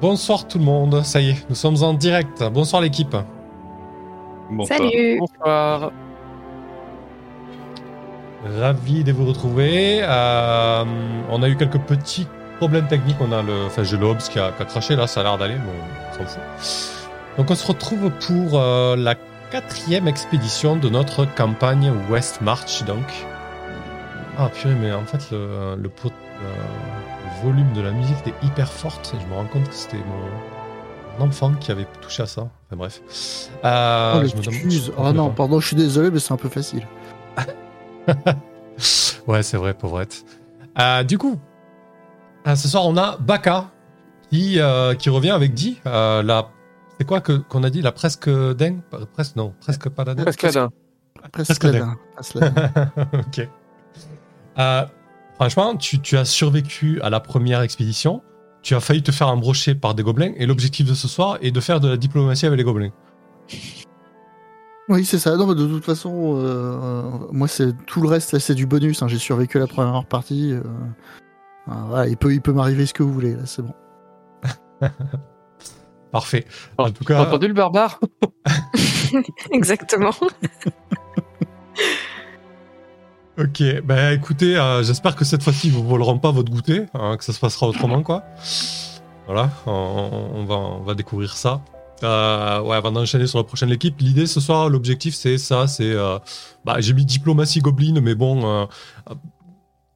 Bonsoir tout le monde, ça y est, nous sommes en direct. Bonsoir l'équipe. Bonsoir. Salut Bonsoir. Ravi de vous retrouver. Euh, on a eu quelques petits problèmes techniques. On a le, enfin, j'ai le Hobbs qui a, qui a craché là, ça a l'air d'aller, bon, on s'en fout. Donc on se retrouve pour euh, la quatrième expédition de notre campagne West March donc. Ah purée, mais en fait le, le, pot- le- le volume de la musique était hyper forte et je me rends compte que c'était mon, mon enfant qui avait touché à ça. Enfin bref. Euh, oh, je me demande- Oh non, pardon, je suis désolé, mais c'est un peu facile. Ouais, c'est vrai, pauvrette. Euh, du coup, euh, ce soir, on a Baka qui, euh, qui revient avec Di. Euh, la... C'est quoi que, qu'on a dit La presque dingue? Presque, non, presque pas la dingue. Presque Presque là, presque là. ok. Franchement, tu, tu as survécu à la première expédition. Tu as failli te faire embrocher par des gobelins. Et l'objectif de ce soir est de faire de la diplomatie avec les gobelins. Oui, c'est ça. Non, mais de toute façon, euh, moi, c'est tout le reste, c'est du bonus. hein. J'ai survécu à la première partie. euh, ah, voilà, il peut, il peut m'arriver ce que vous voulez. Là, c'est bon. Parfait. En tout cas, entendu le barbare? Exactement. Ok, ben écoutez, euh, j'espère que cette fois-ci vous voleront pas votre goûter, hein, que ça se passera autrement quoi. Voilà, on, va, on va découvrir ça. Euh, ouais, avant d'enchaîner sur la prochaine équipe, l'idée ce soir, l'objectif c'est ça, c'est, euh, bah, j'ai mis diplomatie goblin, mais bon,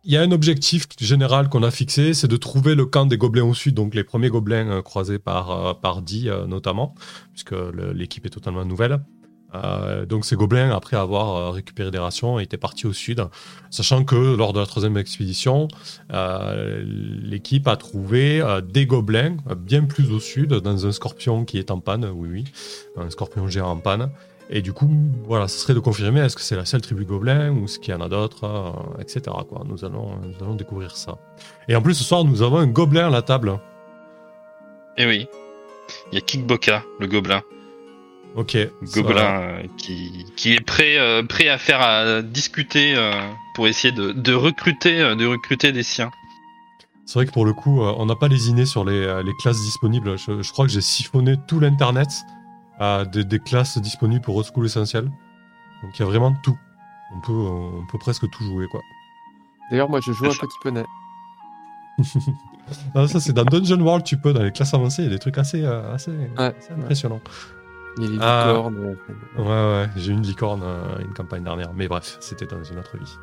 il y a un objectif général qu'on a fixé, c'est de trouver le camp des gobelins au sud, donc les premiers gobelins croisés par par euh, notamment, puisque l'équipe est totalement nouvelle. Euh, donc ces gobelins, après avoir euh, récupéré des rations, étaient partis au sud, sachant que lors de la troisième expédition, euh, l'équipe a trouvé euh, des gobelins euh, bien plus au sud, dans un scorpion qui est en panne, oui oui, un scorpion géant en panne. Et du coup, voilà, ce serait de confirmer est-ce que c'est la seule tribu gobelin ou est-ce qu'il y en a d'autres, etc. Quoi. Nous, allons, nous allons découvrir ça. Et en plus, ce soir, nous avons un gobelin à la table. Eh oui. Il y a Kikboka, le gobelin. Ok. ça- Gobelin euh, qui, qui est prêt, euh, prêt à faire à discuter euh, pour essayer de, de recruter, euh, de recruter des siens. C'est vrai que pour le coup, euh, on n'a pas lésiné sur les, euh, les classes disponibles. Je, je crois que j'ai siphonné tout l'internet euh, des, des classes disponibles pour Old School Essentiel. Donc il y a vraiment tout. On peut, on peut presque tout jouer, quoi. D'ailleurs, moi, je joue un petit poney. Ah, ça, c'est dans Dungeon World, tu peux, dans les classes avancées, il y a des trucs assez, euh, assez, Ouais. assez impressionnants. Il y a les Ah. licornes. Ouais, ouais, j'ai eu une licorne euh, une campagne dernière. Mais bref, c'était dans une autre vie.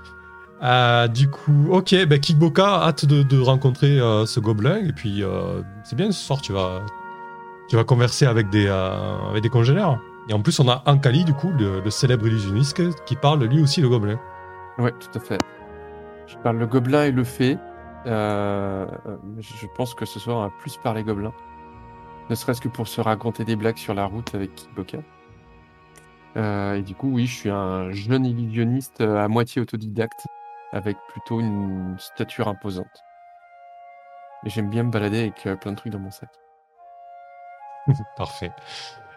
Euh, du coup, ok, ben Kikboka, hâte de, de rencontrer euh, ce gobelin. Et puis, euh, c'est bien ce soir, tu vas, tu vas converser avec des, euh, avec des congénères. Et en plus, on a Ankali, du coup, le, le célèbre illusionniste, qui parle lui aussi le gobelin. Ouais, tout à fait. Je parle le gobelin et le fée. Euh, je pense que ce soir, on va plus parler gobelin. Ne serait-ce que pour se raconter des blagues sur la route avec Kiboka. Euh, et du coup, oui, je suis un jeune illusionniste euh, à moitié autodidacte, avec plutôt une stature imposante. Et j'aime bien me balader avec euh, plein de trucs dans mon sac. Parfait.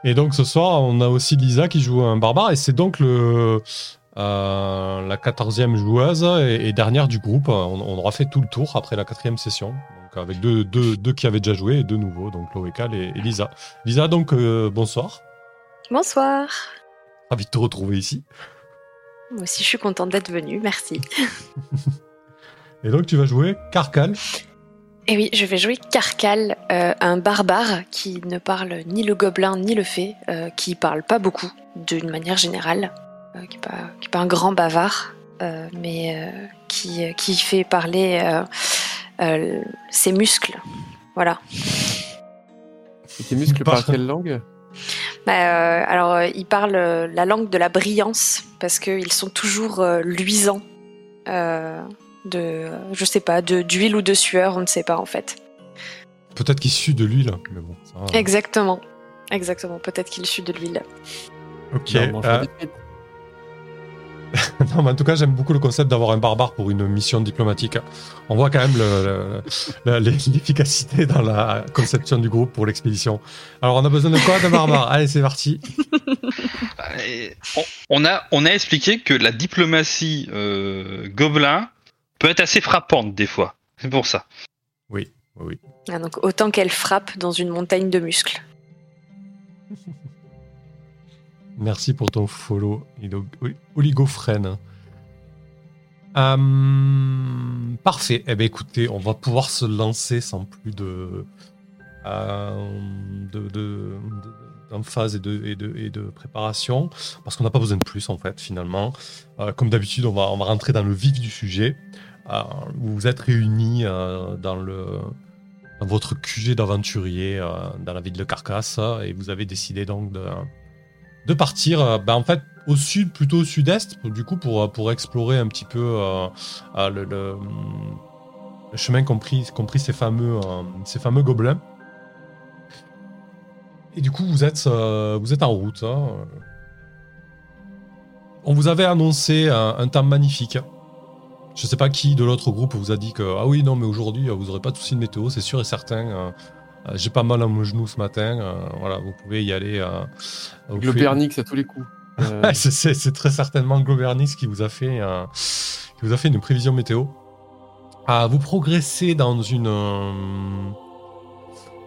Et donc ce soir, on a aussi Lisa qui joue un barbare, et c'est donc le, la quatorzième joueuse et, dernière du groupe. On aura fait tout le tour après la quatrième session, donc avec deux, deux, deux qui avaient déjà joué et deux nouveaux, donc Loécal et, et Lisa. Lisa, donc euh, bonsoir, Bonsoir. ravi de te retrouver ici. Moi aussi, je suis contente d'être venue, merci. Et donc tu vas jouer Carcal. Et oui, je vais jouer Carcal, euh, un barbare qui ne parle ni le gobelin ni le fée, euh, qui parle pas beaucoup d'une manière générale, euh, qui n'est pas, pas un grand bavard, mais qui, qui fait parler euh, ses muscles. Voilà. Et tes muscles parlent quelle langue? Bah, euh, alors, euh, il parle euh, la langue de la brillance parce qu'ils sont toujours euh, luisants. Euh, de, je sais pas, de d'huile ou de sueur, on ne sait pas en fait. Peut-être qu'il sue de l'huile, mais bon. ça. Exactement, exactement. Peut-être qu'il sue de l'huile. Ok. Non, Non, mais en tout cas, j'aime beaucoup le concept d'avoir un barbare pour une mission diplomatique. On voit quand même le- le- le- l'efficacité dans la conception du groupe pour l'expédition. Alors, on a besoin de quoi d'un barbare? Allez, c'est parti. On, on a, on a expliqué que la diplomatie euh, gobelin peut être assez frappante des fois. C'est pour ça. Oui, oui. Ah, donc autant qu'elle frappe dans une montagne de muscles. Merci pour ton follow, Oligophrène. Euh, parfait. Eh bien, écoutez, on va pouvoir se lancer sans plus de. euh, de, de- de- d'emphase et de, et, de, et de préparation, parce qu'on n'a pas besoin de plus en fait finalement. Euh, comme d'habitude, on va, on va rentrer dans le vif du sujet. Euh, vous êtes réunis euh, dans, le, dans votre QG d'aventurier dans la ville de Carcasse et vous avez décidé donc de, de partir euh, bah, en fait au sud, plutôt au sud-est, du coup pour, pour explorer un petit peu euh, euh, le, chemin compris, compris ces, fameux, euh, gobelins. Et du coup vous êtes, euh, en route. hein. On vous avait annoncé un, un temps magnifique. Je sais pas qui de l'autre groupe vous a dit que ah oui non mais aujourd'hui euh, vous aurez pas de soucis de météo, c'est sûr et certain. Euh, J'ai pas mal à mon genou ce matin. euh, voilà, vous pouvez y aller. euh, Globernix à tous les coups. C'est- très certainement Globernix qui vous a fait, qui vous a fait une prévision météo. Ah, vous progressez dans une euh,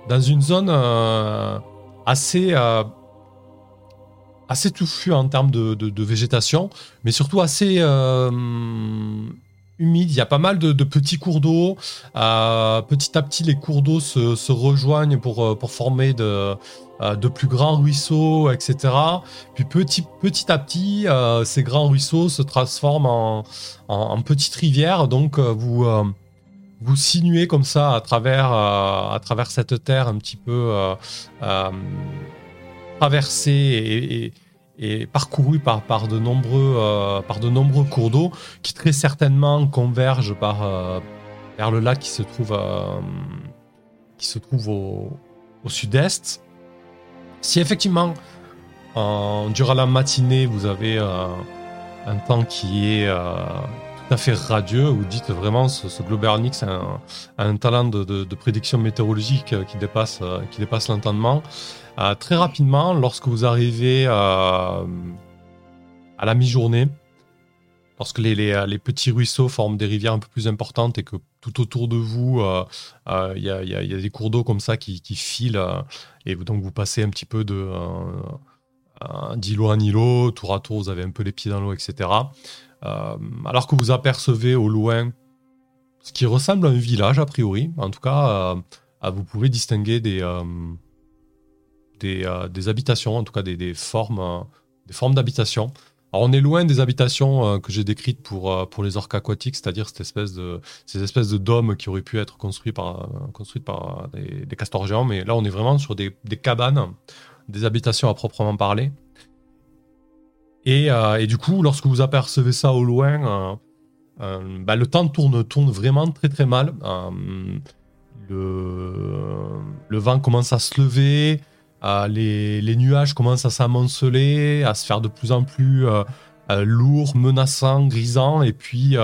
dans une zone euh, assez euh, assez touffue en termes de, de- de végétation, mais surtout assez humide. Il y a pas mal de, petits cours d'eau. Euh, petit à petit, les cours d'eau se, rejoignent pour, euh, former de, euh, de plus grands ruisseaux, etc. Puis petit, à petit, ces grands ruisseaux se transforment en, petites rivières. Donc vous, sinuez comme ça à travers, cette terre un petit peu traversée et parcourue par, par, de nombreux, euh, par de nombreux cours d'eau qui très certainement convergent par, euh, vers le lac qui se trouve, euh, qui se trouve au, sud-est. Si effectivement, en, durant la matinée, vous avez un temps qui est tout à fait radieux, vous dites vraiment ce, ce Globernix a un, un talent de, de- prédiction météorologique qui dépasse, qui dépasse l'entendement. Euh, très rapidement, lorsque vous arrivez euh, à la mi-journée, lorsque les, petits ruisseaux forment des rivières un peu plus importantes et que tout autour de vous, euh, il y, a, des cours d'eau comme ça qui, filent, et donc vous passez un petit peu de d'îlot en îlot, tour à tour, vous avez un peu les pieds dans l'eau, etc. Alors que vous apercevez au loin ce qui ressemble à un village, a priori, en tout cas, vous pouvez distinguer des, des, euh, des habitations, en tout cas des, formes, euh, des formes d'habitation. Alors on est loin des habitations euh, que j'ai décrites pour, euh, pour les orques aquatiques, c'est-à-dire de, ces espèces de dômes qui auraient pu être construits par, euh, construites par euh, des, des castors géants, mais là on est vraiment sur des, cabanes, des habitations à proprement parler. Et, euh, du coup, lorsque vous apercevez ça au loin, euh, euh, bah, le temps tourne, tourne vraiment très très mal. Euh, le vent commence à se lever, euh, les, nuages commencent à s'amonceler, à se faire de plus en plus euh, euh, lourds, menaçants, grisants, et puis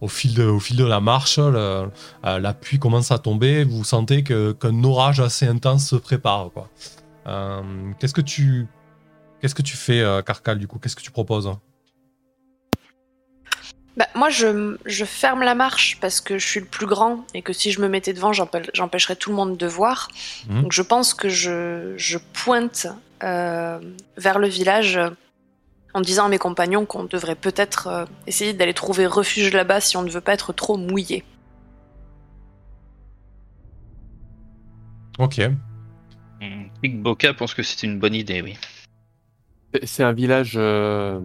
au, fil de, au fil de la marche, la pluie commence à tomber, vous sentez que- qu'un orage assez intense se prépare. Qu'est-ce que tu... Qu'est-ce que tu fais, Carcal, du coup? Qu'est-ce que tu proposes? Bah, moi, je, je ferme la marche parce que je suis le plus grand et que si je me mettais devant, j'empê- j'empêcherais tout le monde de voir. Mhm. Donc, je pense que je, je pointe euh, vers le village euh, en disant à mes compagnons qu'on devrait peut-être euh, essayer d'aller trouver refuge là-bas si on ne veut pas être trop mouillé. Ok. Big Boca pense que c'est une bonne idée, oui. C'est- C'est un village euh,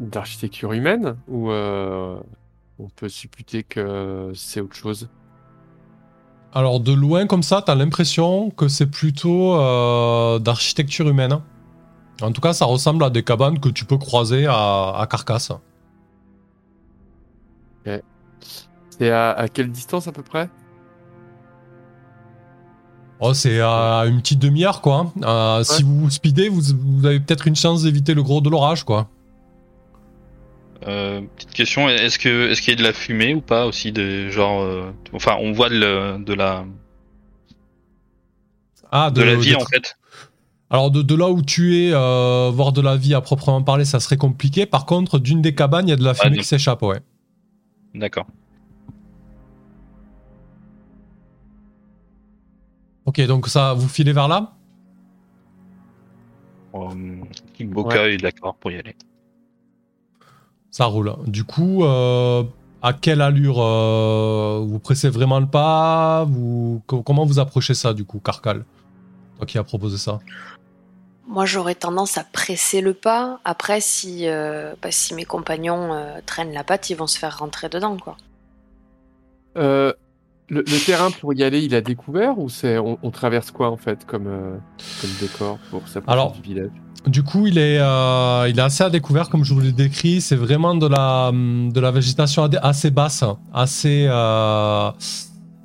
d'architecture humaine ou euh, on peut supputer que c'est autre chose? Alors, de loin comme ça, t'as l'impression que c'est plutôt euh, d'architecture humaine. En tout cas, ça ressemble à des cabanes que tu peux croiser à, à Carcasse. C'est à, à quelle distance à peu près? Oh, c'est à une petite demi-heure, quoi. Euh, Si vous speedez, vous, vous avez peut-être une chance d'éviter le gros de l'orage, quoi. Euh, petite question, est-ce que est-ce qu'il y a de la fumée ou pas aussi de genre euh, enfin on voit de, de la Ah, de, la vie des en fait. Alors, de, de là où tu es, euh, voir de la vie à proprement parler, ça serait compliqué. Par contre, d'une des cabanes, il y a de la fumée donc- qui s'échappe, ouais. D'accord. Ok, donc ça, vous filez vers là? Euh, Kickboka est d'accord pour y aller. Ça roule. Du coup, euh, à quelle allure euh, vous pressez vraiment le pas vous, Comment vous approchez ça, du coup, Carcal? Toi qui as proposé ça. Moi, j'aurais tendance à presser le pas. Après, si, euh, bah, si mes compagnons euh, traînent la patte, ils vont se faire rentrer dedans, quoi. Euh, le, le terrain pour y aller, il a découvert ou c'est on, on traverse quoi en fait comme, euh, comme décor pour s'approcher du village? Du coup, il est, euh, il est assez à découvert, comme je vous l'ai décrit. C'est vraiment de la, de la végétation assez basse, assez. euh,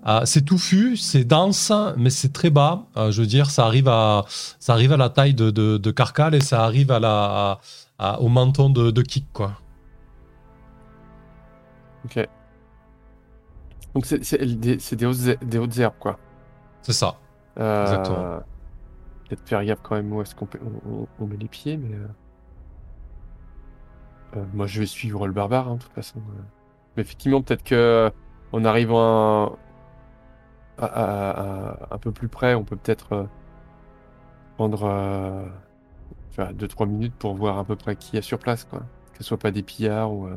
euh, c'est touffu, c'est dense, mais c'est très bas. Euh, je veux dire, ça arrive à, ça arrive à la taille de, de, de Carcal et ça arrive à la, à- au menton de, de Kik, quoi. Ok. Donc c'est c'est des, c'est des, hautes, des hautes herbes quoi. C'est ça. Euh, Exactement. Peut-être faire gaffe quand même où est-ce qu'on met les pieds, mais. euh, euh, moi je vais suivre le barbare, hein, de toute façon. euh. Mais effectivement, peut-être que en arrivant à, un peu plus près, on peut peut-être prendre 2-3 minutes pour voir à peu près qui y a sur place, quoi. Que ce soit pas des pillards ou.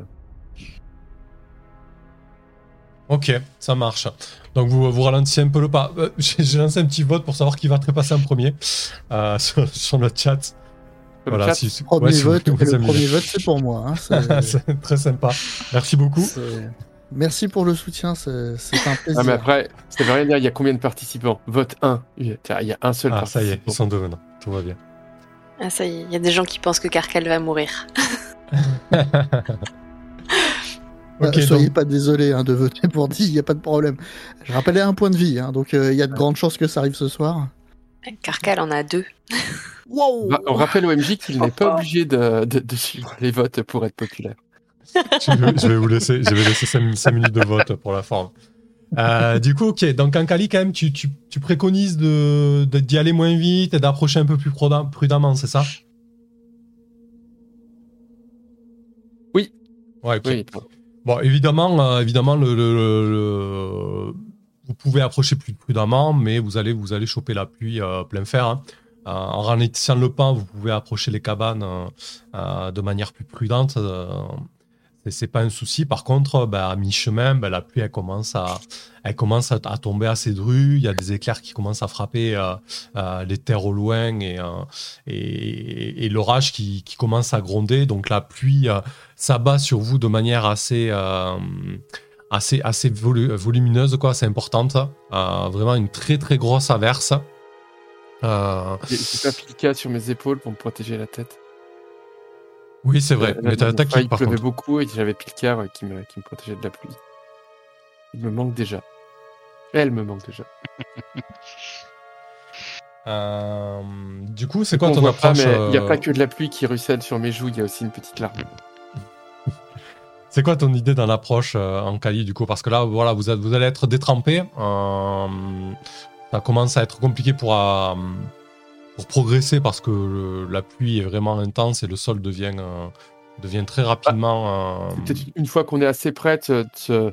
Ok, ça marche. Donc vous, vous ralentissez un peu le pas. Euh, J'ai lancé un petit vote pour savoir qui va trépasser en premier euh, sur, sur le chat. le chat. si- si- Premier ouais, si vote, le premier vote, c'est pour moi. hein, c'est- très sympa. Merci beaucoup. Merci pour le soutien, c'est un plaisir. Ah, mais après, ça veut rien dire, il y a combien de participants? Vote 1. Il y a un seul Ah, ça y est, ils sont deux maintenant. Tout va bien. Ah, ça y est, il y a des gens qui pensent que Carcal va mourir. Ok, Euh, soyez donc, pas désolé hein, de voter pour 10, il n'y a pas de problème. Je rappelais un point de vie, hein, donc euh, il y a de grandes chances que ça arrive ce soir. Carcal en a deux. Wow Bah, on rappelle au MJ qu'il n'est pas obligé de, de- de suivre les votes pour être populaire. je, vais, je vais vous laisser, je vais laisser 5, minutes de vote pour la forme. Euh, du coup, ok. Donc, en Kali, quand même, tu, tu, tu préconises de, de- d'y aller moins vite et d'approcher un peu plus prudem- prudemment, c'est ça? Oui. Ouais, ok. Oui. Bon, évidemment, euh, évidemment, vous pouvez approcher plus prudemment, mais vous allez, vous allez choper la pluie euh, plein fer. hein. Euh, en ralentissant le pas, vous pouvez approcher les cabanes euh, de manière plus prudente. C'est- pas un souci. Par contre, bah, à mi-chemin, bah, la pluie commence à, tomber assez dru. Il y a des éclairs qui commencent à frapper euh, euh, les terres au loin et, euh, l'orage qui, commence à gronder. Donc la pluie s'abat sur vous de manière assez, assez, assez volu- volumineuse, quoi, assez importante. Vraiment une très très grosse averse. J'ai pas Pilka sur mes épaules pour me protéger la tête. Oui, c'est vrai. Euh, mais t'as qui il pleuvait contre beaucoup et j'avais Pilka euh, qui me, qui me protégeait de la pluie. Il me manque déjà. Elle me manque déjà. Euh, Du coup, c'est quoi On ton approche Il n'y a pas que de la pluie qui ruisselle sur mes joues, il y a aussi une petite larme. C'est quoi ton idée dans l'approche euh, en Cali du coup? Parce que là, voilà, vous, êtes- vous allez être détrempé. euh, ça commence à être compliqué pour, euh, pour progresser parce que le- la pluie est vraiment intense et le sol devient, euh, devient très rapidement. euh, Peut-être une fois qu'on est assez près de, se-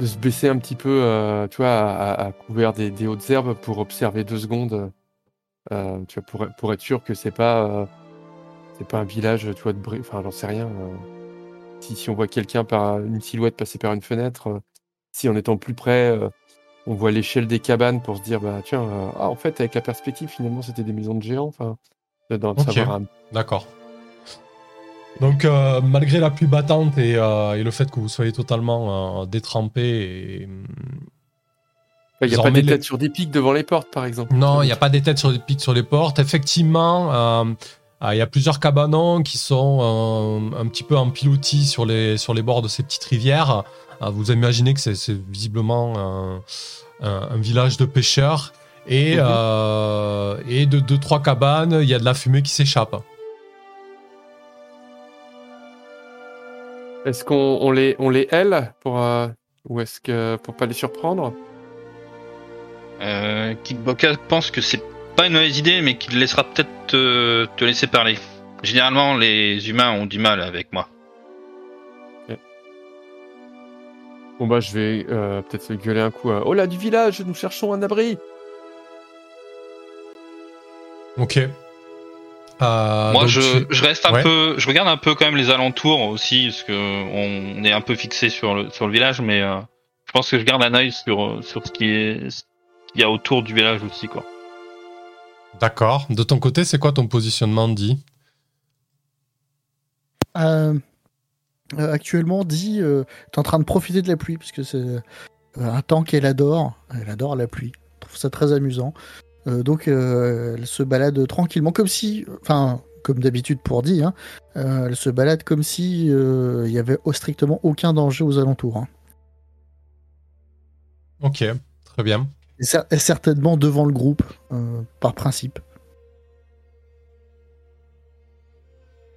de se baisser un petit peu, euh, tu vois, à, couvert des, des hautes herbes pour observer deux secondes, euh, tu vois, pour, pour être sûr que c'est pas, euh, c'est pas un village, tu vois, de bri- enfin, j'en sais rien. euh. si, si on voit quelqu'un par une silhouette passer par une fenêtre, euh, si en étant plus près, euh, on voit l'échelle des cabanes pour se dire, bah tiens, euh, ah, en fait, avec la perspective, finalement, c'était des maisons de géants. Enfin, un D'accord. Donc, euh, malgré la pluie battante et, euh, et le fait que vous soyez totalement détrempé et, Il n'y a pas des têtes sur des pics devant les portes, par exemple. Non, il n'y a pas des têtes sur des pics sur les portes. Effectivement, il y a plusieurs cabanons qui sont un petit peu en pilotis sur les, sur les bords de ces petites rivières. Euh, vous imaginez que c'est visiblement un, un- un village de pêcheurs. Et, Mhm. euh, et de deux, trois cabanes, il y a de la fumée qui s'échappe. Est-ce qu'on on les, on les aile pour, euh, ou est-ce que pour pas les surprendre? Euh, Kickboka pense que c'est pas une mauvaise idée, mais qu'il laissera peut-être te, te laisser parler. Généralement, les humains ont du mal avec moi. Bon bah je vais euh, peut-être gueuler un coup. à, oh là du village, nous cherchons un abri. Ok. Euh, Moi, donc je, tu- je reste un Ouais. peu, je regarde un peu quand même les alentours aussi, parce que on, on est un peu fixé sur le sur le village, mais euh, je pense que je garde un œil sur sur ce qui est ce qu'il y a autour du village aussi, quoi. D'accord. De ton côté, c'est quoi ton positionnement dit euh, actuellement, dit, euh, t'es en train de profiter de la pluie parce que c'est euh, un temps qu'elle adore. Elle adore la pluie. Je trouve ça très amusant. Euh, donc, euh, elle se balade tranquillement, comme si, enfin, comme d'habitude pour dit, hein, euh, elle se balade comme si euh, il y avait strictement aucun danger aux alentours. hein. Ok, très bien. Et, cer- et certainement devant le groupe, euh, par principe.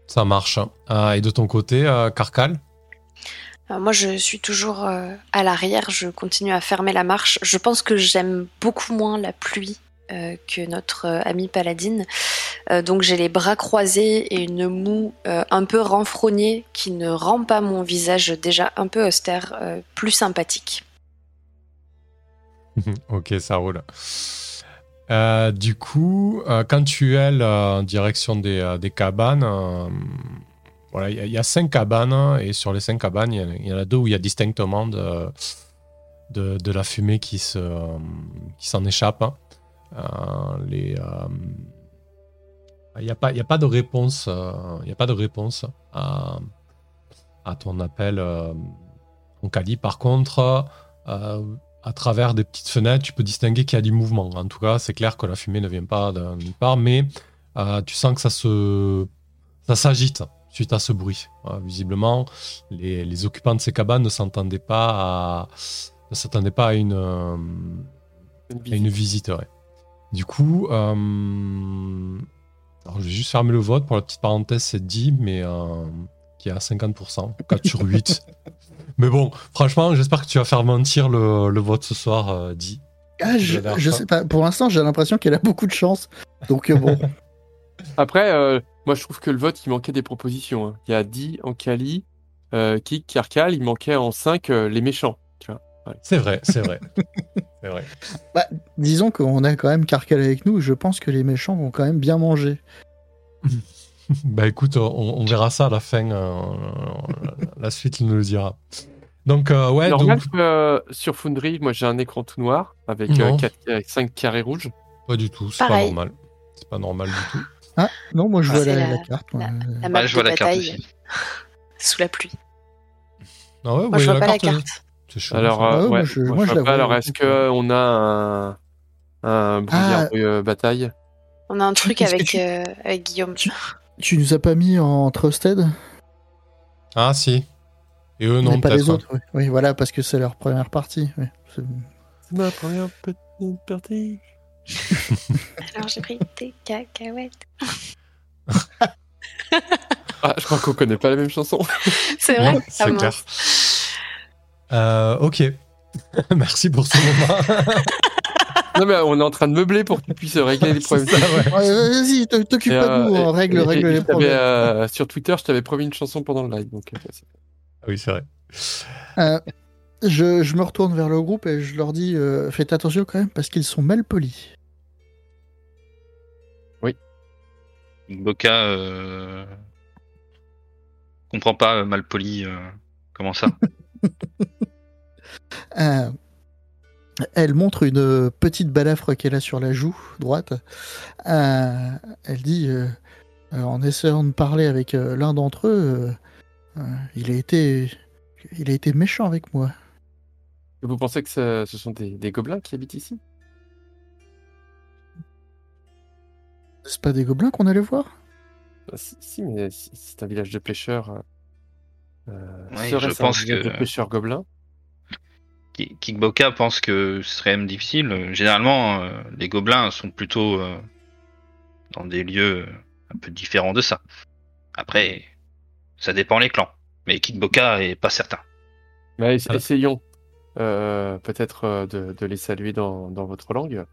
Ça marche. Euh, et de ton côté, euh, Carcal Euh, moi, je suis toujours euh, à l'arrière, je continue à fermer la marche. Je pense que j'aime beaucoup moins la pluie que notre amie Paladine. Donc j'ai les bras croisés et une moue un peu renfrognée qui ne rend pas mon visage déjà un peu austère plus sympathique. Ok, ça roule. Euh, du coup, euh, quand tu es en direction des, euh, cabanes, euh, voilà, il y, a- cinq cabanes et sur les cinq cabanes, il y en a- deux où il y a distinctement de, la fumée qui se euh, qui s'en échappe. hein. Euh, euh, il n'y a pas a pas de réponse euh, il y a pas de réponse à, ton appel euh, Cali. Par contre, euh, à travers des petites fenêtres, tu peux distinguer qu'il y a du mouvement. En tout cas, c'est clair que la fumée ne vient pas de nulle part, mais euh, tu sens que ça se, ça s'agite suite à ce bruit. Euh, visiblement, les, les occupants de ces cabanes ne s'entendaient pas à, ne s'attendaient pas à une, euh, Une à une visite. visite. ouais. Du coup, euh, alors je vais juste fermer le vote pour la petite parenthèse, c'est dit, mais qui est à 50%, 4 sur 8. Mais bon, franchement, j'espère que tu vas faire mentir le, le vote ce soir, euh, dit. Ah, je, je sais pas. Pour l'instant, j'ai l'impression qu'elle a beaucoup de chance. Donc euh, bon. Après, euh, moi, je trouve que le vote, il manquait des propositions. hein. Il y a Di, Ankali, euh, Kik, Karkal, il manquait en 5 les méchants. Tu vois. C'est vrai, c'est vrai. c'est vrai. Disons qu'on a quand même Carcal avec nous. Je pense que les méchants vont quand même bien manger. Bah écoute, on, on verra ça à la fin. euh, la suite nous le dira. Donc, euh, ouais, Alors, donc, euh, sur Foundry, moi, j'ai un écran tout noir avec, Non. 5 carrés rouges. pas du tout, c'est pas normal. C'est pas normal du tout. Ah non, moi je Ah, vois la, la- la carte. La, la Ouais, je vois de la carte aussi. sous la pluie. Ah ouais, Moi, je vois pas la carte. C'est chaud, Alors. Ah euh, ouais, ouais, moi, je- moi, moi, je je vois pas. Alors, est-ce qu'on a un, un brouillard Ah. euh, bataille? On a un truc avec, tu- euh, avec Guillaume. Tu nous as pas mis en trusted? Ah si. Et eux, non, Mais pas les autres. Oui. Oui, voilà, parce que c'est leur première partie. oui. C'est- ma première petite partie. Alors j'ai pris des cacahuètes. Ah, je crois qu'on connaît pas la même chanson. C'est vrai Ouais, c'est clair. Euh, ok. Merci pour ce moment. Non, mais on est en train de meubler pour qu'ils puissent régler les problèmes. Ouais. Vas-y, t'occupe pas de nous, euh, hein, règle, et- règle et les problèmes. euh, sur Twitter, je t'avais promis une chanson pendant le live. Donc, euh, c'est- Oui, c'est vrai. Euh, je, je me retourne vers le groupe et je leur dis euh, faites attention quand même parce qu'ils sont mal polis. Boca euh... comprend pas euh, malpoli. euh, Comment ça? Euh, elle montre une petite balafre qu'elle a sur la joue droite. Euh, elle dit, euh, euh, en essayant de parler avec euh, l'un d'entre eux, euh, euh, il a été, il a été méchant avec moi. Et Vous pensez que ce, ce sont des, des gobelins qui habitent ici? C'est pas des gobelins qu'on allait voir? Ah, si, si, mais c'est un village de pêcheurs. euh, euh, je pense que- de pêcheurs gobelins? Ki- Kickboka pense que ce serait même difficile. Généralement, euh, les gobelins sont plutôt euh, dans des lieux euh, un peu différents de ça. Après, ça dépend les clans. Mais Kickboka est pas certain. Voilà. essayons euh, peut-être euh, de, de les saluer dans, dans votre langue.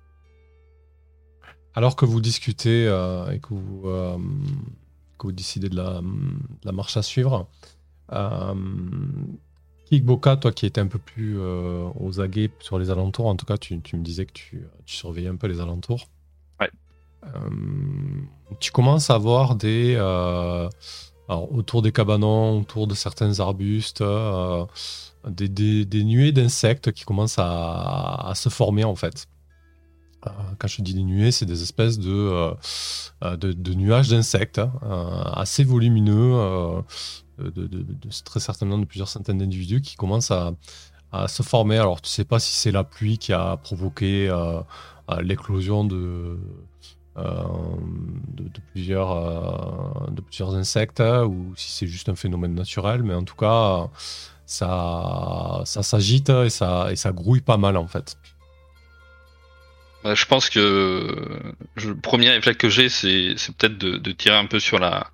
Alors que vous discutez euh, et que vous, euh, que vous décidez de la, de la marche à suivre, euh, Kikboka, toi qui étais un peu plus euh, aux aguets sur les alentours, en tout cas tu, tu me disais que tu, tu surveillais un peu les alentours. Ouais. tu commences à voir des. euh, alors, autour des cabanons, autour de certains arbustes, euh, des, des- des nuées d'insectes qui commencent à, à se former en fait. Euh, quand je dis des nuées, c'est des espèces de, euh, euh, nuages d'insectes hein, assez volumineux, de, très certainement de plusieurs centaines d'individus qui commencent à, se former. Alors tu sais pas si c'est la pluie qui a provoqué l'éclosion de, plusieurs, insectes ou si c'est juste un phénomène naturel, mais en tout cas ça, s'agite et ça grouille pas mal en fait. Bah, je pense que je- le premier réflexe que j'ai, c'est peut-être de, de tirer un peu sur la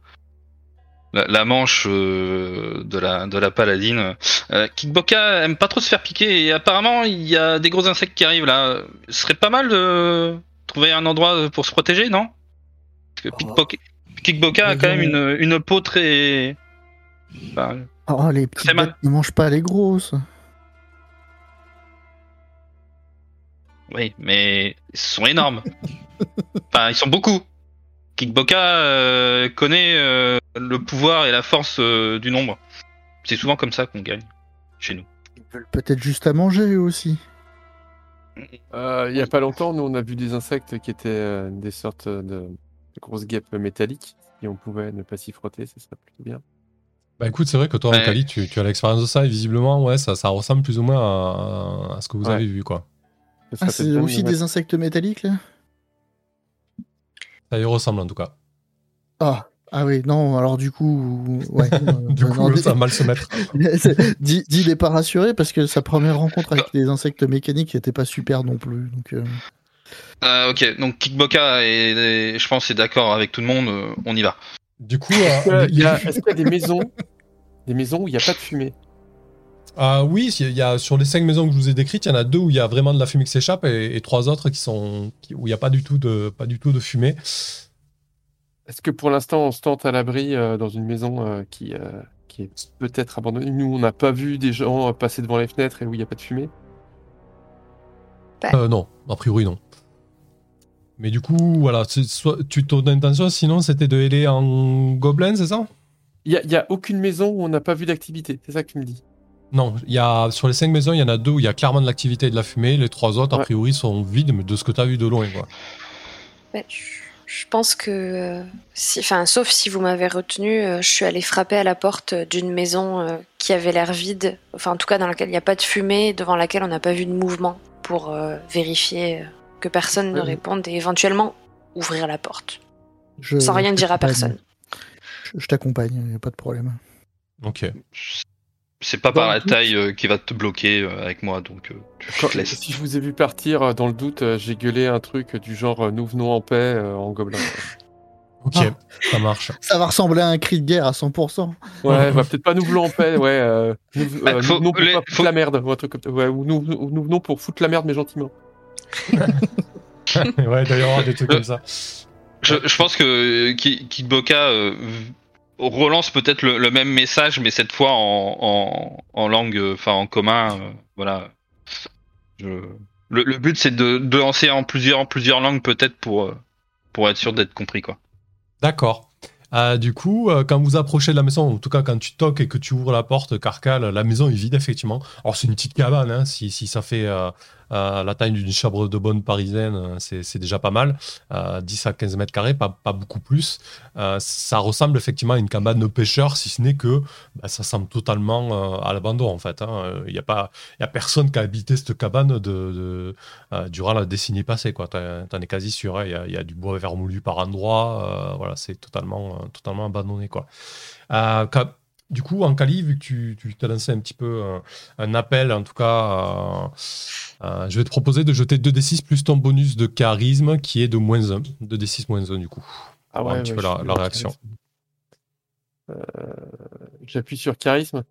la, la manche euh, de la de la paladine. Euh, Kikboka aime pas trop se faire piquer et apparemment il y a des gros insectes qui arrivent là. Ce serait pas mal de trouver un endroit pour se protéger, non? Parce que Kikboka, Kikboka a quand même une, une peau très. Bah, Oh, les bêtes ne mangent pas les grosses. Oui, mais ils sont énormes. enfin, ils sont beaucoup. Kikboka euh, connaît euh, le pouvoir et la force euh, du nombre. C'est souvent comme ça qu'on gagne chez nous. Ils veulent peut-être juste à manger eux aussi. Euh, il y a pas longtemps, nous, on a vu des insectes qui étaient euh, des sortes de, de grosses guêpes métalliques. Et on pouvait ne pas s'y frotter, ça serait plutôt bien. Bah écoute, c'est vrai que toi, Ouais. Kali, tu, tu as l'expérience de ça et visiblement, ouais, ça, ça ressemble plus ou moins à, à ce que vous Ouais. avez vu, quoi. Ah, c'est aussi des insectes métalliques là? Ça y ressemble en tout cas. Ah, ah oui, non, alors du coup. Ouais, Du euh, coup, non, ça va mal se mettre. dis, dis n'est pas rassuré parce que sa première rencontre avec des insectes mécaniques n'était pas super non plus. Donc, euh, Euh, ok, donc Kikboka est, est- je pense, est d'accord avec tout le monde. euh, on y va. Du coup, Est-ce qu'il y a, est-ce qu'il y a des maisons, des maisons où il n'y a pas de fumée? Ah oui, il y a, sur les cinq maisons que je vous ai décrites, il y en a deux où il y a vraiment de la fumée qui s'échappe et, et trois autres qui sont qui- où il n'y a pas du tout de pas du tout de fumée. Est-ce que pour l'instant, on se tente à l'abri euh, dans une maison euh, qui, euh, qui est peut-être abandonnée? Nous, on n'a pas vu des gens euh, passer devant les fenêtres et où il n'y a pas de fumée? Euh, non, a priori non. Mais du coup, voilà, soit, tu ton intention, sinon c'était de héler en gobelin, c'est ça? Il n'y a, il y a aucune maison où on n'a pas vu d'activité, c'est ça que tu me dis Non, il y a sur les cinq maisons, il y en a deux où il y a clairement de l'activité et de la fumée. Les trois autres, a priori, sont vides, mais de ce que tu as vu de loin, quoi. Ouais, je- Je pense que, euh, si, enfin, sauf si vous m'avez retenu, euh, je suis allée frapper à la porte d'une maison euh, qui avait l'air vide, enfin en tout cas dans laquelle il n'y a pas de fumée, devant laquelle on n'a pas vu de mouvement, pour euh, vérifier que personne ne réponde et éventuellement ouvrir la porte, je, sans rien je dire à personne. Je, je t'accompagne, il n'y a pas de problème. Ok. C'est pas Dans par la doute- taille euh, qui va te bloquer euh, avec moi, donc euh, je Quand- te. Si je vous ai vu partir, euh, dans le doute, euh, j'ai gueulé un truc du genre euh, Nous venons en paix euh, en gobelin. Ok, Ah. ça marche. Ça va ressembler à un cri de guerre à 100%. Ouais, bah, peut-être pas nous voulons en paix, ouais. euh, nous, Bah, euh, faut- nous venons pour les- pas foutre faut- la merde, ou un truc comme ça. Ouais, ou nous, nous, nous venons pour foutre la merde, mais gentiment. ouais, d'ailleurs, des trucs comme ça. Je, je pense que Ki- Kikboka euh, v- relance peut-être le, même message, mais cette fois en, en, langue, euh, enfin en commun. euh, voilà. Le, but c'est de, lancer en plusieurs, en plusieurs langues peut-être pour, euh, pour être sûr d'être compris quoi. D'accord. Du coup, quand vous approchez de la maison, en tout cas quand tu toques et que tu ouvres la porte, Carcal, la maison est vide effectivement. Alors c'est une petite cabane, hein, si, si ça fait euh, la taille d'une chambre de bonne parisienne, euh, c'est déjà pas mal. Euh, 10 à 15 mètres carrés, pas, beaucoup plus. Euh, ça ressemble effectivement à une cabane de pêcheurs, si ce n'est que bah, ça semble totalement euh, à l'abandon en fait. Il n'y a, pas- y a personne qui a habité cette cabane euh, durant la décennie passée. T'en t'en es quasi sûr. Il y, a, du bois vermoulu par endroit. euh, voilà, c'est totalement, euh, totalement abandonné. Quoi. Euh, du coup, en Cali, vu que tu, tu t'as lancé un petit peu euh, un appel, en tout cas, euh, euh, je vais te proposer de jeter 2d6 plus ton bonus de charisme qui est de moins 1. 2d6 moins 1 du coup. Ah Voir un petit peu la- la réaction. Euh, J'appuie sur charisme.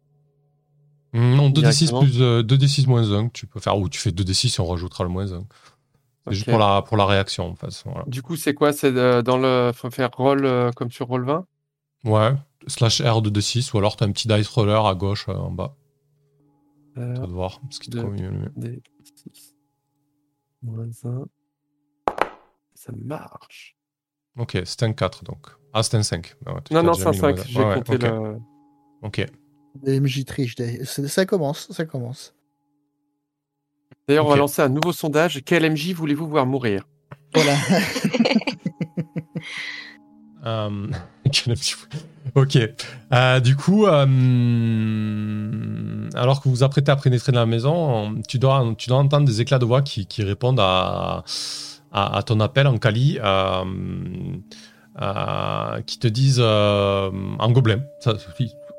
Hmm, Non, 2d6 Directement. plus euh, 2d6 moins 1 que tu peux faire, ou tu fais 2d6 et on rajoutera le moins 1. C'est juste Ok. pour la, pour la réaction en fait. Voilà. Du coup, c'est quoi? C'est euh, dans le. Faut faire roll euh, comme sur roll 20 Ouais, slash R de D6, ou alors t'as un petit dice roller à gauche euh, en bas. euh, Tu vas voir ce qui te convient le mieux. des 6. Moins 1. Ça marche. Ok, c'était un 4 donc. Ah, c'était un 5. Ah ouais, Non, non, c'est un mis le 5. modèle. J'ai ouais, compté ok. le. Ok. MJ triche. c'est- Ça commence, ça commence. D'ailleurs, on Ok. va lancer un nouveau sondage. Quel MJ voulez-vous voir mourir? Voilà. Fou. ok. Euh, du coup, euh, alors que vous vous apprêtez à pénétrer dans la maison, tu dois, tu dois entendre des éclats de voix qui, répondent à, ton appel en Kali, euh, qui te disent en gobelin.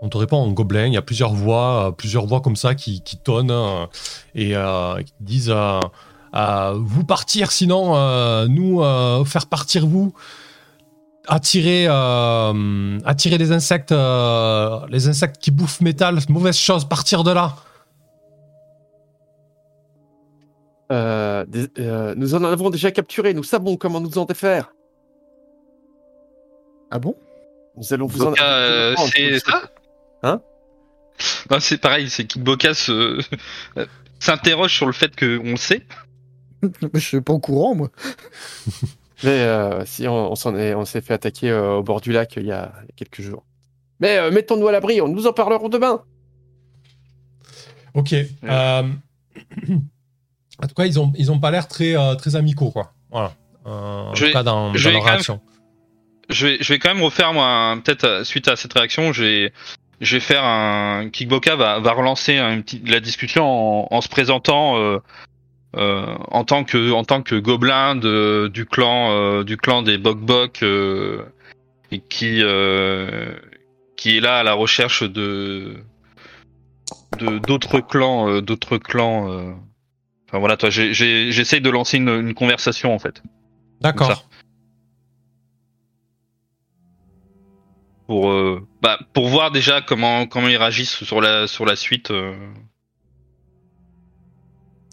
On te répond en gobelin. Il y a plusieurs voix, plusieurs voix comme ça qui, qui tonnent et qui disent vous partir, sinon nous faire partir vous attirer, euh, attirer les insectes, euh, les insectes qui bouffent métal, mauvaise chose, partir de là. Euh, des- euh, Nous en avons déjà capturé. Nous savons comment nous en défaire. Ah bon? Nous allons vous en. Euh, c'est ça? Hein? Non, c'est pareil, c'est Kickboka se... s'interroge sur le fait qu'on le sait. Je suis pas au courant, moi. Mais euh, si on, on s'en est, on s'est fait attaquer euh, au bord du lac il y a, il y a quelques jours. Mais euh, mettons-nous à l'abri. On nous en parlerons demain. Ok. euh, en tout cas, ils ont, ils ont pas l'air très, euh, très amicaux, quoi. Voilà. Euh, en Je tout vais- cas, dans, je dans vais leur quand même- réaction. Je vais, je vais quand même refaire, moi, un- peut-être euh, suite à cette réaction, je vais, je vais faire un. Kickboka va, va relancer un petit, la discussion en, en se présentant euh, euh, en tant que, en tant que gobelin de, du clan, euh, du clan des Bok Bok, euh, et qui, euh, qui est là à la recherche de, de d'autres clans, euh, d'autres clans. euh. Enfin voilà, toi, j'essaye de lancer une, une conversation en fait. D'accord. pour euh, bah, pour voir déjà comment comment ils réagissent sur la sur la suite.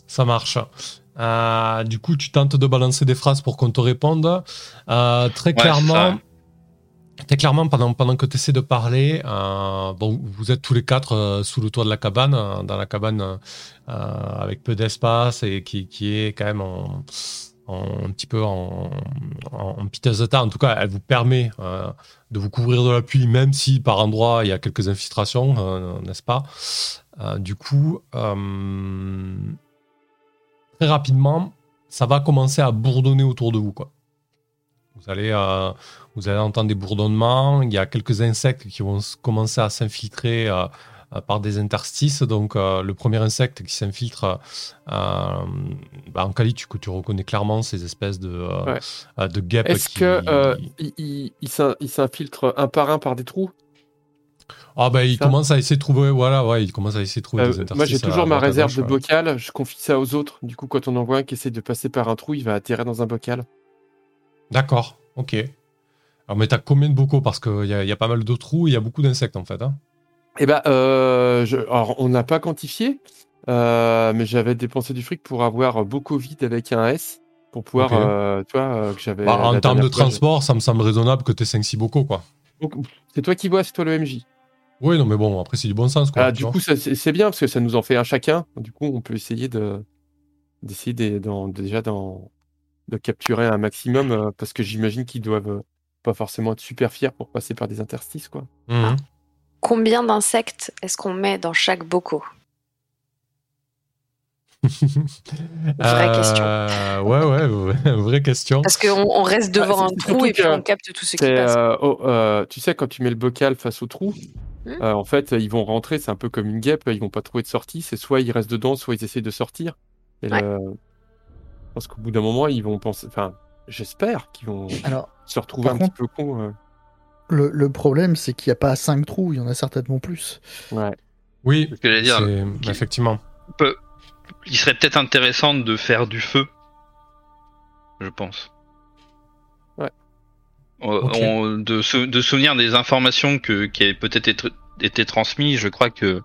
Ça marche. Euh, du coup, tu tentes de balancer des phrases pour qu'on te réponde. Euh, très Ouais, clairement, très clairement, pendant, pendant que tu essaies de parler, euh, bon, vous êtes tous les quatre euh, sous le toit de la cabane, euh, dans la cabane avec peu d'espace et qui, qui est quand même en, en- un petit peu en, en, en piteux état. En tout cas, elle vous permet de vous couvrir de la pluie, même si par endroits il y a quelques infiltrations, n'est-ce pas? Du coup, très rapidement, ça va commencer à bourdonner autour de vous. Quoi. Vous, allez, euh, vous allez entendre des bourdonnements. Il y a quelques insectes qui vont commencer à s'infiltrer euh, euh, par des interstices. Donc, euh, le premier insecte qui s'infiltre, bah, en Cali, tu, reconnais clairement ces espèces de, Ouais. de guêpes. Est-ce qui- que euh, il, il s'infiltre un par un par des trous? Ah, bah, il ça commence à essayer de trouver. Voilà, ouais, il commence à essayer de trouver Euh, des interstices. Moi, j'ai toujours ma réserve de bocal. Je confie ça aux autres. Du coup, quand on en voit un qui essaie de passer par un trou, il va atterrir dans un bocal. D'accord, ok. Alors, mais t'as combien de bocaux? Parce qu'il y, y a pas mal de trous, il y a beaucoup d'insectes en fait. hein. Eh ben, euh, je- alors, on n'a pas quantifié, euh, mais j'avais dépensé du fric pour avoir beaucoup vide avec un S pour pouvoir, euh, tu vois, que j'avais. Bah, en termes de fois, transport, ça me semble raisonnable que t'aies 5-6 bocaux, quoi. C'est toi qui vois, c'est toi le MJ. Oui, non, mais bon, après, c'est du bon sens, quoi. Ah, du vois. coup, c'est c'est bien parce que ça nous en fait un chacun. Du coup, on peut essayer de d'essayer déjà d'en- de capturer un maximum euh, parce que j'imagine qu'ils doivent euh, pas forcément être super fiers pour passer par des interstices, quoi. Mhm. Combien d'insectes est-ce qu'on met dans chaque bocaux Vraie question. Euh, Ouais, ouais, ouais, vraie question. Parce qu'on on reste devant Ah, un c'est trou et puis on capte tout ce qui passe. euh, oh, euh, tu sais, quand tu mets le bocal face au trou, Hmm. euh, en fait, ils vont rentrer, c'est un peu comme une guêpe, ils vont pas trouver de sortie, c'est soit ils restent dedans, soit ils essaient de sortir. Et Ouais. le- pense qu'au bout d'un moment, ils vont penser, enfin, j'espère qu'ils vont Alors, se retrouver un contre- petit peu euh. le, le problème, c'est qu'il n'y a pas cinq trous, il y en a certainement plus. Ouais. Oui, Ce que dire, effectivement. peut- il serait peut-être intéressant de faire du feu. Je pense. Ouais. Euh, on- de, se, de souvenir des informations que, qui avaient peut-être été, été transmises, je crois que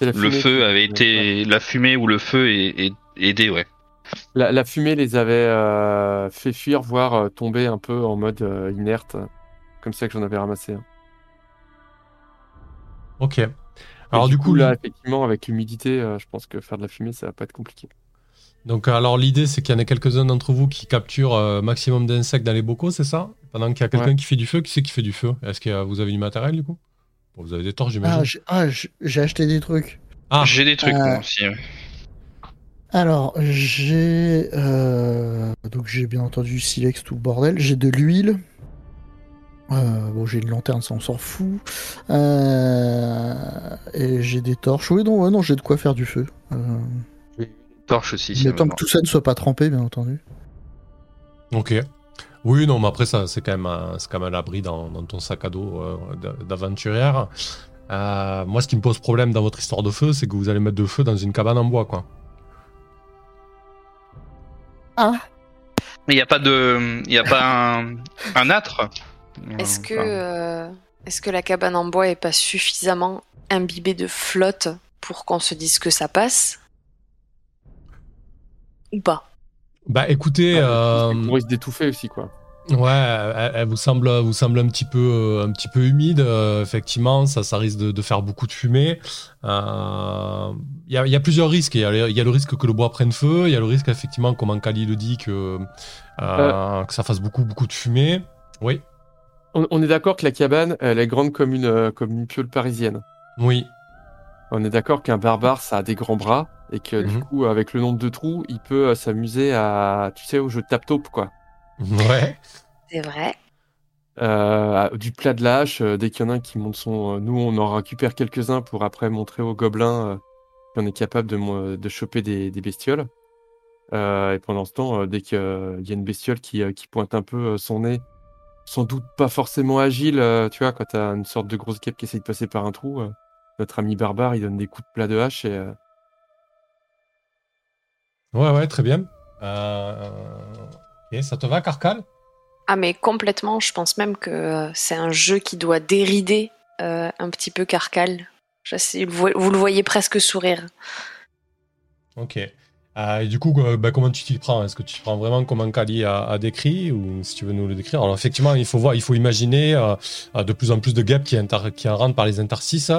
le fumée feu avait ouais. été. La fumée ou le feu est, est- aidé, ouais. La, la fumée les avait euh, fait fuir, voire euh, tomber un peu en mode euh, inerte. Comme ça que j'en avais ramassé. un. Ok. Alors, du coup, là, là... effectivement, avec l'humidité, euh, je pense que faire de la fumée, ça va pas être compliqué. Donc alors l'idée c'est qu'il y en ait quelques-uns d'entre vous qui capturent euh, maximum d'insectes dans les bocaux, c'est ça? Pendant qu'il y a quelqu'un Ouais. qui fait du feu, qui c'est qui fait du feu? Est-ce que euh, vous avez du matériel du coup? Bon, Vous avez des torches j'imagine. Ah, j'ai- ah, j'ai acheté des trucs. Ah, J'ai des trucs Euh, moi aussi. ouais. Alors, j'ai. euh, Donc, j'ai bien entendu Silex, tout le bordel. J'ai de l'huile. Euh, bon, j'ai une lanterne, ça on s'en fout. Euh, Et j'ai des torches. Oui, non, ouais, non, j'ai de quoi faire du feu. Euh, Torche aussi. si Mais on tant que tout ça ne soit pas trempé, bien entendu. ok. Oui, non, mais après ça c'est quand même, un- c'est quand même à l'abri dans, dans ton sac à dos euh, d'a- d'aventurière. Euh, moi ce qui me pose problème dans votre histoire de feu, c'est que vous allez mettre de feu dans une cabane en bois quoi. Ah Mais il n'y a pas de, il y a pas un, un âtre? Est-ce que, euh, est-ce que la cabane en bois est pas suffisamment imbibée de flotte pour qu'on se dise que ça passe Ou pas? Bah écoutez, euh, On risque d'étouffer aussi, quoi. Ouais, elle, elle vous semble, vous semble un petit peu, euh, un petit peu humide. euh, effectivement, ça, ça risque de, de faire beaucoup de fumée. Euh, Il y, a, il y a plusieurs risques. Il y a, le- il y a le risque que le bois prenne feu. Il y a le risque, effectivement, comme Ankali le dit, que, euh, que ça fasse beaucoup, beaucoup de fumée. Oui, On, on est d'accord que la cabane, elle est grande comme une, euh, comme une piole parisienne. oui, On est d'accord qu'un barbare, ça a des grands bras et que du Mhm. coup, avec le nombre de trous, il peut euh, s'amuser à, tu sais, au jeu de tap-taupe, quoi. ouais. C'est vrai. Euh, du plat de euh, dès qu'il y en a un qui monte son. euh, nous, on en récupère quelques-uns pour après montrer aux gobelins euh, qu'on est capable de, de choper des, des bestioles. Euh, et pendant ce temps, euh, dès qu'il y a une bestiole qui, qui pointe un peu son nez, sans doute pas forcément agile, euh, tu vois, quand t'as une sorte de grosse guêpe qui essaie de passer par un trou, euh, notre ami barbare, il donne des coups de plat de hache et. euh, Ouais, ouais, très bien. Euh, ok, ça te va, Carcal Ah mais complètement, je pense même que c'est un jeu qui doit dérider euh, un petit peu Carcal. Je sais, vous, vous le voyez presque sourire. Ok. Euh, et du coup, euh, bah, comment tu t'y prends? Est-ce que tu prends vraiment comme Ankali a, a décrit ou si tu veux nous le décrire? Alors effectivement, il faut voir, il faut imaginer euh, de plus en plus de guêpes qui, inter- qui en rentrent par les interstices.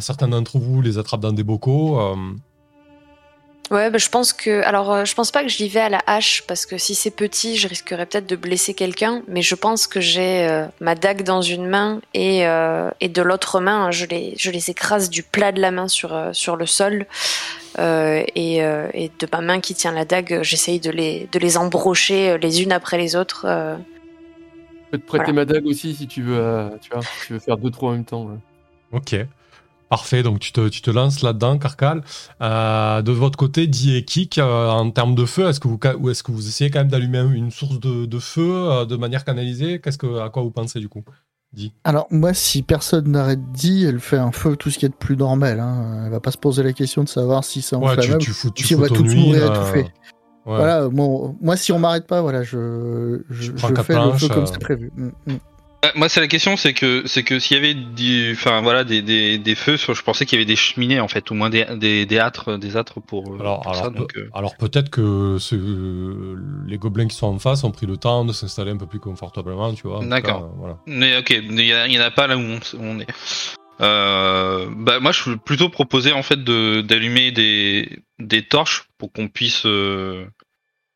Certains d'entre vous les attrapent dans des bocaux. Ouais, bah, je pense que. Alors, je pense pas que je l'y vais à la hache, parce que si c'est petit, je risquerais peut-être de blesser quelqu'un, mais je pense que j'ai ma dague dans une main et, et de l'autre main, je les, je les écrase du plat de la main sur, sur le sol. Euh, et, euh, et de ma main qui tient la dague, j'essaye de les, de les embrocher euh, les unes après les autres. euh. Je peux te prêter Voilà. ma dague aussi si tu veux, euh, tu vois, si tu veux faire deux trous en même temps. ouais. Ok. Parfait, donc tu te, tu te lances là-dedans, Carcal. Euh, de votre côté, Di et Kik, euh, en termes de feu, est-ce que vous, ou est-ce que vous essayez quand même d'allumer une source de, de feu euh, de manière canalisée? Qu'est-ce que, à quoi vous pensez du coup? Alors, moi, si personne n'arrête dit, elle fait un feu, tout ce qui est de plus normal. Hein. Elle va pas se poser la question de savoir si c'est Ouais, tu, tu fous, tu si on va tous mourir euh, étouffés. ouais. Voilà, moi, moi, si on m'arrête pas, voilà, je, je, je fais le feu comme euh. c'est prévu. Mm, mm. Euh, Moi, c'est la question, c'est que c'est que s'il y avait du, enfin voilà, des, des, des feux, je pensais qu'il y avait des cheminées en fait, au moins des des, des âtres, des âtres pour, euh, Alors, pour alors, ça. pe- Donc, euh, alors peut-être que euh, les gobelins qui sont en face ont pris le temps de s'installer un peu plus confortablement, tu vois. D'accord. euh, voilà. Mais ok, il y, a- il y en a pas là où on, s- où on est. Euh, bah moi, je veux plutôt proposer en fait de d'allumer des des torches pour qu'on puisse euh,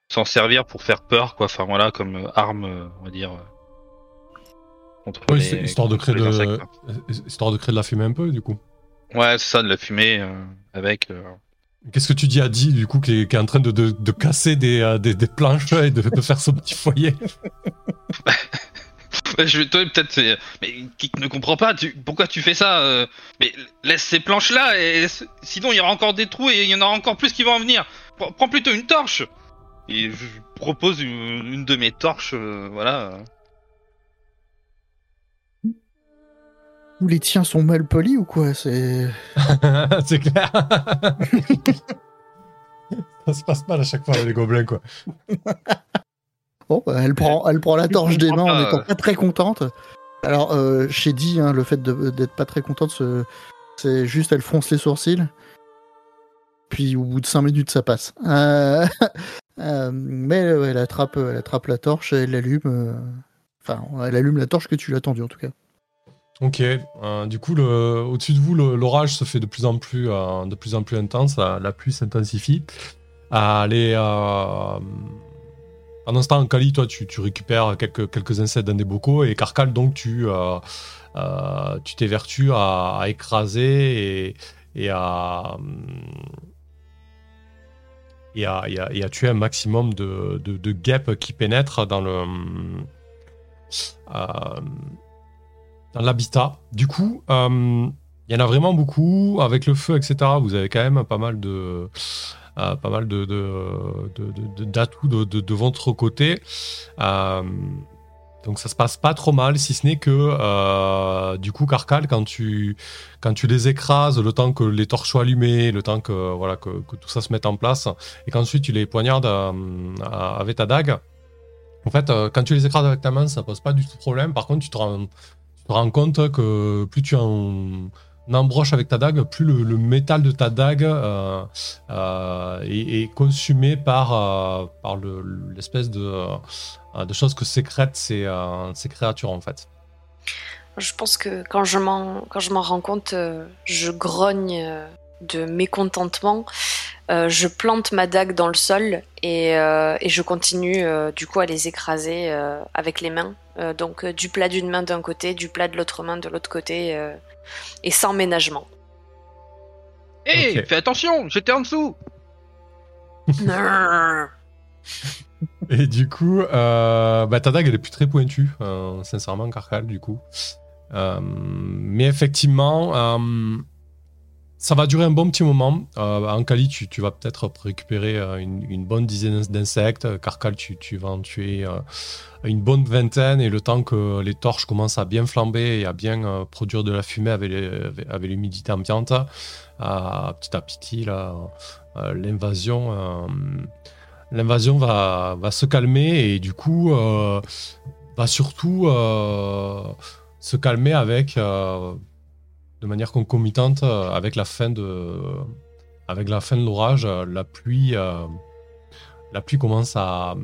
s'en servir pour faire peur, quoi. Enfin voilà, comme arme, on va dire. Contre Oui, les- histoire de créer les de, insectes, quoi. histoire de créer de la fumée un peu, du coup. Ouais, c'est ça, de la fumée euh, avec. euh, Qu'est-ce que tu dis à Di, du coup, qui est, qui est en train de, de, de casser des, euh, des, des planches et de, faire son petit foyer? Je vais toi peut-être mais qui ne comprend pas tu, pourquoi tu fais ça euh, mais laisse ces planches là et s- sinon il y aura encore des trous et il y en aura encore plus qui vont en venir Prends- plutôt une torche et je propose une, une de mes torches voilà Ou les tiens sont mal polis ou quoi C'est C'est clair Ça se passe mal à chaque fois, les gobelins, quoi. Bon, bah, elle prend, elle prend la torche des mains en pas, étant pas très contente. Alors, euh, j'ai dit, hein, le fait d'être pas très contente, ce- c'est juste, elle fronce les sourcils. Puis au bout de 5 minutes, ça passe. Euh, euh, mais euh, elle attrape, elle attrape la torche et elle l'allume. euh, Enfin, elle allume la torche que tu l'as tendue en tout cas. Ok, euh, du coup, au-dessus de vous, l'orage se fait de plus en plus, euh, de plus en plus intense, la, pluie s'intensifie. Allez, pendant ce temps, Kali, toi, tu, récupères quelques, insectes dans des bocaux et Carcal, donc, tu tu t'évertues à, à écraser et, et à et à, et, tuer un maximum de, de, guêpes qui pénètrent dans le euh, dans l'habitat. Du coup, euh, il y en a vraiment beaucoup. Avec le feu, etc., vous avez quand même pas mal de euh, pas mal de d'atouts de, de, votre côté. Donc ça se passe pas trop mal, si ce n'est que euh, du coup Carcal, quand tu quand tu les écrases, le temps que les torches soient allumées, le temps que voilà que, tout ça se mette en place, et qu'ensuite tu les poignardes euh, avec ta dague. En fait, euh, quand tu les écrases avec ta main, ça pose pas du tout problème. Par contre, tu te rends, te rends compte que plus tu en embroches avec ta dague, plus le, métal de ta dague euh, euh, est, consumé par, euh, par l'espèce de, de choses que sécrètent ces, ces créatures en fait. Je pense que quand je m'en rends compte, je grogne de mécontentement. Je plante ma dague dans le sol et, et je continue du coup à les écraser avec les mains. donc du plat d'une main d'un côté, du plat de l'autre main de l'autre côté et sans ménagement. Hé, fais attention, j'étais en dessous. et du coup, euh, bah, ta dague elle est plus très pointue, euh, sincèrement, Carcal, du coup. Euh, mais effectivement, euh, ça va durer un bon petit moment. en Cali, tu, vas peut-être récupérer une, une, bonne dizaine d'insectes. Carcal, tu, vas en tuer une bonne vingtaine et le temps que les torches commencent à bien flamber et à bien euh, produire de la fumée avec, l'humidité ambiante, petit à petit, euh, l'invasion, l'invasion va, va, se calmer et du coup va surtout se calmer avec, de manière concomitante avec la fin de, avec la fin de l'orage, la pluie, la pluie commence à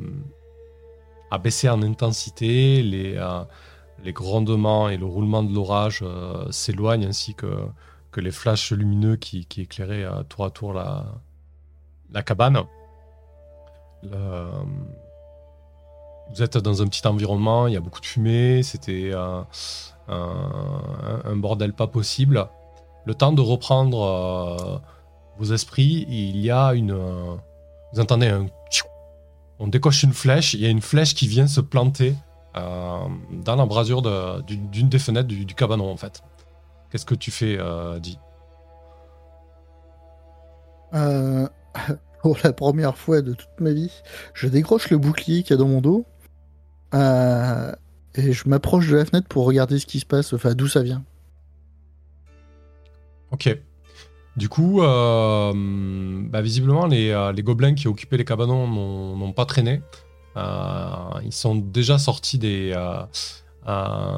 à baisser en intensité, les, euh, les grondements et le roulement de l'orage euh, s'éloignent, ainsi que, que les flashs lumineux qui, éclairaient euh, tour à tour la, la cabane. vous êtes dans un petit environnement, il y a beaucoup de fumée, c'était un, bordel pas possible. Le temps de reprendre vos esprits, il y a une... vous entendez un on décoche une flèche, il y a une flèche qui vient se planter euh, dans l'embrasure d'une des fenêtres du, cabanon en fait. Qu'est-ce que tu fais, euh, Di euh, Pour la première fois de toute ma vie, je décroche le bouclier qu'il y a dans mon dos et je m'approche de la fenêtre pour regarder ce qui se passe, enfin d'où ça vient. Ok. Du coup, euh, bah, visiblement, euh, les, gobelins qui occupaient les cabanons n'ont pas traîné. Euh, ils sont déjà sortis des,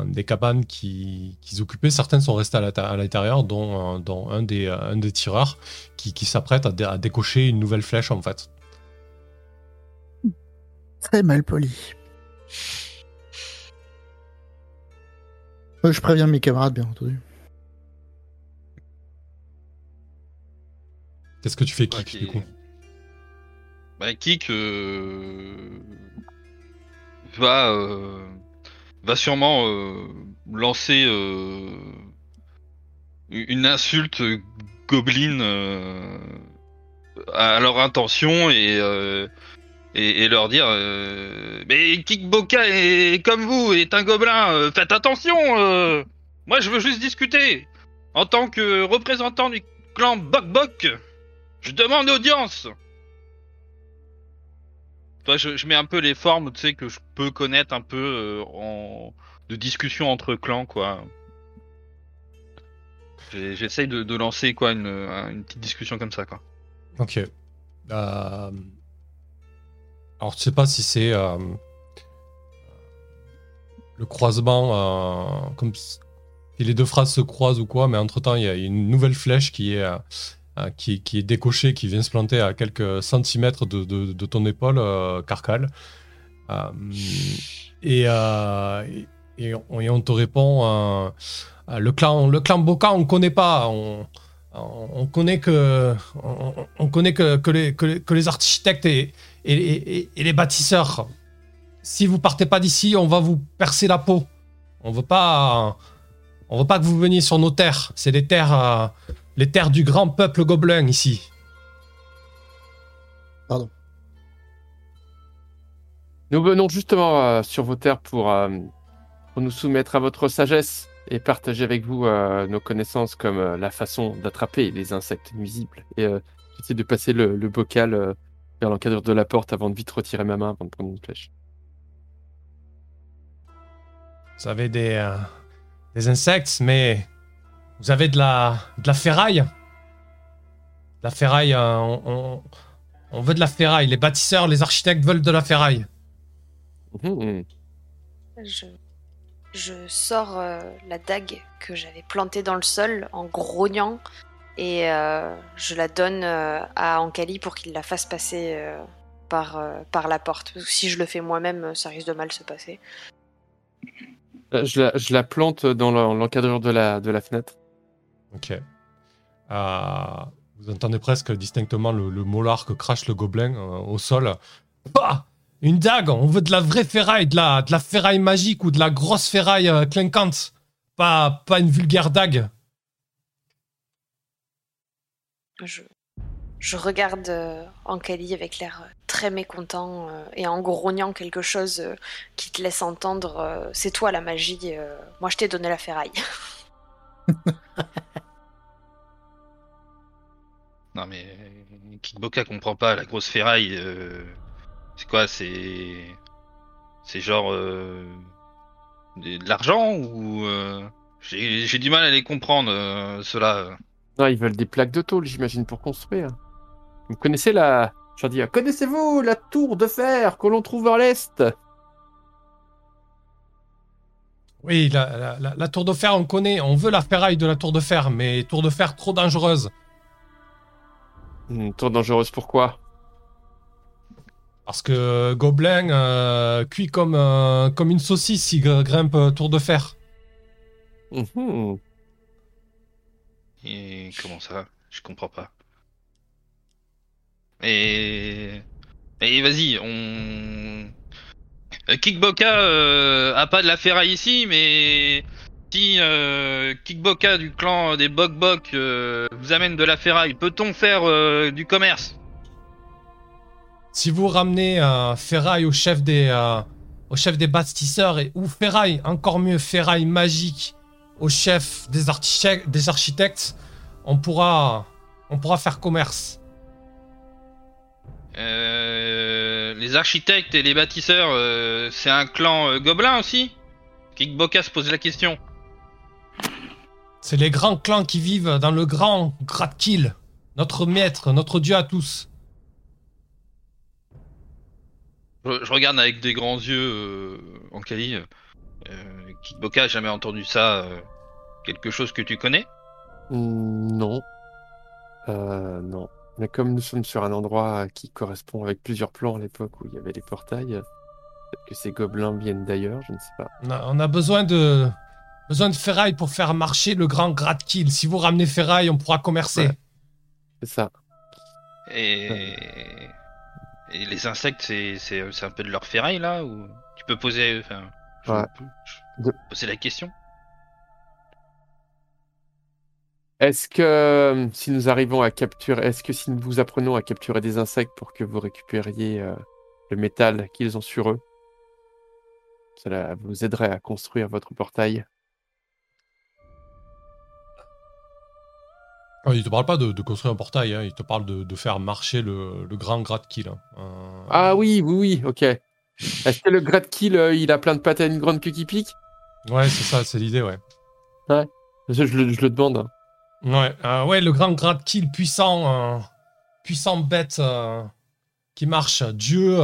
des cabanes qu'ils occupaient. Certaines sont restées à l'intérieur, dont, un, des, un des tireurs qui, s'apprête à, décocher une nouvelle flèche, en fait. Très mal poli. Je préviens mes camarades, bien entendu. Qu'est-ce que tu fais, Kik, du coup? Bah, Kik euh, va, euh, va sûrement euh, lancer une insulte gobeline à leur intention et, et, leur dire Mais Kikboka est comme vous, est un gobelin, faites attention Moi je veux juste discuter En tant que représentant du clan Bok Bok je demande audience Toi, je, mets un peu les formes, tu sais, que je peux connaître un peu euh, en... de discussion entre clans, quoi. J'essaye de, lancer, quoi, une, petite discussion comme ça, quoi. Ok. Euh, alors, je sais pas si c'est euh, le croisement, comme si les deux phrases se croisent ou quoi, mais entre-temps, il y a une nouvelle flèche qui est euh, qui, est décoché, qui vient se planter à quelques centimètres de, ton épaule, euh, Carcal. Euh, et, on, te répond le clan, le clan Boca, on ne connaît pas. On, on, on connaît que, on, les, architectes et, et- et les bâtisseurs, si vous partez pas d'ici, on va vous percer la peau. On veut pas, on veut pas que vous veniez sur nos terres. C'est les terres, euh, les terres du grand peuple gobelin ici. Nous venons justement euh, sur vos terres pour, euh, pour nous soumettre à votre sagesse et partager avec vous euh, nos connaissances comme euh, la façon d'attraper les insectes nuisibles. Et euh, j'essaie de passer le, le bocal euh, vers l'encadreur de la porte avant de vite retirer ma main avant de prendre une flèche. Vous avez des, euh, des insectes, mais vous avez de la, de la ferraille. De la ferraille, euh, on, on- on veut de la ferraille. Les bâtisseurs, les architectes veulent de la ferraille. Mhm. Je, je sors euh, la dague que j'avais plantée dans le sol en grognant et euh, je la donne euh, à Ankali pour qu'il la fasse passer euh, par, euh, par la porte. Parce que si je le fais moi-même, ça risque de mal se passer. Je la, je la plante dans l'en- l'encadreur de la, de la fenêtre. Ok. Euh, vous entendez presque distinctement le, le molar que crache le gobelin euh, au sol. Bah Une dague On veut de la vraie ferraille, de la, de la ferraille magique ou de la grosse ferraille euh, clinquante. Pas, pas une vulgaire dague. Je, regarde euh, Ankali avec l'air euh, très mécontent euh, et en grognant quelque chose euh, qui te laisse entendre c'est toi la magie, moi je t'ai donné la ferraille. Non mais Kickboka comprend pas la grosse ferraille. c'est quoi C'est c'est genre de, l'argent ou j'ai du mal à les comprendre cela. Non, ils veulent des plaques de tôle, j'imagine, pour construire. Vous connaissez la... Je leur dis, connaissez-vous la tour de fer que l'on trouve à l'est? Oui, la, la- la- la tour de fer, on connaît. On veut la ferraille de la tour de fer, mais tour de fer trop dangereuse. Hmm, Tour dangereuse, pourquoi? Parce que Gobelin, euh, cuit comme, euh, comme une saucisse, il gr- grimpe euh, tour de fer. Mhm. Et comment ça Je comprends pas. Et et vas-y, on Euh, Kickboka euh, a pas de la ferraille ici, mais si euh, Kickboka du clan des Bok Bok euh, vous amène de la ferraille, peut-on faire euh, du commerce? Si vous ramenez euh, ferraille au chef des, euh, au chef des bâtisseurs, et, ou ferraille, encore mieux, ferraille magique au chef des, architectes, des architectes, on pourra, on pourra faire commerce. Euh, Les architectes et les bâtisseurs, euh, c'est un clan euh, gobelin aussi? Kickboka se pose la question. C'est les grands clans qui vivent dans le grand Gratkil, notre maître, notre dieu à tous. Je, je regarde avec des grands yeux en Kali. Euh, Kickboka, jamais entendu ça euh, Quelque chose que tu connais? Non. Euh, non. Mais comme nous sommes sur un endroit qui correspond avec plusieurs plans à l'époque où il y avait les portails, peut-être que ces gobelins viennent d'ailleurs, je ne sais pas. On a, on a besoin de besoin de ferraille pour faire marcher le grand Gratkil. Si vous ramenez ferraille, on pourra commercer. Ouais. C'est ça. Et... Et les insectes, c'est c'est c'est un peu de leur ferraille là ou tu peux poser enfin Ouais. je- De- poser la question Est-ce que euh, si nous arrivons à capturer, est-ce que si nous vous apprenons à capturer des insectes pour que vous récupériez euh, le métal qu'ils ont sur eux, cela vous aiderait à construire votre portail Ah, il te parle pas de, de construire un portail, hein, il te parle de, de faire marcher le, le grand Gratkil. hein. Euh, Ah oui, oui, oui, ok. Est-ce que le Gratkil, euh, il a plein de pattes à une grande queue qui pique Ouais, c'est ça, c'est l'idée, ouais. je, je le- je le demande. Ouais, euh, ouais, le grand Gratkil puissant, euh, puissant bête qui marche, Dieu,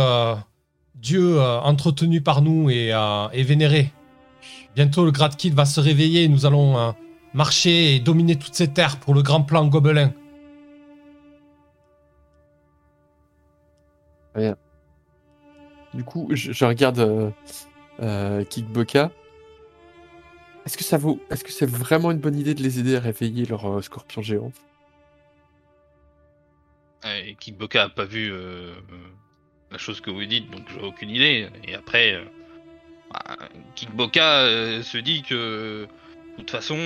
Dieu entretenu par nous et, et vénéré. Bientôt, le Gratkil va se réveiller et nous allons marcher et dominer toutes ces terres pour le grand plan gobelin. Du coup, je, regarde euh, euh Kikboka. Est-ce que ça vaut Est-ce que c'est vraiment une bonne idée de les aider à réveiller leur euh, scorpion géant? Et Kikboka a pas vu euh, la chose que vous dites, donc j'ai aucune idée. Et après, bah, se dit que de toute façon,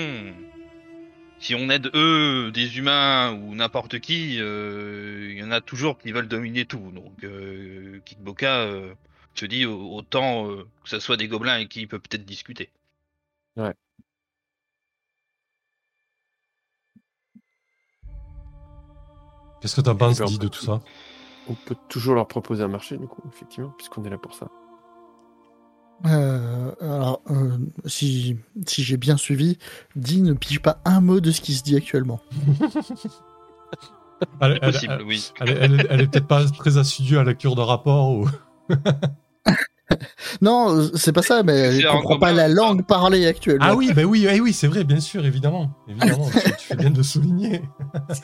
si on aide eux, des humains ou n'importe qui, euh, il y en a toujours qui veulent dominer tout. Donc euh, Kikboka euh, se dit au- autant euh, que ce soit des gobelins avec qui il peut peut-être discuter. Qu'est-ce que t'en penses, ben, on dit, de peut- tout ça? On peut toujours leur proposer un marché, du coup, effectivement, puisqu'on est là pour ça. Euh, alors, euh, si, si j'ai bien suivi, Dee ne pige pas un mot de ce qui se dit actuellement. Elle, elle- possible, elle- oui. elle- elle- elle est peut-être pas très assidue à la lecture de rapport ou. Non, c'est pas ça, mais elle C'est un comprend pas la ça. langue parlée actuellement. Ah oui, bah oui, eh oui, c'est vrai, bien sûr, évidemment. Évidemment, tu, tu fais bien de le souligner.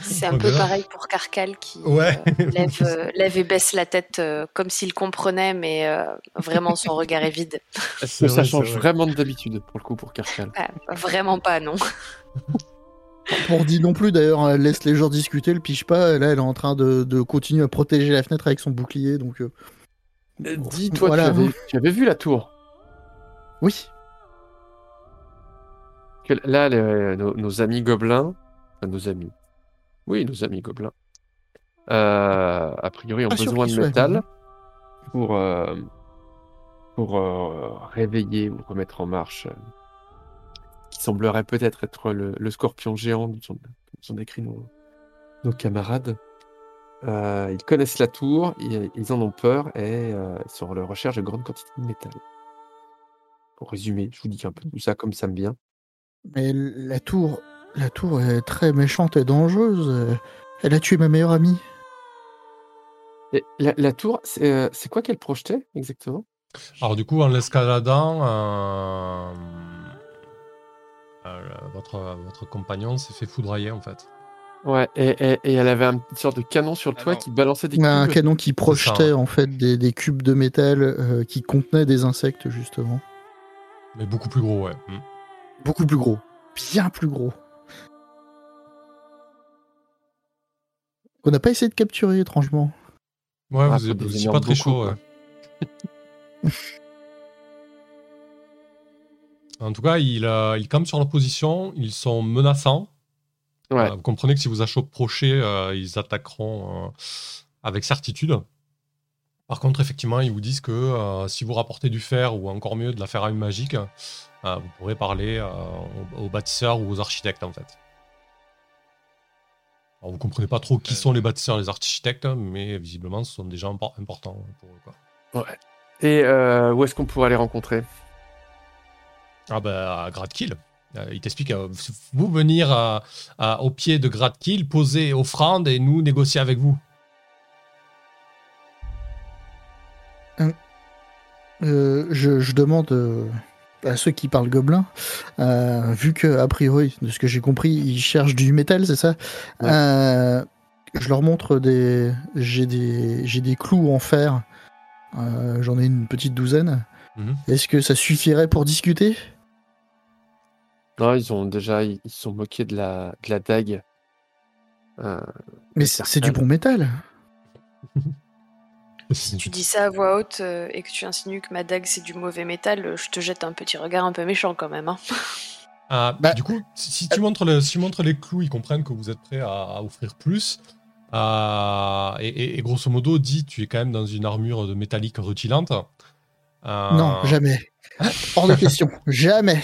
C'est un Ouais, peu pareil pour Carcal qui Ouais. euh, lève, euh, lève et baisse la tête euh, comme s'il comprenait, mais euh, vraiment son regard est vide. Est-ce C'est que ça vrai, c'est change vrai. vraiment d'habitude, pour le coup, pour Karkal Ah, vraiment pas, non. Pour Dee non plus, d'ailleurs, elle laisse les gens discuter, elle pige pas. Là, elle est en train de, de continuer à protéger la fenêtre avec son bouclier, donc. Euh, Dis, toi, voilà. tu, avais, tu avais vu la tour Oui. Que Là, les- nos, nos amis gobelins, enfin, nos amis, oui, nos amis gobelins, euh, a priori ont besoin de métal pour, euh, pour réveiller ou remettre en marche, qui semblerait peut-être être le, le scorpion géant dont ont, dont ont décrit nos, nos camarades. Euh, ils connaissent la tour, ils, ils en ont peur et euh, ils sont à la recherche de grandes quantités de métal. Pour résumer, je vous dis un peu tout ça comme ça me vient. Mais la tour, la tour est très méchante et dangereuse. Elle a tué ma meilleure amie. Et la, la tour, c'est euh, c'est quoi qu'elle projetait exactement? Alors, du coup, en l'escaladant, euh, euh, votre, votre compagnon s'est fait foudroyer, en fait. Ouais, et, et- et elle avait un- une sorte de canon sur le toit Alors, qui balançait des Un cubes. canon qui projetait ouais. en fait des, des cubes de métal euh, qui contenaient des insectes justement. Mais beaucoup plus gros, ouais. Mm. Beaucoup plus gros. Bien plus gros. On n'a pas essayé de capturer étrangement. Ouais, Ah, vous faut êtes des vous étiez énormes pas très chaud, ouais. En tout cas, il, euh, il campe sur leur position, ils sont menaçants. Ouais. Euh, vous comprenez que si vous approchez, euh, ils attaqueront euh, avec certitude. Par contre, effectivement, ils vous disent que euh, si vous rapportez du fer ou encore mieux de la ferraille magique, euh, vous pourrez parler euh, aux, aux bâtisseurs ou aux architectes en fait. Alors, vous comprenez pas trop qui sont les bâtisseurs, les architectes, mais visiblement, ce sont des gens impor- importants pour eux. Quoi. Et où est-ce qu'on pourrait les rencontrer? Ah bah, à Gradkill. Euh, il t'explique, euh, vous venir à- à- au pied de Gradkill, poser offrande et nous négocier avec vous. Euh, je, je demande euh, à ceux qui parlent gobelin, euh, vu que a priori, de ce que j'ai compris, ils cherchent du métal, c'est ça? Ouais. Je leur montre des, j'ai des, j'ai des clous en fer. J'en ai une petite douzaine. Mhm. Est-ce que ça suffirait pour discuter? Non, ils ont déjà, ils se sont moqués de la, de la dague. Euh, Mais c'est du bon métal. Si tu dis ça à voix haute euh, et que tu insinues que ma dague c'est du mauvais métal, euh, je te jette un petit regard un peu méchant quand même. Hein. Ah, Bah, du coup, si, si tu montres le, si tu montres les clous, ils comprennent que vous êtes prêt à, à offrir plus. Euh, et, et- et grosso modo, dit, tu es quand même dans une armure de métallique rutilante. Euh, Non, jamais. Hors de question. jamais.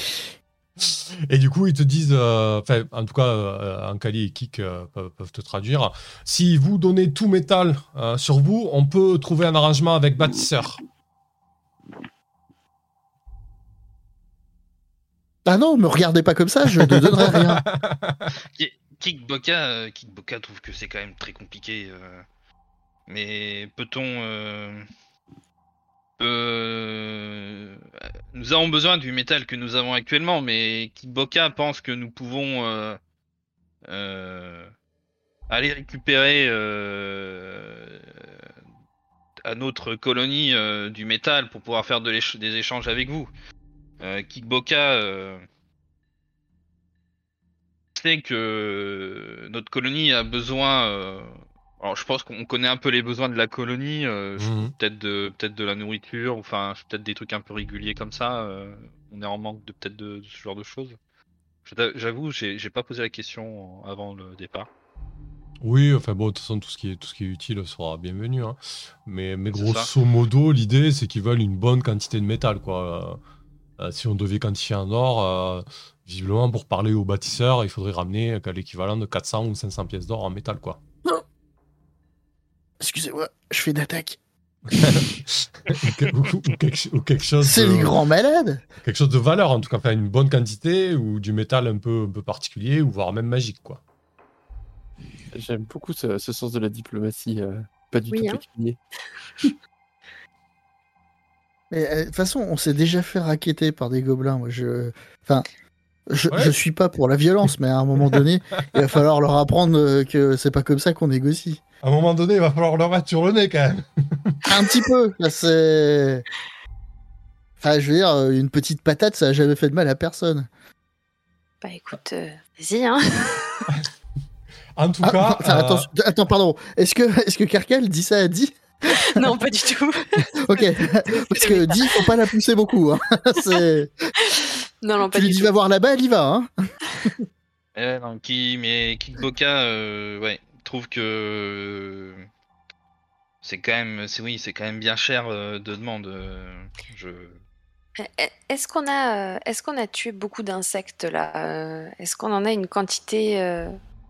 Et du coup, ils te disent, euh, enfin, en tout cas, euh, Ankali et Kik euh, peuvent, peuvent te traduire. Si vous donnez tout métal euh, sur vous, on peut trouver un arrangement avec bâtisseur. Ah non, me regardez pas comme ça, je ne donnerai rien. Kickboka, euh, Kickboka trouve que c'est quand même très compliqué. euh, mais peut-on. Euh, nous avons besoin du métal que nous avons actuellement, mais Kickboka pense que nous pouvons euh, euh, aller récupérer à notre colonie du métal pour pouvoir faire des échanges avec vous. Euh, sait que notre colonie a besoin, Alors je pense qu'on connaît un peu les besoins de la colonie, euh, Mhm. peut-être de peut-être de la nourriture, enfin peut-être des trucs un peu réguliers comme ça. euh, on est en manque de peut-être de, de ce genre de choses. J'avoue, j'ai j'ai pas posé la question avant le départ. Oui, enfin bon, de toute façon, tout ce qui est, tout ce qui est utile sera bienvenu. hein. Mais, mais C'est grosso modo, l'idée, c'est qu'ils veulent une bonne quantité de métal. Quoi. Euh, si on devait quantifier en or, euh, visiblement, pour parler aux bâtisseurs, il faudrait ramener euh, l'équivalent de 400 ou 500 pièces d'or en métal. quoi. Excusez-moi, je fais d'attaque. ou, que- ou- ou quelque, ou quelque chose C'est les grands malades. quelque chose de valeur, en tout cas, enfin, une bonne quantité ou du métal un peu, un peu particulier ou voire même magique. quoi. J'aime beaucoup ce, ce sens de la diplomatie, euh, pas du Oui, tout hein. pécunier. Mais euh, de toute façon, on s'est déjà fait raqueter par des gobelins. Moi, je, enfin, je, Ouais. je suis pas pour la violence, mais à un moment donné, il va falloir leur apprendre euh, que c'est pas comme ça qu'on négocie. À un moment donné, il va falloir leur mettre sur le nez quand même. Un petit peu. Là, c'est. Enfin, je veux dire, euh, une petite patate, ça a jamais fait de mal à personne. Bah écoute, euh, vas-y, hein. En tout Ah, cas, enfin, euh, attends, attends, pardon. Est-ce que, est-ce que Karkal dit ça à Di non, pas du tout. Ok. Parce que Di, faut pas la pousser beaucoup. Hein. Non, non, pas Tu lui du dis tout. va voir là-bas, elle y va. Hein. Eh non, qui, mais Kickboka, euh, ouais, trouve que c'est quand même, c'est oui, c'est quand même bien cher euh, de demande. euh, je, Eh, Est-ce qu'on a, euh, est-ce qu'on a tué beaucoup d'insectes là Euh, Est-ce qu'on en a une quantité, euh,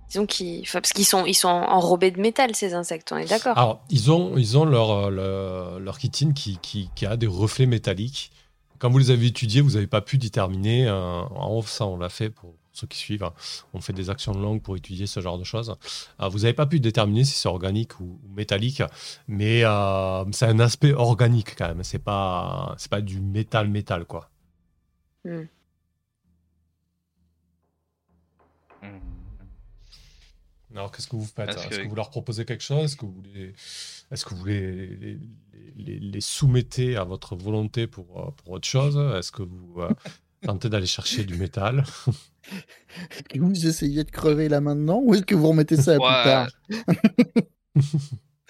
disons qui, enfin, parce qu'ils sont, ils sont enrobés de métal ces insectes, on est d'accord? Alors, ils ont, ils ont leur, euh, leur, leur chitine qui, qui, qui a des reflets métalliques. Quand vous les avez étudiés, vous n'avez pas pu déterminer. euh, en off, ça, on l'a fait pour ceux qui suivent. hein. On fait des actions longues pour étudier ce genre de choses. Euh, vous n'avez pas pu déterminer si c'est organique ou, ou métallique, mais euh, c'est un aspect organique quand même. C'est pas, c'est pas du métal-métal, quoi. Hmm. Alors, qu'est-ce que vous faites? Est-ce que- que vous leur proposez quelque chose? Est-ce que vous voulez, est-ce que vous les, les, les- les soumettez à votre volonté pour, pour autre chose? Est-ce que vous euh, tentez d'aller chercher du métal? Est-ce que vous essayez de crever là maintenant ou est-ce que vous remettez ça à plus Ouais. tard?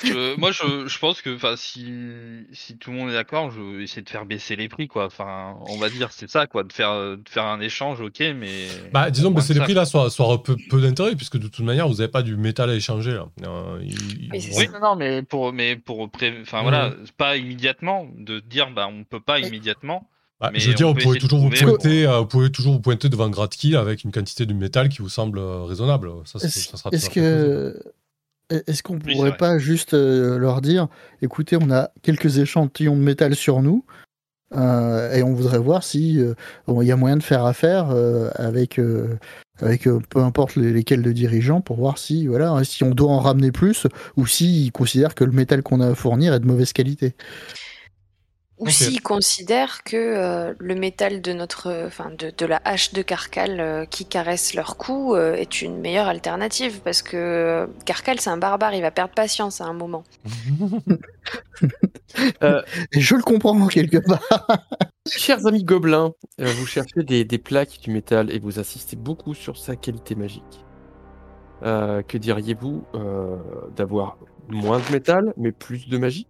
Je- moi, je, je pense que, enfin, si, si tout le monde est d'accord, je vais essayer de faire baisser les prix, quoi. Enfin, on va dire, c'est ça, quoi, de faire, de faire un échange, ok, mais. Bah, disons, moins baisser que les prix là, soit, soit peu, peu d'intérêt, puisque de toute manière, vous n'avez pas du métal à échanger là. Euh, il- Oui, non, non, mais pour, mais pour, pré- enfin Mhm. voilà, pas immédiatement, de dire, bah, on peut pas immédiatement. Bah, mais je veux dire, on vous peut pouvez toujours vous pointer, euh, vous pouvez toujours vous pointer devant Gratkey avec une quantité de métal qui vous semble euh, raisonnable. Ça, Est-ce ça sera tout est-ce à fait possible. que est-ce qu'on c'est pourrait pas juste euh, leur dire écoutez on a quelques échantillons de métal sur nous euh, et on voudrait voir si euh, bon, y a moyen de faire affaire euh, avec euh, avec euh, peu importe les- lesquels de dirigeants pour voir si voilà si on doit en ramener plus ou s'ils considèrent que le métal qu'on a à fournir est de mauvaise qualité. Ou s'ils considèrent que euh, le métal de notre, enfin de, de la hache de Carcal euh, qui caresse leur cou euh, est une meilleure alternative parce que euh, Carcal c'est un barbare, il va perdre patience à un moment. Je le comprends quelque part. Chers amis gobelins, euh, vous cherchez des, des plaques du métal et vous insistez beaucoup sur sa qualité magique. Euh, que diriez-vous euh, d'avoir moins de métal mais plus de magie?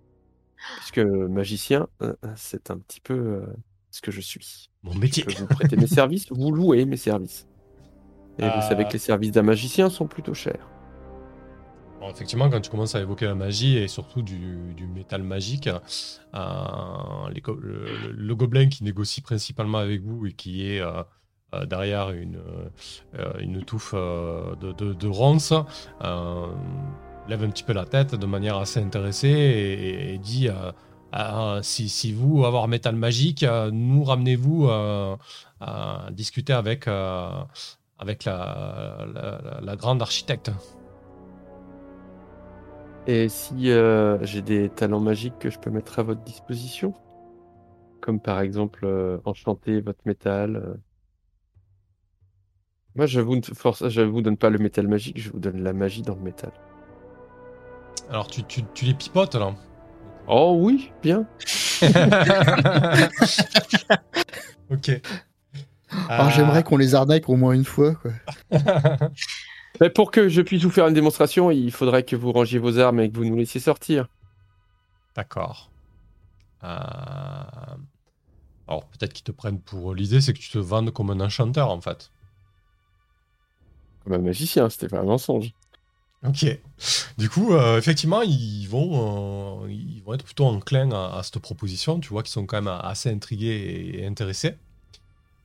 Puisque magicien, euh, c'est un petit peu euh, ce que je suis. Mon Je métier. peux vous prêter mes services, vous louez mes services. Et Euh. vous savez que les services d'un magicien sont plutôt chers. Bon, effectivement, quand tu commences à évoquer la magie et surtout du, du métal magique, euh, les le, gobelin qui négocie principalement avec vous et qui est euh, euh, derrière une, euh, une touffe euh, de, de, de ronces, euh, lève un petit peu la tête de manière assez intéressée et, dit euh, Ah, si, si vous avoir métal magique, euh, nous ramenez-vous euh, à discuter avec, euh, avec la, la- grande architecte. Et si euh, j'ai des talents magiques que je peux mettre à votre disposition, comme par exemple euh, enchanter votre métal. euh. Moi, je vous, force, je vous donne pas le métal magique, je vous donne la magie dans le métal. Alors, tu, tu, tu les pipotes là Oh oui, bien. ok. Alors, Euh, j'aimerais qu'on les arnaque au moins une fois. Quoi. Mais pour que je puisse vous faire une démonstration, il faudrait que vous rangiez vos armes et que vous nous laissiez sortir. D'accord. Euh, Alors peut-être qu'ils te prennent pour l'idée, c'est que tu te vendes comme un enchanteur en fait. Comme un magicien, c'était pas un mensonge. Ok. Du coup, euh, effectivement, ils vont, euh, ils vont être plutôt enclins à, à cette proposition. Tu vois qu'ils sont quand même assez intrigués et, intéressés.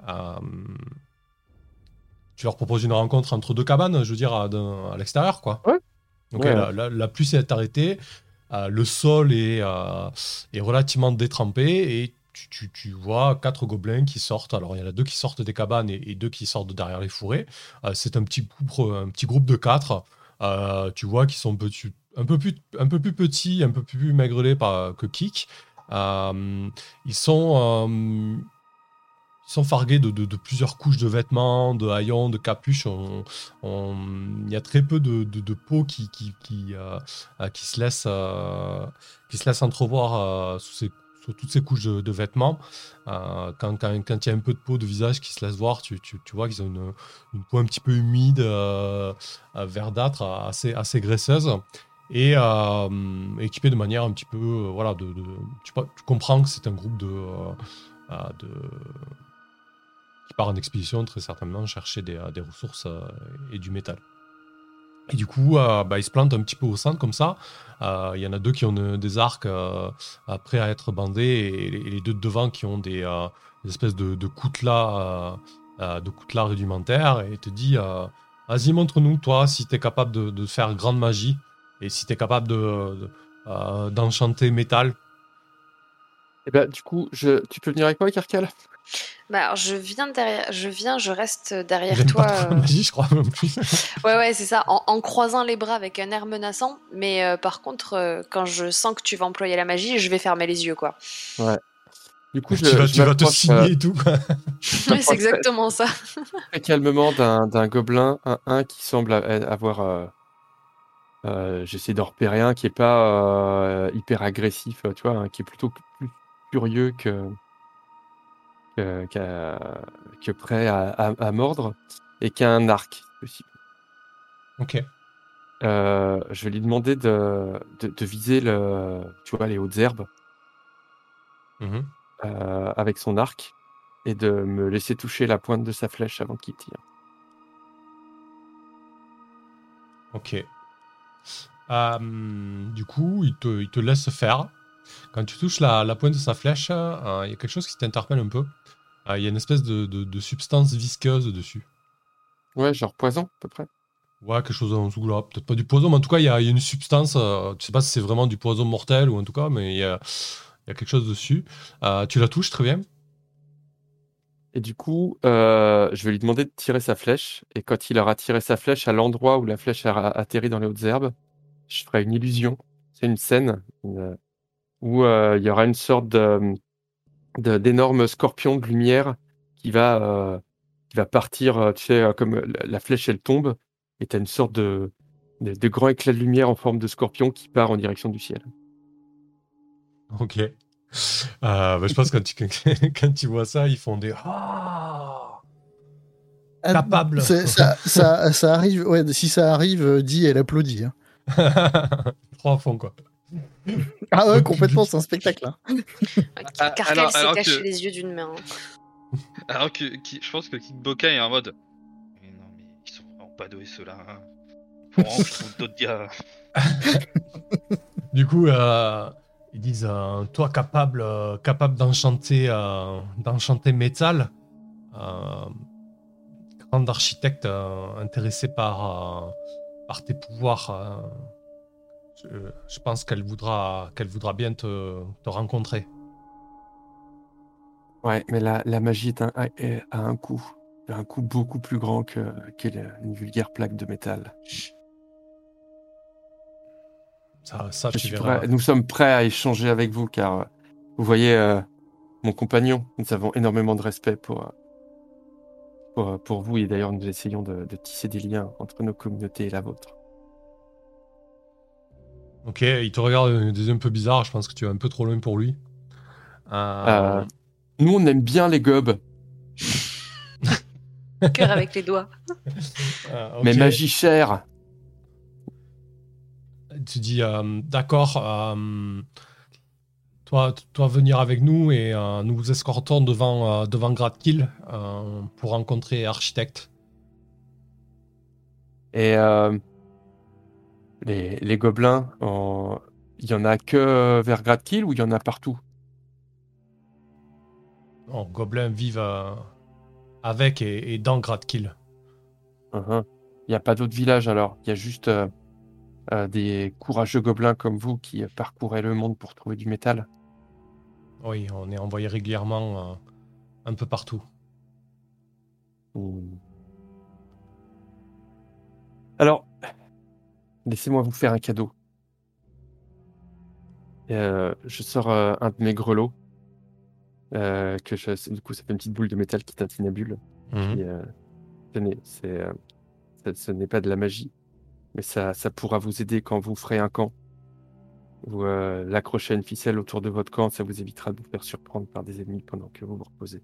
Euh, tu leur proposes une rencontre entre deux cabanes, je veux dire, à, l'extérieur, quoi. Ouais. Ok, Ouais. la, la- la pluie s'est arrêtée. le sol est, est relativement détrempé et tu, tu- tu vois quatre gobelins qui sortent. Alors, il y en a deux qui sortent des cabanes et, et deux qui sortent de derrière les fourrés. Euh, c'est un petit, groupe, un petit groupe de quatre. Euh, tu vois qu'ils sont un, peu plus, petits, un peu plus maigrelés par, que Kik. Euh, ils sont, euh, ils sont fargués de, plusieurs couches de vêtements, de haillons, de capuches. Il y a très peu de, de, peau qui, se laisse, qui se laisse entrevoir sous, ces, sous toutes ces couches de, vêtements. Euh, quand, quand, quand il y a un peu de peau de visage qui se laisse voir, tu, tu, tu vois qu'ils ont une, une peau un petit peu humide, euh, euh, verdâtre, assez, assez graisseuse. Et euh, équipé de manière un petit peu, euh, voilà, de, de- tu, tu comprends que c'est un groupe de, de qui part en expédition très certainement chercher des, des ressources et du métal. Et du coup, euh, bah, ils se plantent un petit peu au centre comme ça. Euh, Il y en a deux qui ont des arcs euh, euh, prêts à être bandés et, les- deux de devant qui ont des, espèces de, de coutelas, de rudimentaires et te dit Vas-y, montre-nous, toi, si tu es capable de, faire grande magie et si tu es capable de, de, d'enchanter métal. Et ben, du coup, je... tu peux venir avec moi, Carcal Bah, alors, je viens derrière, je viens, je reste derrière toi. pas trop la euh, magie, je crois. Ouais, ouais, c'est ça, en, en croisant les bras avec un air menaçant. Mais euh, par contre, euh, quand je sens que tu vas employer la magie, je vais fermer les yeux, quoi. Du coup, je, tu vas, je tu vas te signer euh, et tout. Ouais, c'est exactement ça. très calmement d'un gobelin, un, un qui semble a- avoir. euh, euh, J'essaie d'en repérer un qui est pas euh, hyper agressif, tu vois, un qui est plutôt plus curieux que, que, prêt à, à- à mordre et qui a un arc, si possible. ok. Euh, je vais lui demander de, de, de viser le, tu vois, les hautes herbes Mhm. euh, avec son arc et de me laisser toucher la pointe de sa flèche avant qu'il tire. Ok. Euh, du coup, il te, il te laisse faire. Quand tu touches la, la pointe de sa flèche, euh, il y a quelque chose qui t'interpelle un peu. Euh, Il y a une espèce de, de- de substance visqueuse dessus. Ouais, genre poison, à peu près. Ouais, quelque chose en dessous là. Peut-être pas du poison, mais en tout cas, il y a, il y a une substance. euh, tu sais pas si c'est vraiment du poison mortel ou en tout cas, mais il y a, il y a quelque chose dessus. Euh, tu la touches très bien. Et du coup, euh, je vais lui demander de tirer sa flèche. Et quand il aura tiré sa flèche à l'endroit où la flèche a atterri dans les hautes herbes, je ferai une illusion. C'est une scène une- où euh, il y aura une sorte de de- d'énorme scorpion de lumière qui va euh, qui va partir. euh, Tu sais, euh, comme la, flèche elle tombe, et t'as une sorte de, de de grand éclat de lumière en forme de scorpion qui part en direction du ciel. Ok. Euh, bah, je pense que quand tu, quand tu vois ça, ils font des. Ah Ah, Capable. Ça, ça, ça arrive, ouais, si ça arrive, dit, elle applaudit. hein. Trois fonds, quoi. Ah ouais, complètement, c'est un spectacle. hein. Ah, Carcal s'est caché que- les yeux d'une main. Alors que qui- je pense que Kickboka est en mode. Mais non, mais ils sont vraiment pas doués ceux-là. Hein. Faut je trouve d'autres gars. Du coup, euh, ils disent euh, Toi, capable, euh, capable d'enchanter, euh, d'enchanter métal, euh, grand architecte euh, intéressé par, euh, par tes pouvoirs, euh, je, je pense qu'elle voudra, qu'elle voudra bien te, te rencontrer. Ouais, mais la, la magie est un, a, est- a un coût. Un coût beaucoup plus grand que, que le- une vulgaire plaque de métal. Ça, ça Je tu suis verras. prêt- nous sommes prêts à échanger avec vous car vous voyez euh, mon compagnon, nous avons énormément de respect pour, pour, pour vous et d'ailleurs nous essayons de, de tisser des liens entre nos communautés et la vôtre. Ok, il te regarde euh, des yeux un peu bizarres. Je pense que tu es un peu trop loin pour lui. Euh, Euh, Nous on aime bien les gobes. Cœur avec les doigts. Ah, Mais magie chère. Tu dis, euh, d'accord, euh, toi, toi venir avec nous et euh, nous vous escortons devant, euh, devant Gradkill euh, pour rencontrer Architecte. Et euh, les, les gobelins, en- il y en a que vers Gradkill ou il y en a partout? Oh, gobelins vivent avec et, et dans Gradkill. Uhum. Il n'y a pas d'autres villages alors. Il y a juste euh, euh, des courageux gobelins comme vous qui euh, parcouraient le monde pour trouver du métal. Oui, on est envoyé régulièrement euh, un peu partout. Alors, laissez-moi vous faire un cadeau. Euh, je sors euh, un de mes grelots. euh, que je- du coup, ça fait une petite boule de métal qui tintinabule. Et, euh, tenez, c'est, ça- ce n'est pas de la magie, mais ça, ça pourra vous aider quand vous ferez un camp. Vous l'accrochez à une ficelle autour de votre camp, ça vous évitera de vous faire surprendre par des ennemis pendant que vous vous reposez.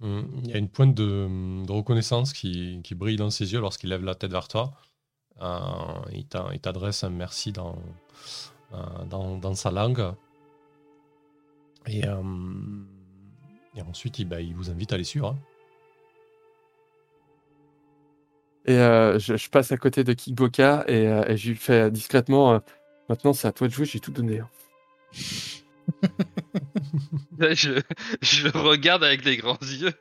Mm. Il y a une pointe de, de reconnaissance qui, qui brille dans ses yeux lorsqu'il lève la tête vers toi. Euh, il t'a- il t'adresse un merci dans, euh, dans, dans sa langue. Et, euh, et ensuite, il, bah, il vous invite à les suivre. hein. Et euh, je, je passe à côté de Kikboka et, euh, et je lui fais discrètement euh, Maintenant, c'est à toi de jouer, j'ai tout donné. Là, je, je le regarde avec des grands yeux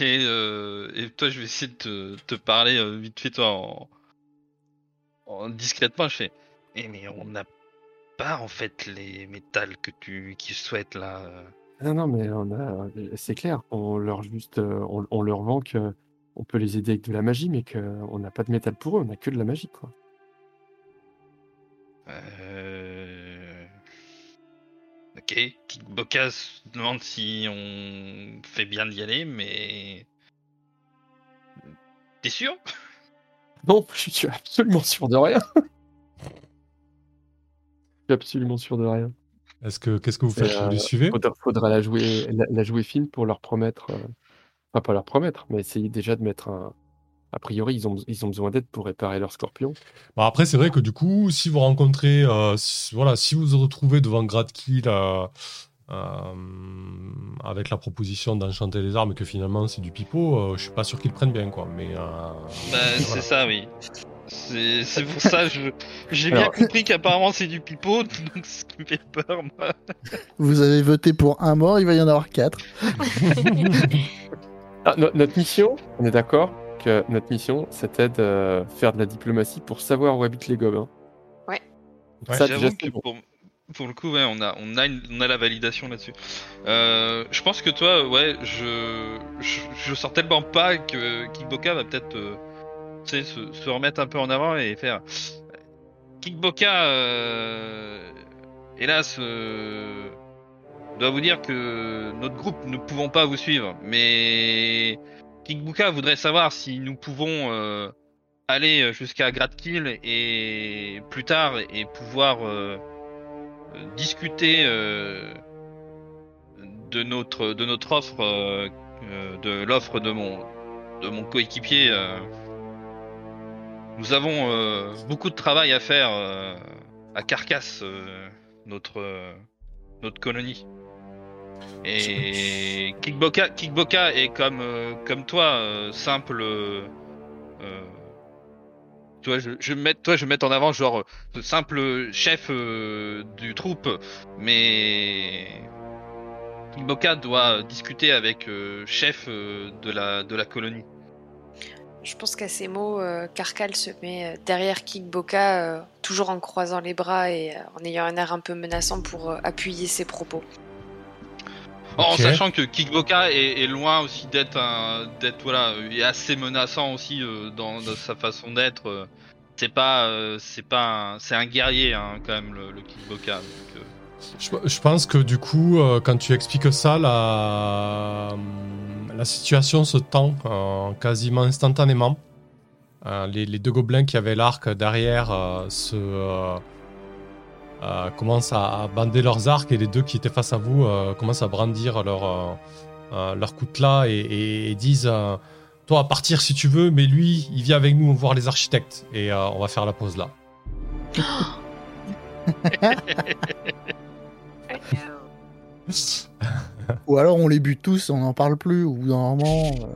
et, euh, et toi je vais essayer de te, te parler euh, vite fait toi en, en discrètement je fais eh mais on n'a pas en fait les métals que tu qui souhaites là. Non, non, mais on a, c'est clair, on leur juste, euh, on, on leur vend que on peut les aider avec de la magie, mais qu'on n'a pas de métal pour eux, on a que de la magie, quoi. Euh... Ok, Kickboka se demande si on fait bien d'y aller mais t'es sûr? Non, je suis absolument sûr de rien. je suis absolument sûr de rien. Est-ce que qu'est-ce que vous faites? Vous euh, les suivez? Faudra, faudra la jouer, la, la jouer fine pour leur promettre, euh, enfin pas leur promettre, mais essayer déjà de mettre un. A priori, ils ont, ils ont besoin d'aide pour réparer leur scorpion. Bon, après, c'est vrai que du coup, si vous rencontrez, euh, si- voilà, si vous vous retrouvez devant Gradkill euh, euh, avec la proposition d'enchanter les armes et que finalement c'est du pipeau, euh, je suis pas sûr qu'ils prennent bien, quoi. Mais euh, Bah, voilà. c'est ça, oui. C'est c'est pour ça, j'ai bien compris qu'apparemment c'est du pipeau, donc ce qui me fait peur, moi. Vous avez voté pour un mort, il va y en avoir quatre. Ah, no- notre mission, on est d'accord notre mission, c'était de faire de la diplomatie pour savoir où habitent les gobelins. Ouais. Ouais, ça, déjà, que bon. pour, pour le coup, ouais, on a, on a, une- on a la validation là-dessus. Euh, je pense que toi, ouais, je, je, je sens tellement pas que Kickboka va peut-être, euh, tu sais, se, se remettre un peu en avant et faire. Kickboka, euh, hélas, euh, doit vous dire que notre groupe ne pouvons pas vous suivre, mais Kickboka voudrait savoir si nous pouvons euh, aller jusqu'à Gradkill et plus tard et pouvoir euh, euh, discuter de notre offre de l'offre de mon de mon coéquipier nous avons beaucoup de travail à faire à Carcasse notre colonie et Kickboka Kickboka est comme euh, comme toi euh, simple euh, tu vois, je, je mettre, toi, je vais mettre en avant genre ce simple chef euh, du troupe, mais Kickboka doit discuter avec euh, chef euh, de la de la colonie. Je pense qu'à ces mots, euh, Karkal se met derrière Kickboka, euh, toujours en croisant les bras et euh, en ayant un air un peu menaçant pour euh, appuyer ses propos. En sachant que Kickboka est, est loin aussi d'être un d'être voilà est assez menaçant aussi euh, dans, dans sa façon d'être. euh. C'est pas euh, c'est pas un- c'est un guerrier hein, quand même le, le Kickboka. donc. Je, je pense que du coup, quand tu expliques ça, la, la situation se tend quasiment instantanément. Les, les deux gobelins qui avaient l'arc derrière se, euh, commencent à, à bander leurs arcs et les deux qui étaient face à vous euh, commencent à brandir leur, euh, euh, leur coutelas et, et- et disent euh, Toi, à partir si tu veux, mais lui, il vient avec nous voir les architectes. Et euh, on va faire la pause là. Ou alors on les bute tous, on n'en parle plus, ou normalement. euh,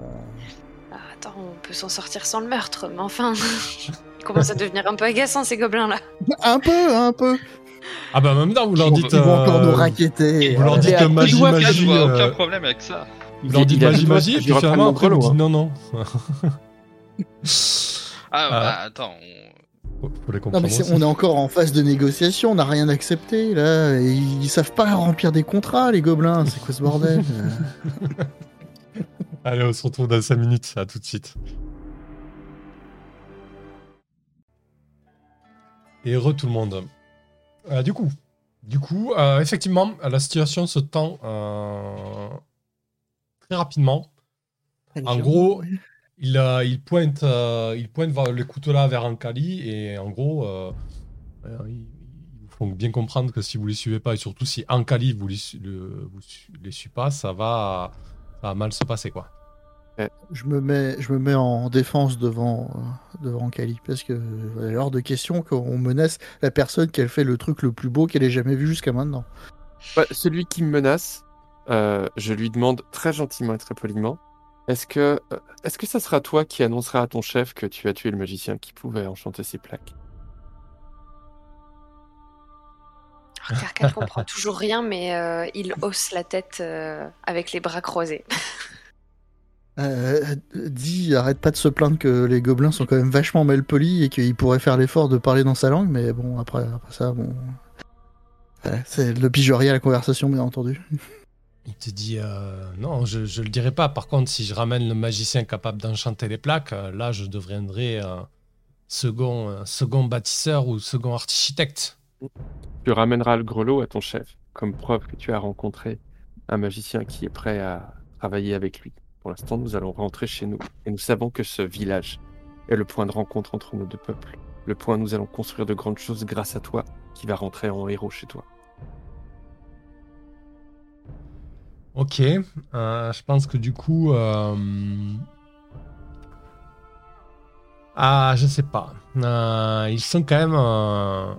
Ah, attends, on peut s'en sortir sans le meurtre, mais enfin. Ils commencent à devenir un peu agaçants ces gobelins-là. Un peu, un peu. Ah bah en même temps, vous leur Ils dites. vont encore euh, nous raqueter. vous leur dites que magie, Je magie. vois euh, aucun problème avec ça. Vous leur dites magie, magie, et puis finalement après, vous dites non, non. Ah, Ah. bah, attends. on- Faut les Non mais aussi. on est encore en phase de négociation, on n'a rien accepté là. et ils savent pas remplir des contrats les gobelins, c'est quoi ce bordel euh Allez, on se retrouve dans 5 minutes. À tout de suite. Et re tout le monde. Euh, du coup, du coup euh, effectivement, la situation se tend euh, très rapidement. En gros, il, il pointe, il pointe le couteau-là vers Ankali et en gros, vous font bien comprendre que si vous les suivez pas et surtout si Ankali vous les, su- le- vous su- les suit pas, ça va, ça va mal se passer quoi. Je me mets, je me mets en défense devant, euh, devant Kali parce que euh, hors de question qu'on menace la personne qui a fait le truc le plus beau qu'elle ait jamais vu jusqu'à maintenant. Ouais, celui qui me menace, euh, je lui demande très gentiment et très poliment est-ce que, euh, est-ce que ça sera toi qui annonceras à ton chef que tu as tué le magicien qui pouvait enchanter ses plaques? Alors, Carcal comprend toujours rien, mais euh, il hausse la tête euh, avec les bras croisés. Euh, dis, arrête pas de se plaindre que les gobelins sont quand même vachement mal polis et qu'ils pourraient faire l'effort de parler dans sa langue, mais bon, après, après ça, bon. C'est le pigeurier à la conversation, bien entendu. Il te dit euh, non, je, je le dirai pas. Par contre, si je ramène le magicien capable d'enchanter les plaques, euh, là, je deviendrai euh, second, second bâtisseur ou second architecte. Tu ramèneras le grelot à ton chef, comme preuve que tu as rencontré un magicien qui est prêt à travailler avec lui. Pour l'instant, nous allons rentrer chez nous, et nous savons que ce village est le point de rencontre entre nos deux peuples. Le point où nous allons construire de grandes choses grâce à toi, qui va rentrer en héros chez toi. Ok, euh, je pense que du coup, euh, ah, je sais pas. Euh, ils sont quand même,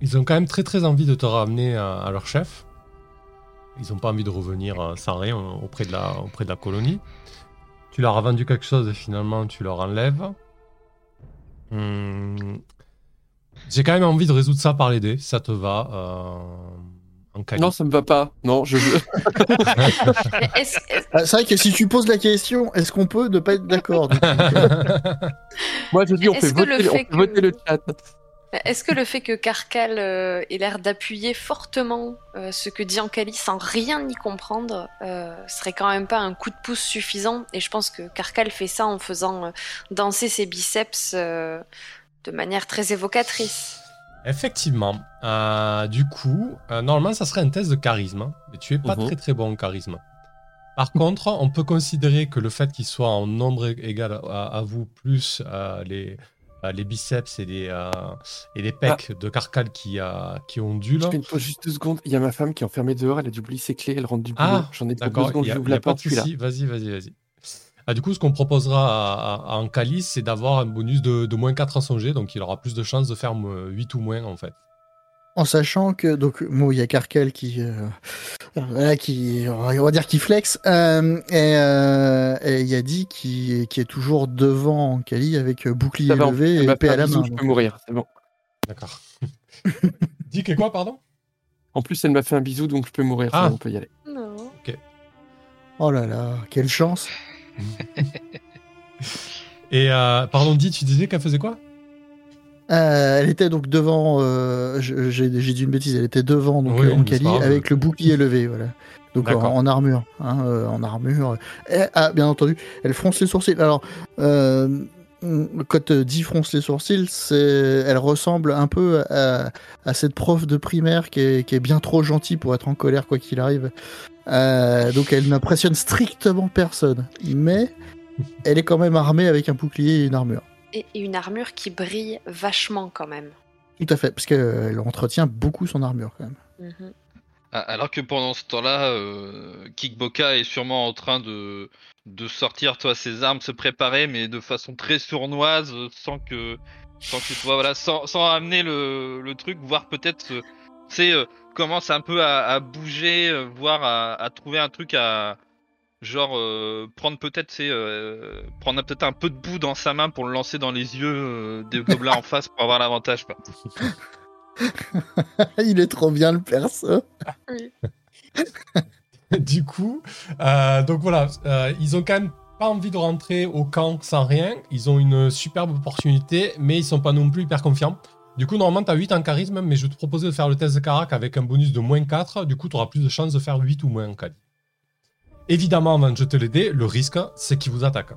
ils ont quand même très très envie de te ramener à leur chef. Ils ont pas envie de revenir euh, sans rien auprès de la auprès de la colonie. Tu leur as vendu quelque chose et finalement tu leur enlèves. Hmm. J'ai quand même envie de résoudre ça par les dés, ça te va. euh, en. Non, ça me va pas. Non, je veux. Mais est-ce- est-ce- Ah, c'est vrai que si tu poses la question, est-ce qu'on peut ne pas être d'accord du coup? Moi, je dis, on Est-ce fait, que le voter, on fait fait que- voter le chat. Est-ce que le fait que Carcal euh, ait l'air d'appuyer fortement euh, ce que dit Ankali sans rien y comprendre euh, serait quand même pas un coup de pouce suffisant? Et je pense que Carcal fait ça en faisant euh, danser ses biceps euh, de manière très évocatrice. Effectivement. Euh, du coup, euh, normalement, ça serait un test de charisme. hein, Mais tu es pas Mhm. très très bon en charisme. Par contre, on peut considérer que le fait qu'il soit en nombre égal à, à vous, plus euh, les, euh, les biceps et les, euh, et les pecs de Carcal qui, euh, qui ondulent. Je fais une pause juste deux secondes. Il y a ma femme qui est enfermée dehors, elle a dû oublier ses clés, elle rentre du boulot. Ah, J'en ai deux secondes, j'ouvre la porte, je suis là. souci. Vas-y, vas-y, vas-y. Ah, du coup, ce qu'on proposera à, à, à Ankali, c'est d'avoir un bonus de, de moins 4 en son jet, donc il aura plus de chances de faire euh, 8 ou moins en fait. En sachant que, donc, moi, il y a Carkel qui, euh, voilà, qui, on va dire qui flex, euh, et euh, et il y a Di qui, qui est toujours devant Kali avec bouclier va, levé et m'a épée à la main. je peux mourir, c'est bon. D'accord. Que quoi, pardon? En plus, elle m'a fait un bisou, donc je peux mourir, Ah. c'est bon, on peut y aller. Non. Oh là là, quelle chance Et euh, pardon, dis, tu disais qu'elle faisait quoi? Euh, Elle était donc devant, euh, j'ai dit une bêtise, elle était devant donc Oui, euh, grave. avec le bouclier levé, voilà. Donc en, en armure, hein, euh, en armure. Et, ah, bien entendu, elle fronce les sourcils. Alors, quand dit fronce les sourcils, elle ressemble un peu à, à cette prof de primaire qui est, qui est bien trop gentille pour être en colère quoi qu'il arrive. Donc elle n'impressionne strictement personne, mais elle est quand même armée avec un bouclier et une armure. Et et une armure qui brille vachement quand même. Tout à fait, parce qu'elle entretient beaucoup son armure quand même. Mhm. Ah, Alors que pendant ce temps-là, euh, Kikboka est sûrement en train de, de sortir toi, ses armes, se préparer, mais de façon très sournoise, euh, sans que, sans que tu vois, voilà, sans, sans amener le, le truc, voire peut-être, euh, tu sais, euh, commence un peu à, à bouger, euh, voire à, à trouver un truc à, genre, euh, prendre peut-être, euh, prendre peut-être un peu de boue dans sa main pour le lancer dans les yeux euh, des gobelins en face pour avoir l'avantage, quoi. Il est trop bien le perso. du coup, euh, donc voilà, euh, ils ont quand même pas envie de rentrer au camp sans rien. Ils ont une superbe opportunité, mais ils sont pas non plus hyper confiants. Du coup, normalement, tu as 8 en charisme, mais je vais te proposer de faire le test de carac avec un bonus de moins 4. Du coup, tu auras plus de chances de faire 8 ou moins en charisme. Évidemment, avant de jeter les dés, le risque, c'est qu'ils vous attaquent.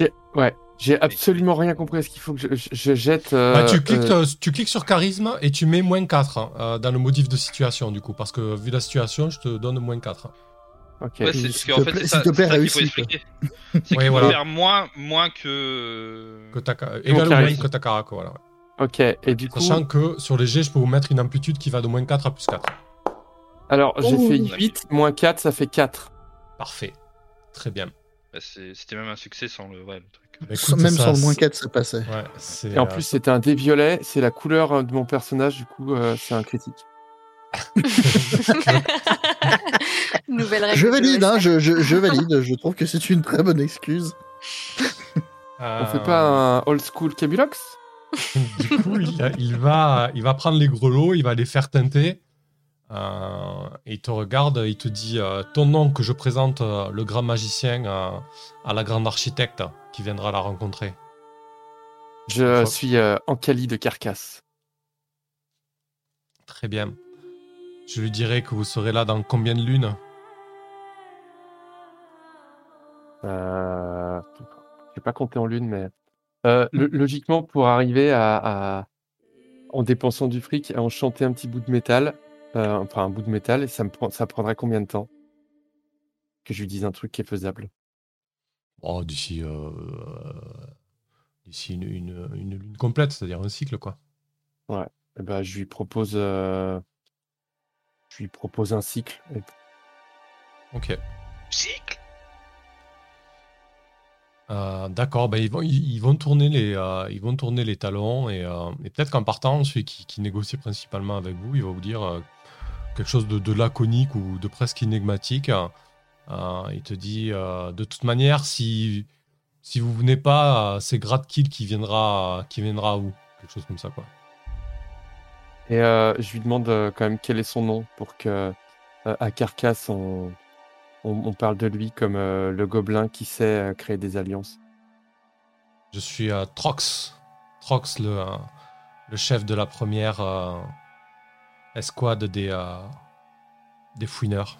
J'ai- Ouais, j'ai absolument rien compris à ce qu'il faut que je, je- je jette. euh, Bah, tu, cliques, euh, euh, tu cliques sur charisme et tu mets moins 4 euh, dans le modif de situation, du coup, parce que vu la situation, je te donne moins 4. Ok. Ouais, c'est te qu'en fait, c'est s'il ça, te plaît, c'est ça qu'il faut expliquer. C'est qu'il Ouais, faut voilà. faire moins, moins que. Que ta, égal ou moins que ta carac, voilà. ouais. Ok, et du coup. Sachant que sur les G, je peux vous mettre une amplitude qui va de moins 4 à plus 4. Alors, j'ai Oh. fait 8, moins 4, ça fait 4. Parfait. Très bien. Bah, c'est- C'était même un succès sans le, ouais, le truc. Bah, écoute, Même ça, sans le moins c'est- 4, ça passait. Ouais, Et en euh, plus, c'était un dé violet, c'est la couleur euh, de mon personnage, du coup, euh, c'est un critique. Nouvelle règle. Je de valide, hein, je, je, je valide. Je trouve que c'est une très bonne excuse. On fait pas un old school Kabulox Du coup, il, il va, il va prendre les grelots, il va les faire teinter. Euh, et il te regarde, il te dit euh, Ton nom que je présente euh, le grand magicien à la grande architecte qui viendra la rencontrer. Je suis Ancali de Carcasse. Très bien. Je lui dirai que vous serez là dans combien de lunes? Euh... J'ai pas compté en lune, mais lo- logiquement, pour arriver à, à- en dépensant du fric, à enchanter un petit bout de métal, euh, enfin un bout de métal, ça me prend... ça prendrait combien de temps Que je lui dise un truc qui est faisable? Oh, d'ici euh, d'ici une, une- une lune complète, c'est-à-dire un cycle, quoi. Eh ben, je lui propose, euh, je lui propose un cycle. Et- Ok. Cycle? Euh, D'accord, ben ils, vont, ils, ils vont tourner les, euh, ils vont tourner les talons et, euh, et peut-être qu'en partant, celui qui, qui négocie principalement avec vous, il va vous dire euh, quelque chose de, de laconique ou de presque énigmatique. Euh, il te dit euh, de toute manière, si, si vous venez pas, euh, c'est Gradkill qui viendra, qui viendra à vous. Quelque chose comme ça, quoi. Et je lui demande quand même quel est son nom pour que à Carcasse on, on, on parle de lui comme le gobelin qui sait créer des alliances. Je suis Trox. Trox, le, le chef de la première escouade des, euh, des fouineurs.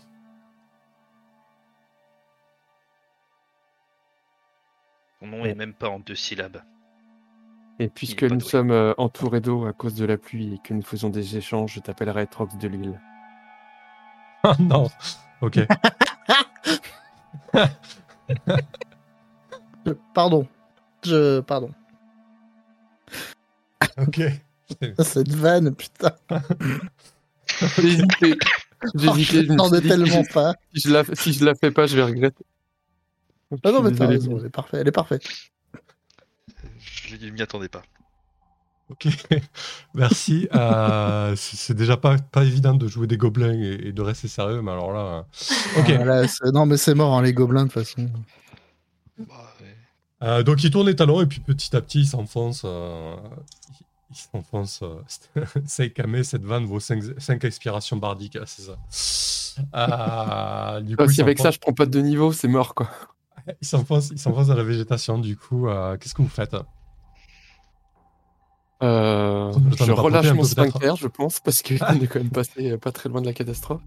Son nom est même pas en deux syllabes. Et puisque nous sommes euh, entourés d'eau à cause de la pluie et que nous faisons des échanges, je t'appellerai Trox de l'île. Ah non. Ok. Pardon. Je... Pardon. ok. Cette vanne, putain. J'ai hésité. J'ai Oh, hésité. je je me m'attendais suis dit, tellement pas. Si je, la, si je la fais pas, je vais regretter. Donc, Ah non, mais t'as raison, elle est parfaite. Elle est parfaite. Je m'y attendais pas. Ok. Merci. Euh, c'est déjà pas, pas évident de jouer des gobelins et, et de rester sérieux, mais alors là. euh, Ok. Ah, là, non, mais c'est mort, hein, les gobelins, de toute façon. Bah, ouais. Euh, donc il tourne les talons et puis petit à petit il s'enfonce. euh, il- s'enfonce. Euh, Seikame, cette vanne vaut 5, expirations bardiques, ah, c'est ça. Euh, du Ah, coup, il si avec ça je prends pas de niveau, c'est mort quoi. il s'enfonce il s'enfonce dans la végétation. Du coup, euh, qu'est-ce que vous faites? Euh, je relâche mon sphincter, je pense, parce qu'on est quand même passé euh, pas très loin de la catastrophe.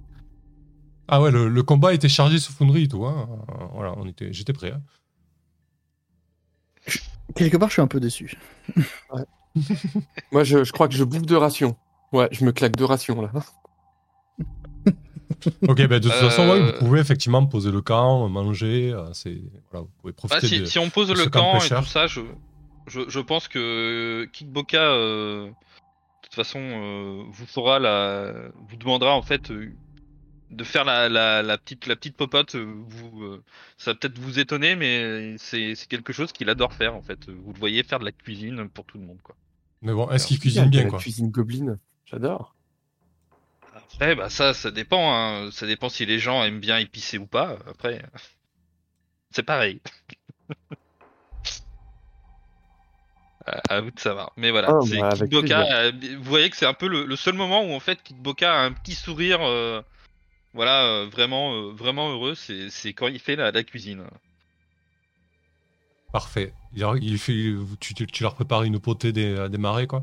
Ah ouais, le, le combat était chargé sous Foundry et tout. Hein. Voilà, on était, j'étais prêt. hein. Quelque part, je suis un peu déçu. Moi, je, je crois que je bouffe deux rations. Ouais, je me claque deux rations là. Ok, ben de toute façon, ouais, Euh, vous pouvez effectivement poser le camp, manger. euh, c'est voilà, vous pouvez Bah, profiter si, de. si on pose de le camp camp et tout ça, je, je, je pense que Kickboka, euh, de toute façon, euh, vous fera la, vous demandera en fait euh, de faire la, la, la petite, la petite popote. euh, Vous, euh, ça va peut-être vous étonner, mais c'est c'est quelque chose qu'il adore faire en fait. Vous le voyez faire de la cuisine pour tout le monde, quoi. Mais bon, est-ce qu'il cuisine bien, quoi Cuisine gobeline, j'adore. Après, bah ça, ça dépend. Hein. Ça dépend si les gens aiment bien épicé ou pas. Après, c'est pareil. À vous de savoir. Mais voilà, c'est bah, euh, vous voyez que c'est un peu le, le seul moment où en fait a un petit sourire, euh, voilà, euh, vraiment, euh, vraiment heureux. C'est c'est quand il fait la, la cuisine. Parfait. Il, il fait, tu, tu- tu leur prépares une potée des, des marais, quoi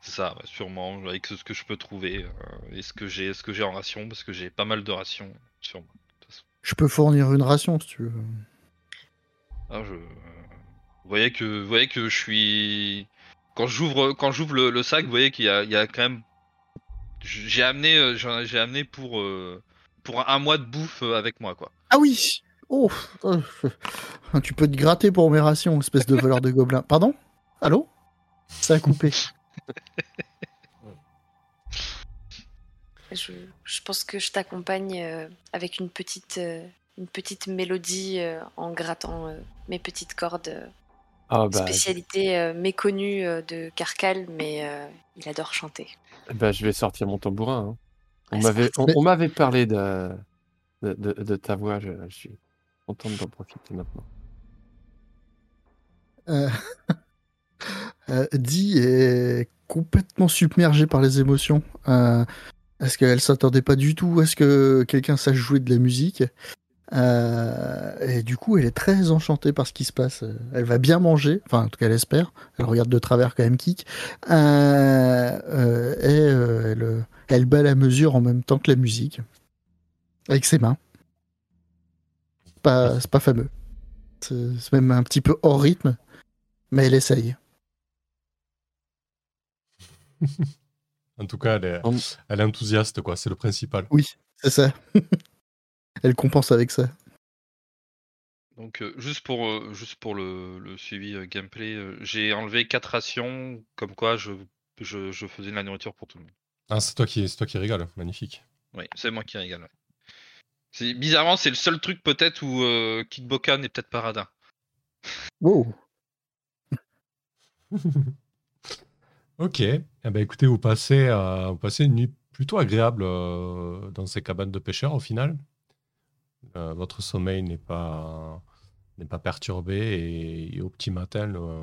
C'est ça, sûrement avec ce que je peux trouver euh, et ce que j'ai, ce que j'ai en ration, parce que j'ai pas mal de rations sur moi. de toute façon. Je peux fournir une ration si tu veux. Ah, je... Vous voyez que, vous voyez que je suis. Quand j'ouvre, quand j'ouvre le, le sac, vous voyez qu'il y a, il y a quand même. J'ai amené, euh, j'ai amené pour euh, pour un mois de bouffe euh, avec moi, quoi. Ah oui Oh Tu peux te gratter pour mes rations, espèce de voleur de gobelins. Pardon? Allô? Ça a coupé. Je, je pense que je t'accompagne euh, avec une petite, euh, une petite mélodie euh, en grattant euh, mes petites cordes. euh, Ah bah, spécialité euh, méconnue euh, de Carcal, mais euh, il adore chanter. bah, je vais sortir mon tambourin. hein. On Ouais, m'avait, on, on parlé de, de, de- de ta voix. Je, je suis contente d'en profiter maintenant. Euh... euh, Dee est complètement submergée par les émotions. Euh, Est-ce qu'elle s'attendait pas du tout à ce que quelqu'un sache jouer de la musique Et du coup, elle est très enchantée par ce qui se passe. Elle va bien manger, enfin en tout cas elle espère. Elle regarde de travers quand même Kik. Et elle bat la mesure en même temps que la musique. Avec ses mains. C'est pas, c'est pas fameux. C'est même un petit peu hors rythme. Mais elle essaye. En tout cas, elle est, On- elle est enthousiaste, quoi. C'est le principal. C'est ça. elle compense avec ça. Donc euh, juste pour euh, juste pour le, le suivi euh, gameplay, euh, j'ai enlevé quatre rations, comme quoi je, je, je faisais de la nourriture pour tout le monde. Ah, c'est toi qui, c'est toi qui régale. Magnifique. Oui, c'est moi qui régale. ouais. C'est bizarrement c'est le seul truc peut-être où euh, Kickboka n'est peut-être pas radin. Wow. Ok. Eh ben, écoutez, vous passez, euh, vous passez une nuit plutôt agréable euh, dans ces cabanes de pêcheurs au final. Euh, votre sommeil n'est pas, n'est pas perturbé et, et au petit matin, le,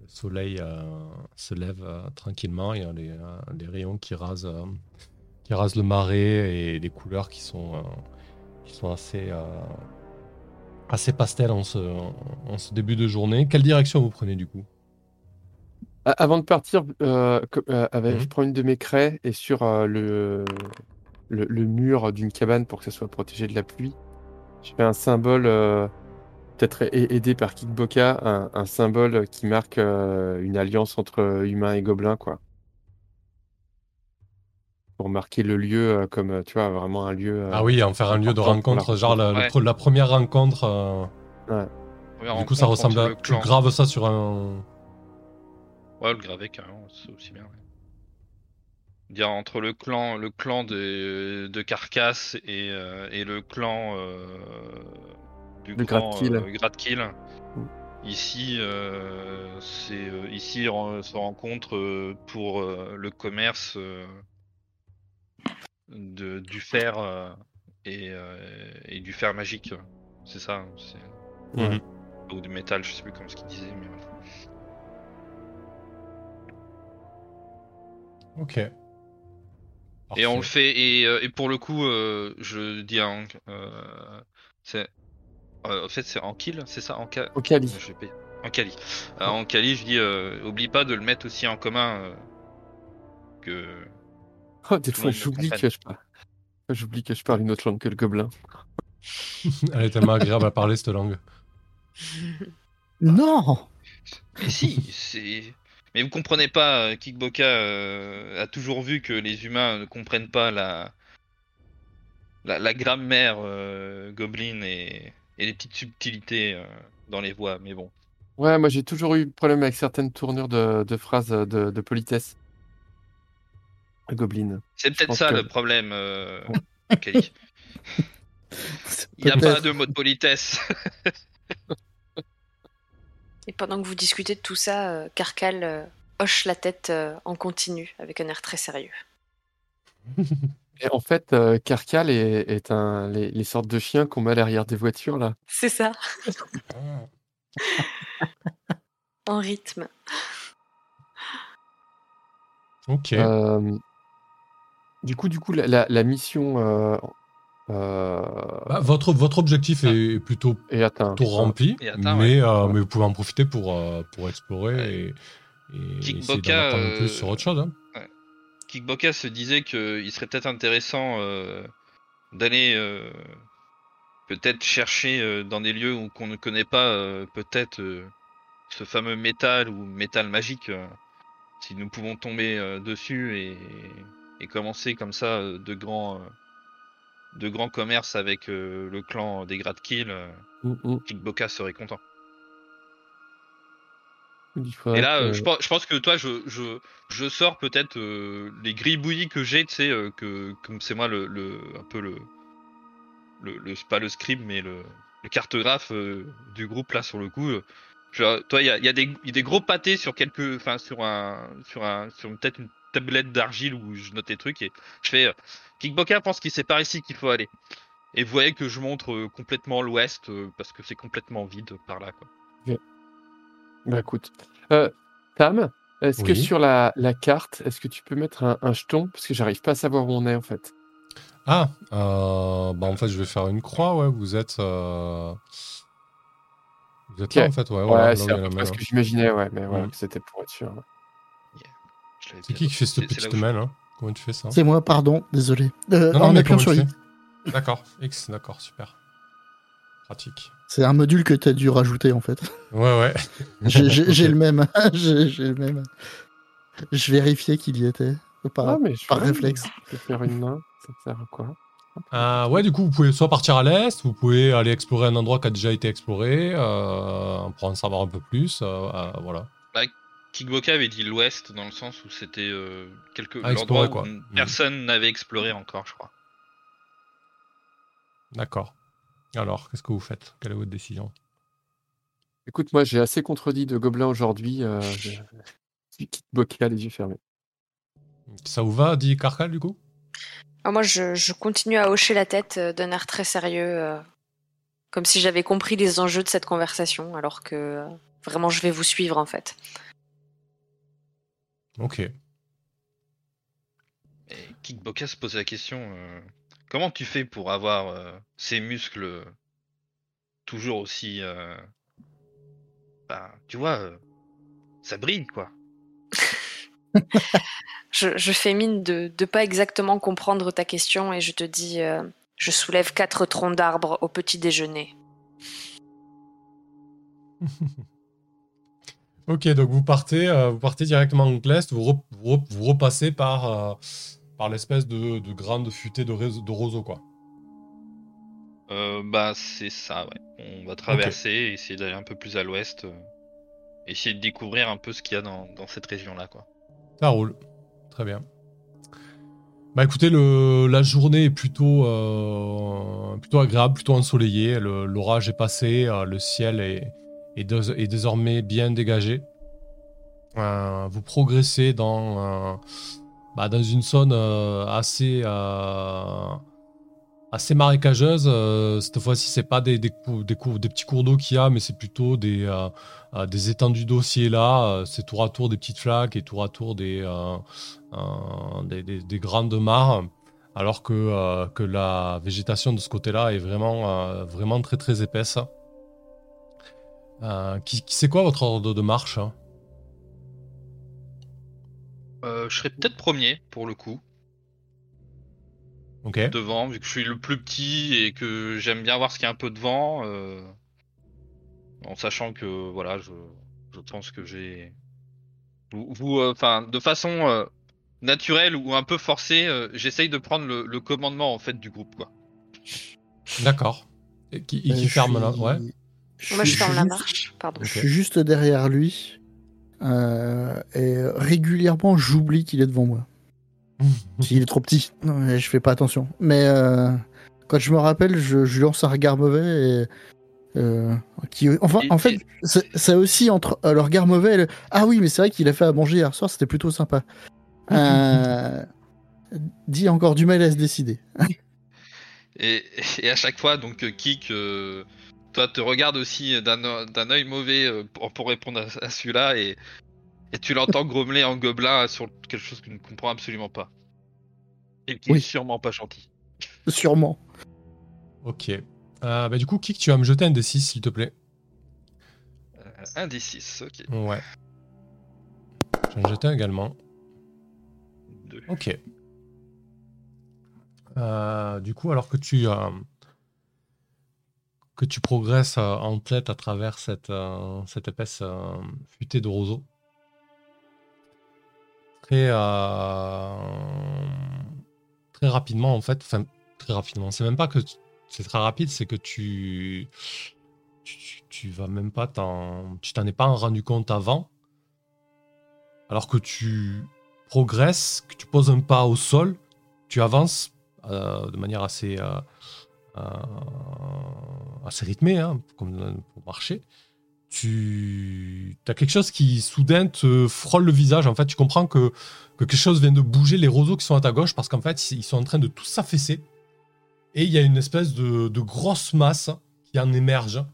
le soleil euh, se lève euh, tranquillement. Il y a les, les rayons qui rasent, euh, qui rasent le marais et les couleurs qui sont, euh, qui sont assez, euh, assez pastel en ce, en ce début de journée. Quelle direction vous prenez du coup? Avant de partir, euh, avec- Mhm. je prends une de mes craies et sur euh, le, le, le mur d'une cabane pour que ça soit protégé de la pluie, je fais un symbole, euh, peut-être aidé par Kickboka, un, un symbole qui marque une alliance entre humains et gobelins, quoi. Pour marquer le lieu euh, comme, euh, tu vois, vraiment un lieu. euh, Ah oui, en faire un lieu de rencontre, genre la, le Ouais. pre- la première rencontre. euh, Première du coup, ça ressemble à. Tu graves ça sur un. Ouais, le gravé carrément, c'est aussi bien. ouais. Dire entre le clan, le clan de, de Carcasse et, euh, et le clan euh, du Du grand euh. Mm. Ici, euh, c'est euh, ici on se rencontre euh, pour euh, le commerce euh, de, du fer euh, et, euh, et du fer magique. C'est ça, hein, c'est Mhm. ou du métal, je sais plus comment ce qu'il disait, mais voilà. Ok. Et on le fait, et, euh, et pour le coup, euh, je dis à Hank, euh, c'est. euh, en fait, c'est en kill, c'est ça En ca... Au Cali. je sais pas. En Cali. Euh, en Cali, je dis, euh, oublie pas de le mettre aussi en commun. euh, que. Oh, des fois, j'oublie que je parle. J'oublie que je parle une autre langue que le gobelin. Elle est tellement agréable à parler cette langue. Non Mais si, c'est. Mais vous comprenez pas, euh, Kickboka euh, a toujours vu que les humains ne comprennent pas la. La, la grammaire euh, goblin et, et les petites subtilités euh, dans les voix, mais bon. Ouais, moi j'ai toujours eu problème avec certaines tournures de, de phrases de, de politesse. Goblin. C'est peut-être ça que- le problème, euh, Kelly. Il n'y a pas de mot de politesse. Et pendant que vous discutez de tout ça, euh, Carcal euh, hoche la tête euh, en continu avec un air très sérieux. Et en fait, euh, Carcal est, est un, les, les sortes de chiens qu'on met à l'arrière des voitures là. C'est ça, en rythme. Ok. Du coup, du coup, la, la- la mission euh, euh, Bah, votre, votre objectif est plutôt, est plutôt rempli, Et atteint, mais, ouais. euh, mais vous pouvez en profiter pour, euh, pour explorer Ouais. et, et Kick essayer Boca, d'en apprendre plus sur autre chose. hein. Kickboka se disait qu'il serait peut-être intéressant euh, d'aller euh, peut-être chercher euh, dans des lieux où qu'on ne connaît pas euh, peut-être euh, ce fameux métal ou métal magique. euh, si nous pouvons tomber euh, dessus et, et commencer comme ça euh, de grands euh, de grands commerces avec euh, le clan des Gradkill, Mm, mm. Kickboka serait content. Et là, que- je, pense, je pense que toi, je, je, je sors peut-être euh, les gribouillis que j'ai, tu sais, euh, que comme c'est moi le, le un peu le, le, le pas le scribe, mais le, le cartographe euh, du groupe là sur le coup. je- toi, il y a, y, a y a des gros pâtés sur quelques, enfin sur un, sur un, sur peut-être une tablette d'argile où je note des trucs et je fais. Euh, Kickboka pense qu'il c'est par ici qu'il faut aller. Et vous voyez que je montre euh, complètement l'ouest euh, parce que c'est complètement vide par là, quoi. Bah écoute. Euh, Tam, est-ce que sur la, la carte, est-ce que tu peux mettre un, un jeton? Parce que j'arrive pas à savoir où on est en fait. Ah, euh, bah en fait, je vais faire une croix, ouais. Vous êtes. euh, Vous êtes là, en fait, ouais. Ouais, c'est où il y a un la peu main, ce là. que j'imaginais, ouais, mais voilà, Mm. que c'était pour être sûr. ouais. C'est qui qui fait cette petite main, là Comment tu fais ça C'est moi, pardon, désolé. Euh, Non, non, en mais appuyant sur I. D'accord, X, d'accord, super. Pratique. C'est un module que tu as dû rajouter en fait. Ouais, ouais. J'ai le même. J'ai le même. Je vérifiais qu'il y était. Par, Ah, mais je par réflexe. Je vais faire une main, ça sert à quoi Euh, ouais, du coup, vous pouvez soit partir à l'est, vous pouvez aller explorer un endroit qui a déjà été exploré, euh, pour en savoir un peu plus. euh, euh, voilà. Kickboka avait dit l'ouest dans le sens où c'était euh, quelque l'endroit explorer, où quoi. n- Mm. personne n'avait exploré encore, je crois. D'accord. Alors, qu'est-ce que vous faites? Quelle est votre décision? Écoute, moi j'ai assez contredit de gobelins aujourd'hui. Euh, je... je quitte Boca les yeux fermés. Ça vous va, dit Carcal, du coup? Ah, moi, je, je continue à hocher la tête euh, d'un air très sérieux, euh, comme si j'avais compris les enjeux de cette conversation, alors que euh, vraiment, je vais vous suivre en fait. Ok. Et Kickboka se pose la question euh, comment tu fais pour avoir euh, ces muscles toujours aussi. euh, bah, tu vois, euh, ça brille quoi. Je, je fais mine de ne pas exactement comprendre ta question et je te dis euh, je soulève quatre troncs d'arbres au petit déjeuner. Ok, donc vous partez, euh, vous partez directement en l'est, vous, re- vous, re- vous repassez par, euh, par l'espèce de, de grande futée de, roseaux, quoi. Euh, bah, c'est ça, ouais. On va traverser, essayer d'aller un peu plus à l'ouest, essayer de découvrir un peu ce qu'il y a dans, dans cette région-là, quoi. Ça roule. Très bien. Bah écoutez, le, la journée est plutôt, plutôt agréable, plutôt ensoleillée. Le- L'orage est passé, le ciel est, est, dés- est désormais bien dégagé. Euh, vous progressez dans, euh, bah, dans une zone euh, assez, assez marécageuse. Cette fois-ci, c'est pas des, des, petits cours d'eau qu'il y a, mais c'est plutôt des, des étendues d'osier là. Euh, c'est tour à tour des petites flaques et tour à tour des, des, des- des grandes mares. Alors que, que la végétation de ce côté-là est vraiment, vraiment très très épaisse. Euh, qui, qui- c'est quoi votre ordre de marche hein? Euh, je serais peut-être premier, pour le coup, Ok. devant, vu que je suis le plus petit et que j'aime bien voir ce qu'il y a un peu devant. euh, en sachant que, voilà, je, je pense que j'ai. Vous, vous, euh, enfin, de façon euh, naturelle ou un peu forcée, euh, j'essaye de prendre le, le commandement, en fait, du groupe, quoi. D'accord. Et qui, et qui ferme là suis- Ouais. Moi, je suis ferme la juste- marche. Pardon. Je suis juste derrière lui. euh, et régulièrement, j'oublie qu'il est devant moi. S'il est trop petit, non, mais je fais pas attention. Mais euh, quand je me rappelle, je, je lui lance un regard mauvais. Et, euh, qui, enfin, en fait, c'est aussi entre euh, le regard mauvais et le Ah oui, mais c'est vrai qu'il a fait à manger hier soir, c'était plutôt sympa. Euh, dit encore du mal à se décider. Et, et à chaque fois, donc, Kik, euh, toi, te regarde aussi d'un œil mauvais euh, pour, pour répondre à, à celui-là et, et tu l'entends grommeler en gobelin sur quelque chose qu'il ne comprend absolument pas. Et qui Oui. est sûrement pas gentil. Sûrement. Ok. Euh, bah, du coup, Kik, tu vas me jeter un D6, s'il te plaît. Euh, un des 6, ok. Ouais. Je vais en jeter un également. Deux. Ok. Euh, du coup, alors que tu, euh, que tu progresses euh, en tête à travers cette, euh, cette épaisse euh, futée de roseaux, très, très rapidement, en fait, enfin, très rapidement, c'est même pas que c'est très rapide, c'est que tu, tu, vas même pas t'en, tu t'en es pas rendu compte avant, alors que tu progresses, que tu poses un pas au sol, tu avances de manière assez, assez rythmée, hein, comme pour marcher. Tu as quelque chose qui soudain te frôle le visage. En fait, tu comprends que, que quelque chose vient de bouger les roseaux qui sont à ta gauche parce qu'en fait, ils sont en train de tous s'affaisser. Et il y a une espèce de, de grosse masse qui en émerge.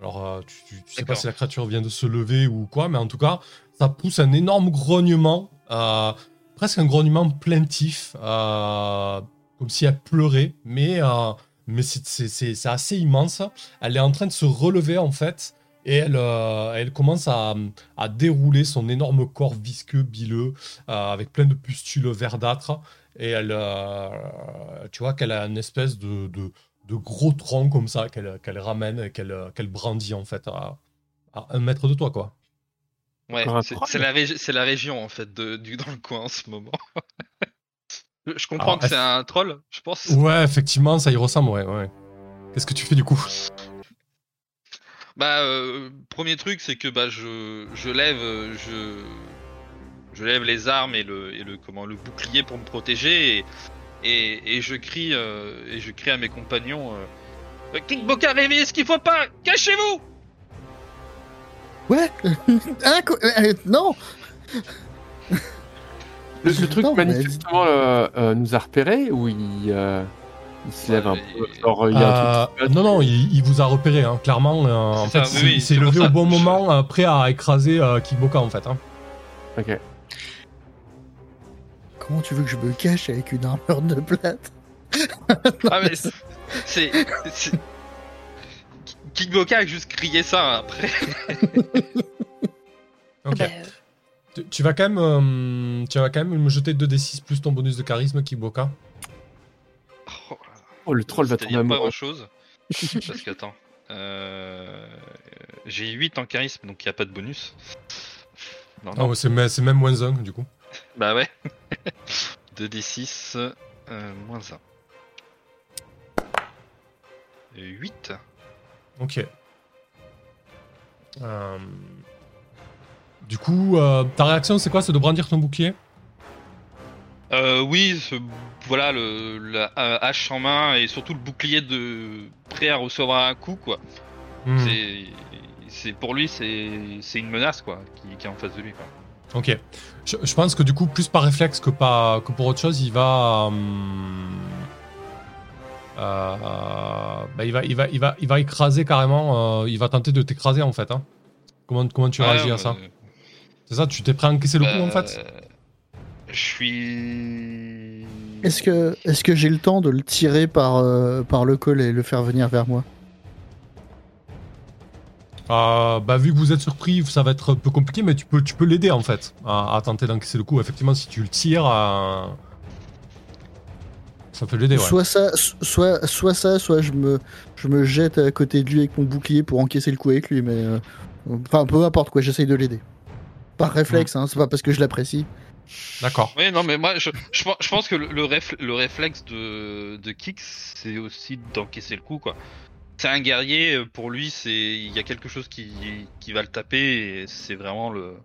Alors, euh, tu, tu- tu sais pas si la créature vient de se lever ou quoi, mais en tout cas, ça pousse un énorme grognement, euh, presque un grognement plaintif, euh, comme si elle pleurait, mais, euh, mais c'est- c'est c'est- c'est assez immense. Elle est en train de se relever en fait, et elle, euh, elle commence à, à dérouler son énorme corps visqueux, bileux, euh, avec plein de pustules verdâtres, et elle, euh, tu vois qu'elle a une espèce de, de, de gros tronc comme ça qu'elle qu'elle ramène et qu'elle qu'elle brandit en fait à, à un mètre de toi quoi. Ouais, c'est la, régi- c'est la région en fait de, du, dans le coin en ce moment. je comprends Alors, que c'est un troll, je pense. Ouais, effectivement, ça y ressemble, ouais, ouais. Qu'est-ce que tu fais du coup? Bah, euh, premier truc, c'est que bah je, je lève, euh, je, je lève les armes et le, et le comment le bouclier pour me protéger et, et, et je crie euh, et je crie à mes compagnons. Euh, Kickboka, réveillez ce qu'il faut pas, cachez-vous. Ouais Hein, Euh, Non Le, le truc Non, mais- manifestement euh, euh, nous a repéré ou il, euh, il se lève un peu il- genre, il y a un truc qui se Euh, Non, non, il, il vous a repéré, hein, clairement. euh, en C'est fait, ça, il oui, levé ça. au bon moment, euh, prêt à écraser euh, Kickboka, en fait. hein. Ok. Comment tu veux que je me cache avec une armure de plate? Ah mais c'est, Kickboka a juste crié ça après. Ok. Bah, euh, Tu, tu vas quand même, euh, tu vas quand même me jeter 2d6 plus ton bonus de charisme, Kickboka. Oh, Oh, le troll va tomber pas grand chose. Parce que attends. Euh... J'ai 8 en charisme donc il n'y a pas de bonus. Non, non. ouais, c'est me- c'est même moins 1 du coup. Bah ouais. 2d6 euh, moins 1. 8. Ok. Euh, Du coup, euh, ta réaction c'est quoi C'est de brandir ton bouclier? Euh, oui, ce- voilà le la euh, hache en main et surtout le bouclier de prêt à recevoir un coup quoi. Hmm, C'est pour lui c'est une menace quoi qui, qui est en face de lui quoi. Ok. Je, je pense que du coup, plus par réflexe que, pas, que pour autre chose, il va. hum, euh, bah, il, va, il, va, il, va, il va écraser carrément. euh, il va tenter de t'écraser en fait. hein. Comment, comment tu réagis à euh, ça? C'est ça Tu t'es prêt à encaisser le coup en fait euh, Je suis. Est-ce que, est que j'ai le temps de le tirer par, euh, par le col et le faire venir vers moi? Euh, bah, vu que vous êtes surpris, ça va être un peu compliqué, mais tu peux, tu peux l'aider en fait à, à tenter d'encaisser le coup. Effectivement, si tu le tires, euh, ça peut l'aider. Ouais. Soit ça, soit, soit ça, soit je me, je me jette à côté de lui avec mon bouclier pour encaisser le coup avec lui, mais euh, enfin peu importe quoi, j'essaye de l'aider. Par réflexe, hein, c'est pas parce que je l'apprécie. D'accord. Oui, non, mais moi, je, je, pense- je pense que le, le, réf- le réflexe de, de Kix, c'est aussi d'encaisser le coup, quoi. c'est un guerrier, euh, pour lui, c'est il y a quelque chose qui, qui va le taper et c'est vraiment le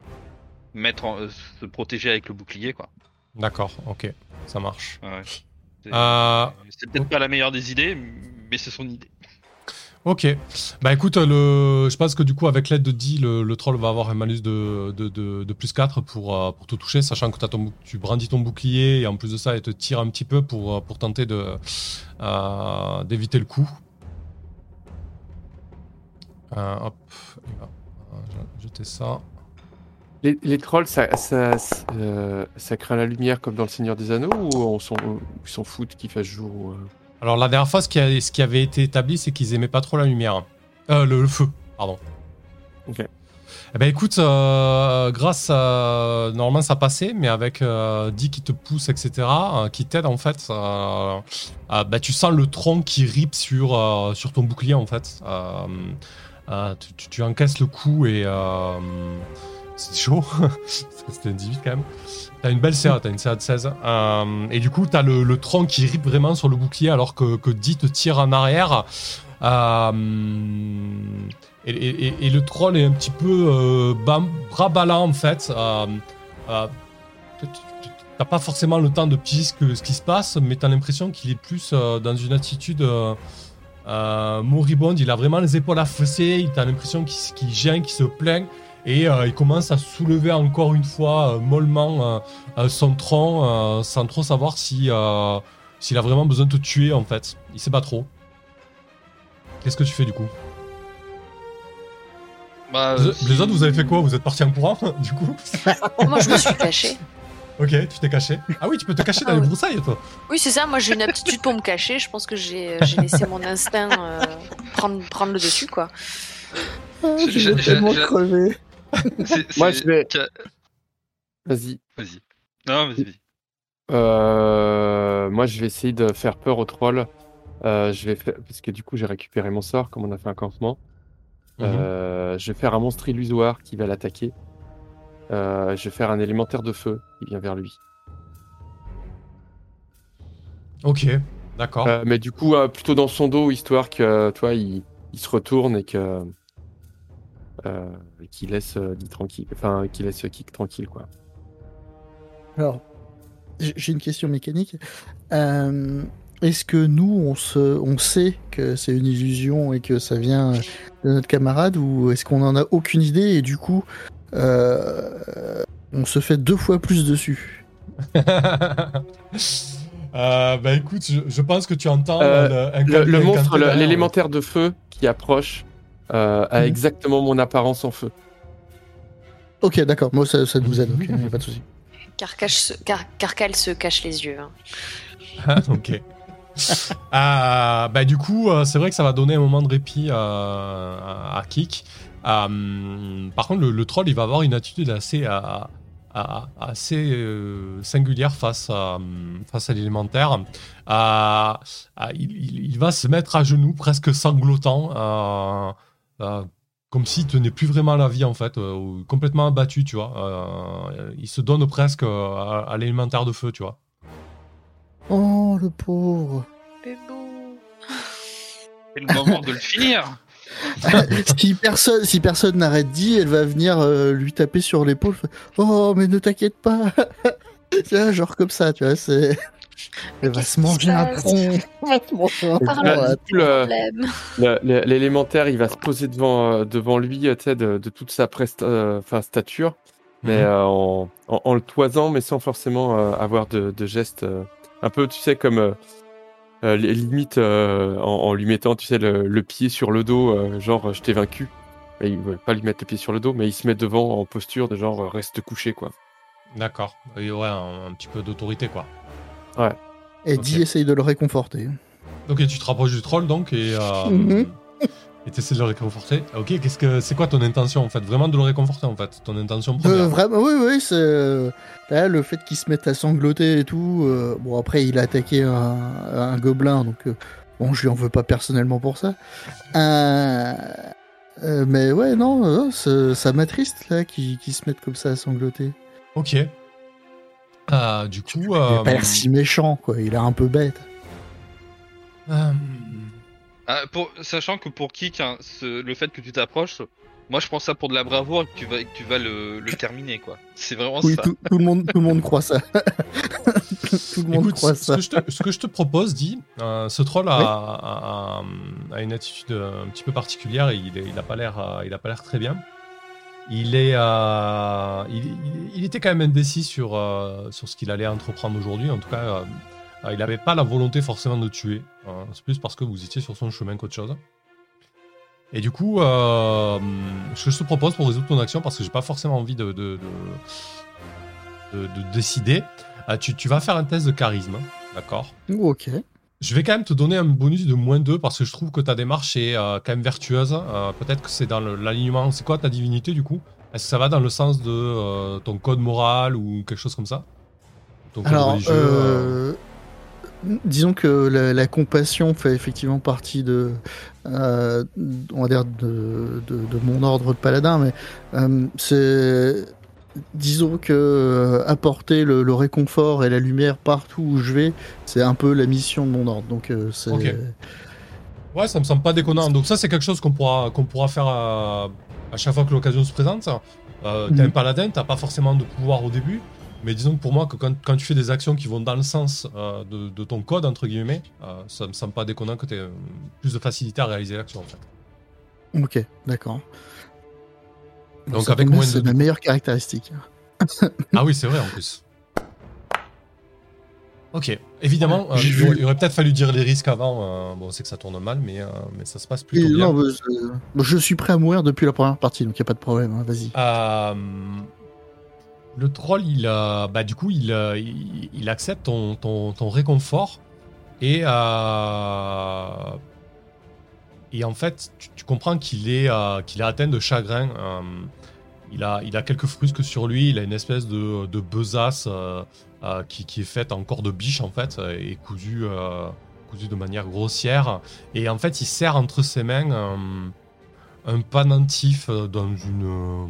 mettre en- euh, se protéger avec le bouclier quoi. D'accord, ok, ça marche. Ouais. C'est Euh, c'est peut-être pas la meilleure des idées, mais c'est son idée. Ok. Bah écoute, le... je pense que du coup, avec l'aide de Di, le, troll va avoir un malus de, de, de, plus 4 pour, euh, pour te toucher, sachant que tu brandis ton bouclier et en plus de ça, il te tire un petit peu pour, euh, pour tenter euh, d'éviter le coup. Euh, hop, euh, jeter ça. Les, trolls, ça, ça, ça, euh, craint la lumière comme dans le Seigneur des Anneaux ou ils s'en foutent qu'il fasse jour euh Alors la dernière fois, ce qui, a- ce qui avait été établi, c'est qu'ils aimaient pas trop la lumière. Euh, le, le feu, pardon. Ok. Eh ben écoute, euh, grâce à... Normalement ça passait, mais avec euh, Dick qui te pousse, etc., euh, qui t'aide en fait, euh, bah, tu sens le tronc qui rip sur, euh, sur ton bouclier en fait. Euh, euh, tu, tu- tu encaisses le coup et... euh, c'est chaud, c'était un 18 quand même. T'as une belle CA, t'as une CA de 16. Euh, et du coup, t'as le, tronc qui rip vraiment sur le bouclier alors que, que Di te tire en arrière. Euh, et, le troll est un petit peu euh, bras ballants en fait. Euh, t'as pas forcément le temps de piger ce, que- ce qui se passe, mais t'as l'impression qu'il est plus dans une attitude moribonde. Il a vraiment les épaules affaissées, t'as l'impression qu'il gêne, qu'il se plaint. Et euh, il commence à soulever encore une fois euh, mollement euh, euh, son tronc euh, sans trop savoir si euh, s'il a vraiment besoin de te tuer en fait. Il sait pas trop. Qu'est-ce que tu fais du coup? Bah, Les- si- Les autres, vous avez fait quoi? Vous êtes partis en courant du coup? Moi, je me suis cachée. Ok, tu t'es caché. Ah oui, tu peux te cacher dans Ah les oui. broussailles toi. Oui, c'est ça. Moi, j'ai une aptitude pour me cacher. Je pense que j'ai j'ai laissé mon instinct euh, prendre, prendre le dessus, quoi. Je- je je- vais tellement c'est- Moi, je vais- Vas-y. Vas-y. Non, vas-y, vas-y. Euh, moi, je vais essayer de faire peur au troll. Euh, je vais faire... Parce que du coup, j'ai récupéré mon sort, comme on a fait un campement. Mhm. Euh, je vais faire un monstre illusoire qui va l'attaquer. Euh, je vais faire un élémentaire de feu qui vient vers lui. Ok, d'accord. Euh, mais du coup, euh, plutôt dans son dos, histoire que, toi, il, il se retourne et que euh, qu'il laisse euh, Lee tranquille, enfin, qu'il laisse Kik tranquille, quoi. Alors, j'ai une question mécanique. Euh, Est-ce que nous, on, se, on sait que c'est une illusion et que ça vient de notre camarade ou est-ce qu'on en a aucune idée et du coup, euh, on se fait deux fois plus dessus? Euh, bah écoute, je, je pense que tu entends Euh, le, un Le, le monstre, l'élémentaire de feu qui approche, euh, a Mhm. exactement mon apparence en feu. Ok, d'accord, moi ça, ça nous aide, ok, y a pas de souci. Carcache se- Car- Carcal se cache les yeux. hein. Ah, ok. Ah, bah du coup, euh, c'est vrai que ça va donner un moment de répit euh, à, à Kik. Euh, par contre, le, le troll, il va avoir une attitude assez, à- assez euh, singulière face à, face à l'élémentaire. Euh, il, va se mettre à genoux, presque sanglotant, comme s'il tenait plus vraiment la vie en fait, euh, ou complètement abattu, tu vois. Euh, il se donne presque euh, à, à l'élémentaire de feu, tu vois. Oh, le pauvre Bébou. C'est le moment de le finir. si personne, si personne n'arrête dit, elle va venir euh, lui taper sur l'épaule. Oh, mais ne t'inquiète pas. genre comme ça, tu vois, c'est. Elle va se manger un tronc. L'élémentaire, il va se poser devant, euh, devant lui, euh, tu sais, de, de toute sa presta- euh, enfin, stature, mais Mhm. euh, en, en, en le toisant, mais sans forcément euh, avoir de, de gestes. euh, un peu, tu sais, comme euh, euh, limite euh, en, en lui mettant, tu sais, le, le pied sur le dos, euh, genre je t'ai vaincu. Et il veut pas lui mettre le pied sur le dos, mais il se met devant en posture de genre reste couché, quoi. D'accord. Et ouais, un, un petit peu d'autorité, quoi. Et Ok. dit essaye de le réconforter. Ok, tu te rapproches du troll, donc, et... Euh. Et t'essaies de le réconforter. Ok, qu'est-ce que c'est quoi ton intention, en fait? Vraiment de le réconforter, en fait? Ton intention première? Euh, vraiment, oui, oui, c'est. euh, Là, le fait qu'il se mette à sangloter et tout. euh, Bon, après, il a attaqué un, un gobelin, donc. euh, Bon, je lui en veux pas personnellement pour ça. Euh, euh, mais ouais, non, euh, ça, ça m'attriste, là, qu'il qu'il se mette comme ça à sangloter. Ok. Euh, du coup... Il euh, a pas l'air si méchant, quoi. Il est un peu bête. euh, Ah, pour, sachant que pour Kik, hein, ce- le fait que tu t'approches, moi je prends ça pour de la bravoure et que tu vas, que tu vas le, le terminer quoi. C'est vraiment Oui, ça. tout, tout le monde, tout le monde croit ça. tout le monde Écoute, croit ce, ça. que je te, ce que je te propose, dit, euh, ce troll a, a- a- a une attitude euh, un petit peu particulière et il, est- il a pas l'air, euh, il a pas l'air très bien. Euh, il, était quand même indécis sur euh, sur ce qu'il allait entreprendre aujourd'hui. En tout cas, euh, il n'avait pas la volonté forcément de tuer. hein. C'est plus parce que vous étiez sur son chemin qu'autre chose. Et du coup, ce que je te propose pour résoudre ton action, parce que j'ai pas forcément envie de, de, de- de- de décider, tu, tu vas faire un test de charisme, d'accord? Ok. Je vais quand même te donner un bonus de moins 2 parce que je trouve que ta démarche est euh, quand même vertueuse. Euh, Peut-être que c'est dans l'alignement. C'est quoi ta divinité du coup? Est-ce que ça va dans le sens de euh, ton code moral ou quelque chose comme ça? Ton code Alors, religieux, disons que la, la compassion fait effectivement partie de, on va dire de, de, de mon ordre de paladin, mais c'est, disons que euh, apporter le, le réconfort et la lumière partout où je vais, c'est un peu la mission de mon ordre. Donc euh, c'est. Ouais, ça me semble pas déconnant. Donc ça, c'est quelque chose qu'on pourra, qu'on pourra faire à, à chaque fois que l'occasion se présente. Euh, T'es Mhm. un paladin, t'as pas forcément de pouvoir au début. Mais disons pour moi, que quand, quand tu fais des actions qui vont dans le sens euh, de, de ton code, entre guillemets, euh, ça me semble pas déconnant que tu aies plus de facilité à réaliser l'action, en fait. ok, d'accord. Donc avec moins de- c'est ma meilleure caractéristique. Ah oui, c'est vrai, en plus. Ok, évidemment, Ouais, euh, il aurait- peut-être fallu dire les risques avant. euh, bon, on sait que ça tourne mal, mais, euh, mais ça se passe plutôt Et bien. non, je, je suis prêt à mourir depuis la première partie, donc il n'y a pas de problème. hein, Vas-y. Le troll, il, bah, du coup, il, il, il accepte ton, ton, ton réconfort et, et en fait, tu, tu comprends qu'il est, qu'il est atteint de chagrin. Euh, il, a, il a quelques frusques sur lui, il a une espèce de, de besace euh, euh, qui, qui est faite en corps de biche en fait et cousue, euh, cousue de manière grossière. Et en fait, il serre entre ses mains euh, un euh, dans une euh,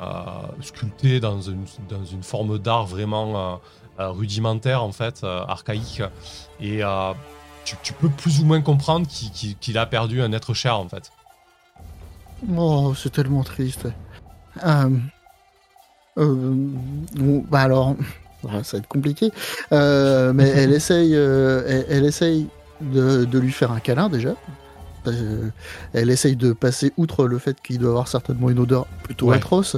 euh, sculpté dans une, dans une forme d'art vraiment euh, euh, rudimentaire en fait, euh, archaïque. Et euh, tu, peux plus ou moins comprendre qu'il a perdu un être cher en fait. Oh, c'est tellement triste. Euh, euh, bon, bah alors, ça va être compliqué. Euh, mais elle essaye, euh, elle, elle essaye de, de lui faire un câlin déjà. Euh, elle essaye de passer outre le fait qu'il doit avoir certainement une odeur plutôt Ouais. atroce.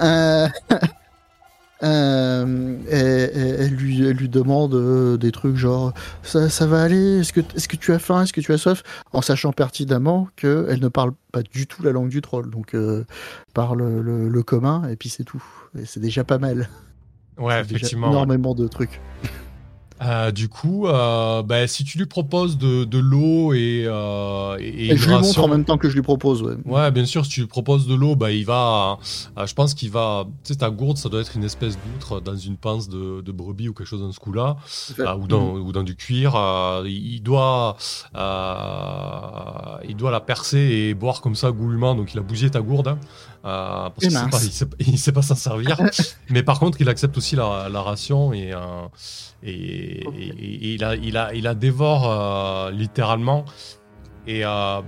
Euh, euh, et- et- elle, lui, elle lui demande euh, des trucs genre ça, ça va aller Est-ce que, est que tu as faim Est-ce que tu as soif? En sachant pertinemment qu'elle ne parle pas du tout la langue du troll. Donc, euh, parle le, le commun et puis c'est tout. Et c'est déjà pas mal. Ouais, déjà effectivement. ouais. Énormément de trucs. Euh, du coup, euh, bah, si tu lui proposes de, de l'eau et, euh, et, et je lui montre en même temps que je lui propose. Ouais. Ouais, bien sûr, si tu lui proposes de l'eau, bah, il va. euh, je pense qu'il va. Tu sais, ta gourde, ça doit être une espèce d'outre dans une pince de, de brebis ou quelque chose dans ce coup-là, euh, ou, dans, ou dans du cuir. euh, il doit. euh, il doit la percer et boire comme ça goulûment, donc il a bougé ta gourde. hein, euh, parce qu'il sait pas, il sait, il sait pas s'en servir. Mais par contre, il accepte aussi la, la ration et, euh, et, Ok. et- et il, a, il, a, il la dévore euh, littéralement. Et euh,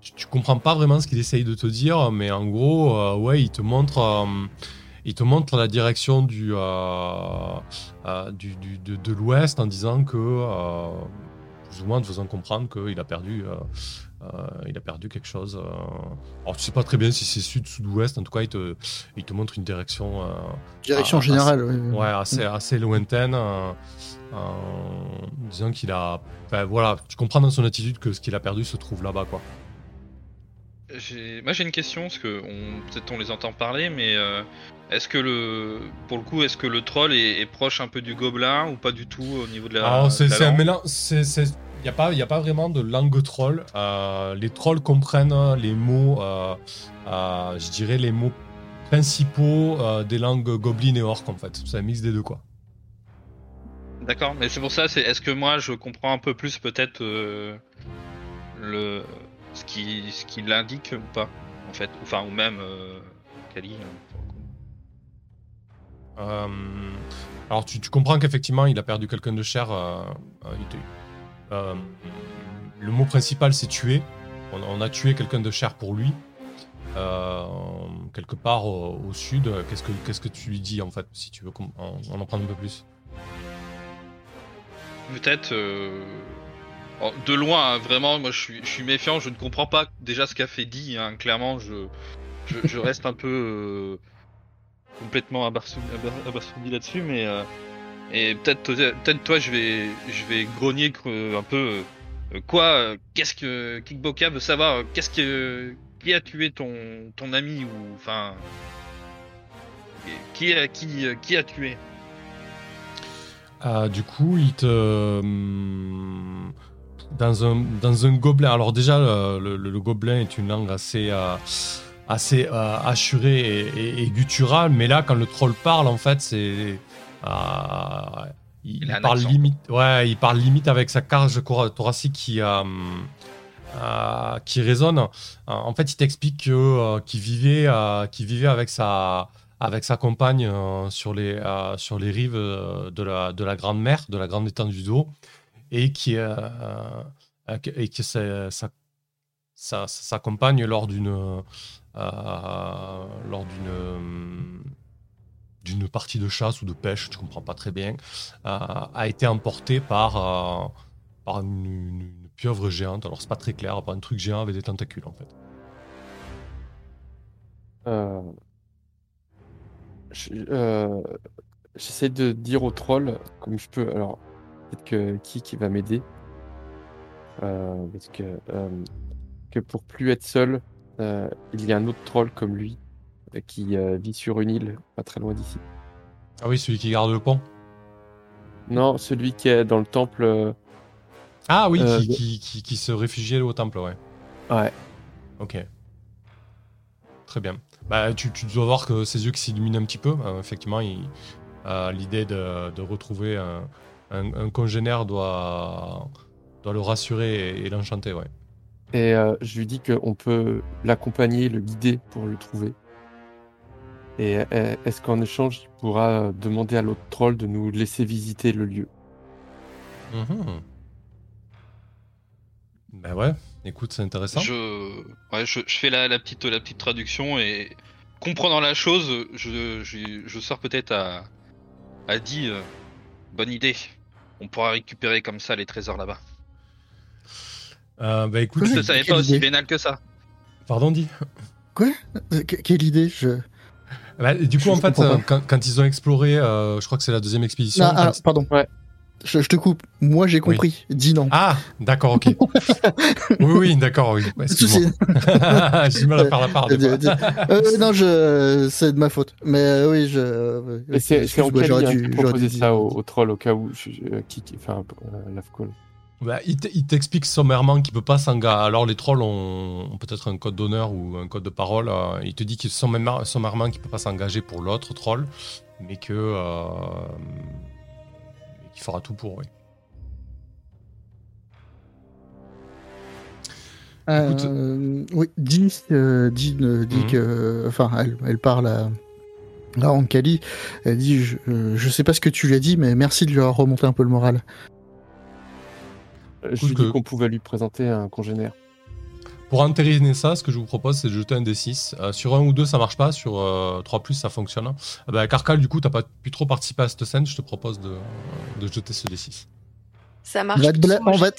tu, tu comprends pas vraiment ce qu'il essaye de te dire, mais en gros, euh, ouais, il te montre, il te montre la direction du, euh, euh, du, du- de, de l'ouest en disant que, euh, plus ou moins, en te faisant comprendre qu'il a perdu. Euh, il a perdu quelque chose. euh. Alors, tu sais pas très bien si c'est sud, sud-ouest. En tout cas, il te, il te montre une direction. euh, Direction Ah, générale. ouais. Ouais, assez, assez lointaine. euh, en disant qu'il a. Enfin, voilà, tu comprends dans son attitude que ce qu'il a perdu se trouve là-bas, quoi. Moi j'ai une question, parce que on... peut-être on les entend parler, mais euh, est-ce que le, pour le coup, est-ce que le troll est, est proche un peu du gobelin ou pas du tout au niveau de la. Alors, c'est un mélange. Il n'y a, pas- y a pas vraiment de langue troll. Euh, les trolls comprennent les mots, euh, euh, je dirais, les mots principaux des langues goblin et orc, en fait. C'est un mix des deux, quoi. D'accord, mais c'est pour ça, c'est est-ce que moi je comprends un peu plus peut-être le ce qui ce qui l'indique ou pas en fait, enfin ou même Kali. Euh, alors, tu, tu comprends qu'effectivement, il a perdu quelqu'un de cher. il euh, le mot principal c'est tuer. On, a tué quelqu'un de cher pour lui. Euh, quelque part au, sud, qu'est-ce que tu lui dis en fait si tu veux qu'on en, en apprendre un peu plus? Peut-être. euh, oh, De loin, hein, vraiment, moi je suis, méfiant, je ne comprends pas déjà ce qu'a fait dit, hein, clairement, je, reste un peu complètement abasourdi, aba- abasourdi là-dessus, mais. Et peut-être peut-être toi, je vais, je vais grogner un peu. euh, quoi euh, Qu'est-ce que Kickboka veut savoir euh, Qu'est-ce que. Qui a tué ton, ami ou. Enfin. Qui a, qui, qui a tué? Ah, du coup, il te. hum, Dans un, dans gobelin. Alors, déjà, le, gobelin est une langue assez. assurée et gutturale, mais là, quand le troll parle, en fait, c'est. Euh, il, parle limite. Ouais, il parle limite avec sa cage thoracique qui. euh, euh, qui résonne. Euh, En fait, il t'explique que euh, qu'il vivait, vivait avec sa, avec sa compagne sur, les, sur les rives de la, de la Grande Mer, de la Grande étendue d'eau, et qui que- et que sa, sa, sa- sa compagne lors d'une lors d'une d'une partie de chasse ou de pêche, tu comprends pas très bien, euh, a été emportée par euh, par une, pieuvre géante. Alors c'est pas très clair, un truc géant avec des tentacules en fait. Euh, je- J'essaie de dire au troll comme je peux. Alors, peut-être que qui qui va m'aider? Parce que, que pour plus être seul, il y a un autre troll comme lui qui euh, vit sur une île pas très loin d'ici. Ah oui, celui qui garde le pont? Non, celui qui est dans le temple. euh, Ah oui, Euh, qui, qui, qui- qui se réfugiait au temple, ouais. Ouais. Ok. Très bien. Bah, tu, tu dois voir que ses yeux qui s'illuminent un petit peu. Euh, effectivement, euh, l'idée de, de retrouver un, un- un congénère doit, doit le rassurer et, et l'enchanter, ouais. Et euh, je lui dis qu'on peut l'accompagner, le guider pour le trouver. Et euh, est-ce qu'en échange, il pourra demander à l'autre troll de nous laisser visiter le lieu? Ben ouais, écoute, c'est intéressant. Je, ouais, je, je fais la, la petite, la petite traduction et comprenant la chose, je, je, je sors peut-être à, à dit euh, bonne idée. On pourra récupérer comme ça les trésors là-bas. Euh, bah écoute, Je mais savais pas aussi idée. vénal que ça. pardon, dit. Euh, que- Quelle idée? Je... Bah, du coup, Je en fait, euh, quand, quand ils ont exploré, euh, je crois que c'est la deuxième expédition. Non, ah, pardon. Ouais. Je, je te coupe. Moi, j'ai compris. Dis non. Ah, d'accord, ok. oui, oui, d'accord, oui. Ouais. J'ai du mal à faire la part. des Euh, euh, non, je... c'est de ma faute. Mais euh, oui, je. Et c'est en quel j'aurais lien dû- tu j'aurais proposais dû ça au, au troll au cas où je, je- euh, qui, qui- enfin euh, Lavcall. Bah, il t'explique sommairement qu'il peut pas s'engager. Alors les trolls ont, ont peut-être un code d'honneur ou un code de parole. euh, il te dit qu'il sommairement, sommairement qu'il peut pas s'engager pour l'autre troll, mais que euh, qu'il fera tout pour. Oui. Écoute- Euh, oui, Dean, euh, Dean, euh, dit Mhm. que. Enfin, elle, elle parle à. À Ankali, elle dit je, euh, je sais pas ce que tu lui as dit, mais merci de lui avoir remonté un peu le moral. Euh, Je lui que- dis qu'on pouvait lui présenter un congénère. Pour entériner ça, ce que je vous propose, c'est de jeter un D6. Euh, sur un ou deux, ça marche pas. Sur euh, 3 ça fonctionne. Ah bah, Carcal, du coup, t'as pas pu trop participer à cette scène. Je te propose de, de jeter ce D6. Ça marche. On va te bla- on va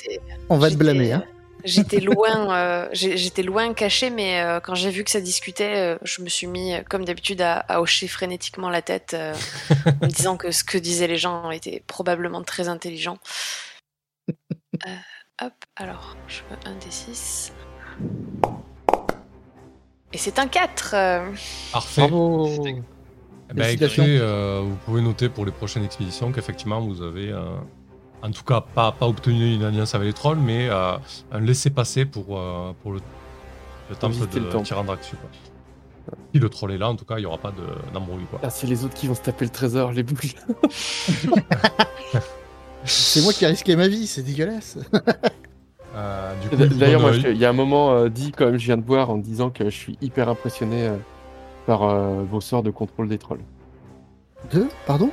On va blâmer, hein. J'étais loin, euh, j'étais loin caché, mais euh, quand j'ai vu que ça discutait, euh, je me suis mis, euh, comme d'habitude, à, à hocher frénétiquement la tête, euh, en me disant que ce que disaient les gens était probablement très intelligent. Euh, hop, alors, je veux un des 6. Et c'est un 4 euh, Parfait. Bravo Eh ben, écoutez, euh, vous pouvez noter pour les prochaines expéditions qu'effectivement vous avez, euh, en tout cas, pas, pas obtenu une alliance avec les trolls, mais euh, un laissez-passer pour, euh, pour le, le temple de le. Tyrandraxu. quoi. Si le troll est là, en tout cas, il n'y aura pas de- d'embrouille. Ah, c'est les autres qui vont se taper le trésor, les boules. C'est moi qui ai risqué ma vie, c'est dégueulasse. Euh, D'ailleurs, moi, il y a un moment euh, dit, comme je viens de boire, en disant que je suis hyper impressionné euh, par euh, vos sorts de contrôle des trolls. Deux Pardon?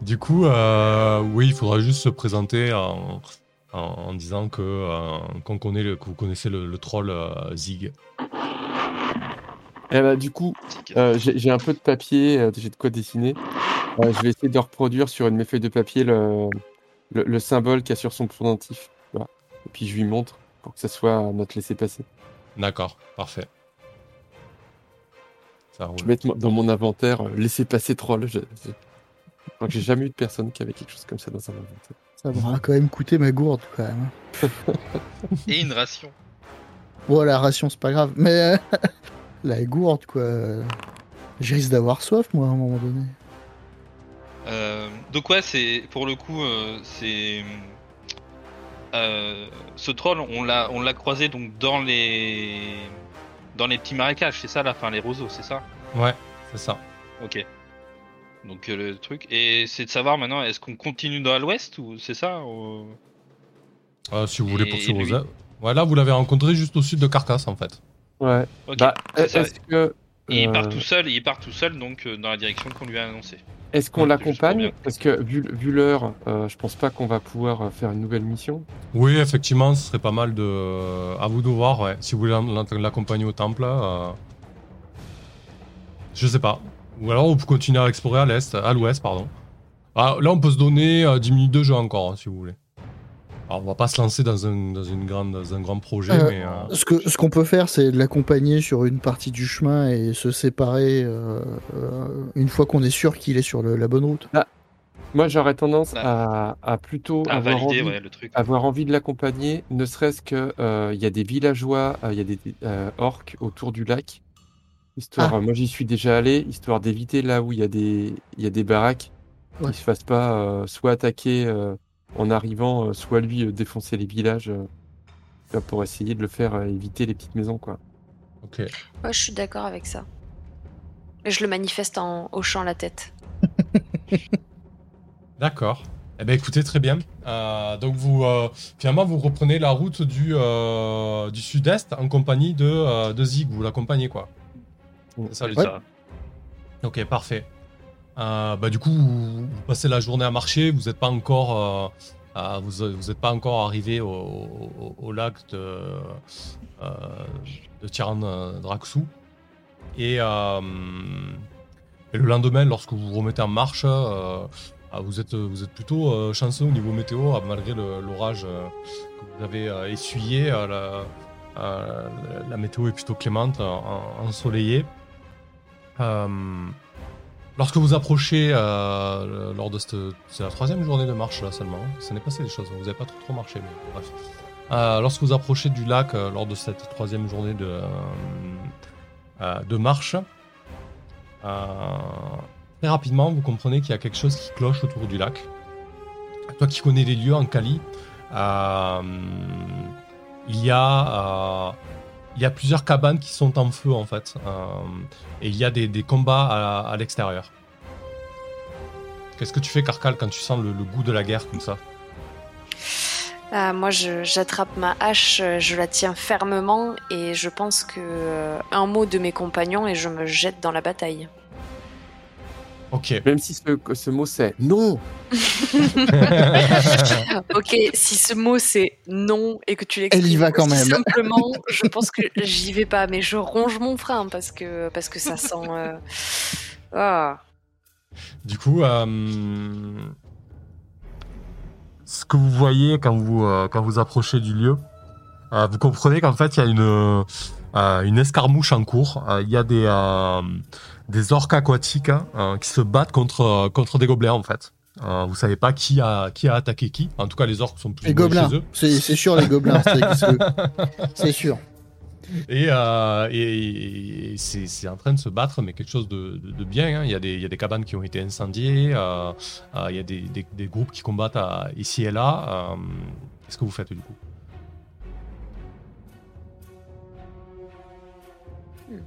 Du coup, euh, oui, il faudra juste se présenter en, en, en disant que, euh, qu'on connaît le- que vous connaissez le, le troll euh, Zig. Eh bah, du coup, euh, j'ai un peu de papier, euh, j'ai de quoi dessiner. Euh, je vais essayer de reproduire sur une de mes feuilles de papier le, le, le symbole qu'il y a sur son pendentif. Voilà. Et puis je lui montre pour que ça soit notre laisser-passer. D'accord, parfait. Ça roule. Je vais mettre dans mon inventaire euh, laisser-passer troll. Je, je- crois que j'ai jamais eu de personne qui avait quelque chose comme ça dans un inventaire. Ça m'aura quand même coûté ma gourde, quand même. Et une ration. Bon, la ration, c'est pas grave. Mais euh, la gourde, quoi. Je risque d'avoir soif, moi, à un moment donné. Euh, donc ouais, c'est pour le coup, euh, c'est euh, ce troll, on l'a, on l'a croisé donc dans les dans les petits marécages, c'est ça la fin, les roseaux, c'est ça? Ouais, c'est ça. Ok. Donc euh, le truc et c'est de savoir maintenant, est-ce qu'on continue dans l'ouest ou c'est ça ou- Euh, si vous voulez poursuivre lui aux... Ouais, là, vous l'avez rencontré juste au sud de Carcasse, en fait. Ouais. Ok. Bah, est-ce que. Et il part euh, tout seul, il part tout seul donc euh, dans la direction qu'on lui a annoncé. Est-ce qu'on l'accompagne. Parce que vu, vu l'heure, euh, je pense pas qu'on va pouvoir faire une nouvelle mission. Oui, effectivement, ce serait pas mal de... À vous de voir, ouais. Si vous voulez l'accompagner au temple, euh, je sais pas. Ou alors, on peut continuer à explorer à l'est, à l'ouest, pardon. Ah, là, on peut se donner euh, 10 minutes de jeu encore, hein, si vous voulez. Alors, on va pas se lancer dans un, dans une grande, dans un grand projet, Euh, mais... euh, Ce que ce qu'on peut faire, c'est de l'accompagner sur une partie du chemin et se séparer euh, euh, une fois qu'on est sûr qu'il est sur le- la bonne route. Moi, j'aurais tendance à, à plutôt À avoir, valider envie, ouais, le truc. avoir envie de l'accompagner, ne serait-ce que euh, il y a des villageois, euh, il y a des euh, orques autour du lac. Histoire, Ah. moi j'y suis déjà allé, histoire d'éviter là où il y a des, il y a des baraques, Ouais. qu'il se fasse pas euh, soit attaquer euh, en arrivant, euh, soit lui euh, défoncer les villages, euh, vois, pour essayer de le faire euh, éviter les petites maisons quoi. Ok. Ouais, je suis d'accord avec ça. Et je le manifeste en hochant la tête. D'accord. Eh ben écoutez, très bien. Euh, donc vous, euh, finalement, vous reprenez la route du, euh, du sud-est en compagnie de, euh, de Zig. Vous l'accompagnez, quoi. C'est ça, truc. ça. Ok, parfait. Euh, bah, du coup, vous, passez la journée à marcher. Vous n'êtes pas encore, euh, vous, vous pas encore arrivé au, lac de, euh, de Tiran euh, Draxu. Et, et le lendemain, lorsque vous vous remettez en marche, ah, vous, êtes, plutôt chanceux au niveau météo, ah, malgré l'orage que vous avez essuyé. la, météo est plutôt clémente, en- ensoleillée. Lorsque vous approchez euh, lors de cette, c'est la troisième journée de marche là seulement. Ça n'est passé des choses. Vous n'avez pas trop, trop marché, mais bref. Euh, lorsque vous approchez du lac euh, lors de cette troisième journée de, de marche, très rapidement vous comprenez qu'il y a quelque chose qui cloche autour du lac. Toi qui connais les lieux en Cali, il y a il y a plusieurs cabanes qui sont en feu en fait. Euh, et il y a des, combats à, l'extérieur. Qu'est-ce que tu fais, Carcal, quand tu sens le, goût de la guerre comme ça? Ah, moi, j'attrape ma hache, euh, je la tiens fermement et je pense que euh, un mot de mes compagnons et je me jette dans la bataille. Ok. Même si ce, ce mot c'est non, ok, si ce mot c'est non et que tu l'exprimes Elle y va quand même. simplement, je pense que j'y vais pas, mais je ronge mon frein parce que parce que ça sent. euh, Ah. Du coup, euh, ce que vous voyez quand vous, euh, quand vous approchez du lieu, euh, vous comprenez qu'en fait, il y a une, euh, une escarmouche en cours. Euh, Il y a des, euh, des orques aquatiques hein, euh, qui se battent contre, contre des gobelins, en fait. Euh, vous savez pas qui a, qui a attaqué qui. En tout cas, les orques sont plus Les gobelins. chez eux. C'est sûr, les gobelins. c'est- sûr. Et, euh, et, et c'est c'est en train de se battre, mais quelque chose de, de- de bien. hein. Il, y a des, il y a des cabanes qui ont été incendiées, euh, il y a des, des- des groupes qui combattent à- ici et là. Qu'est-ce que vous faites du coup?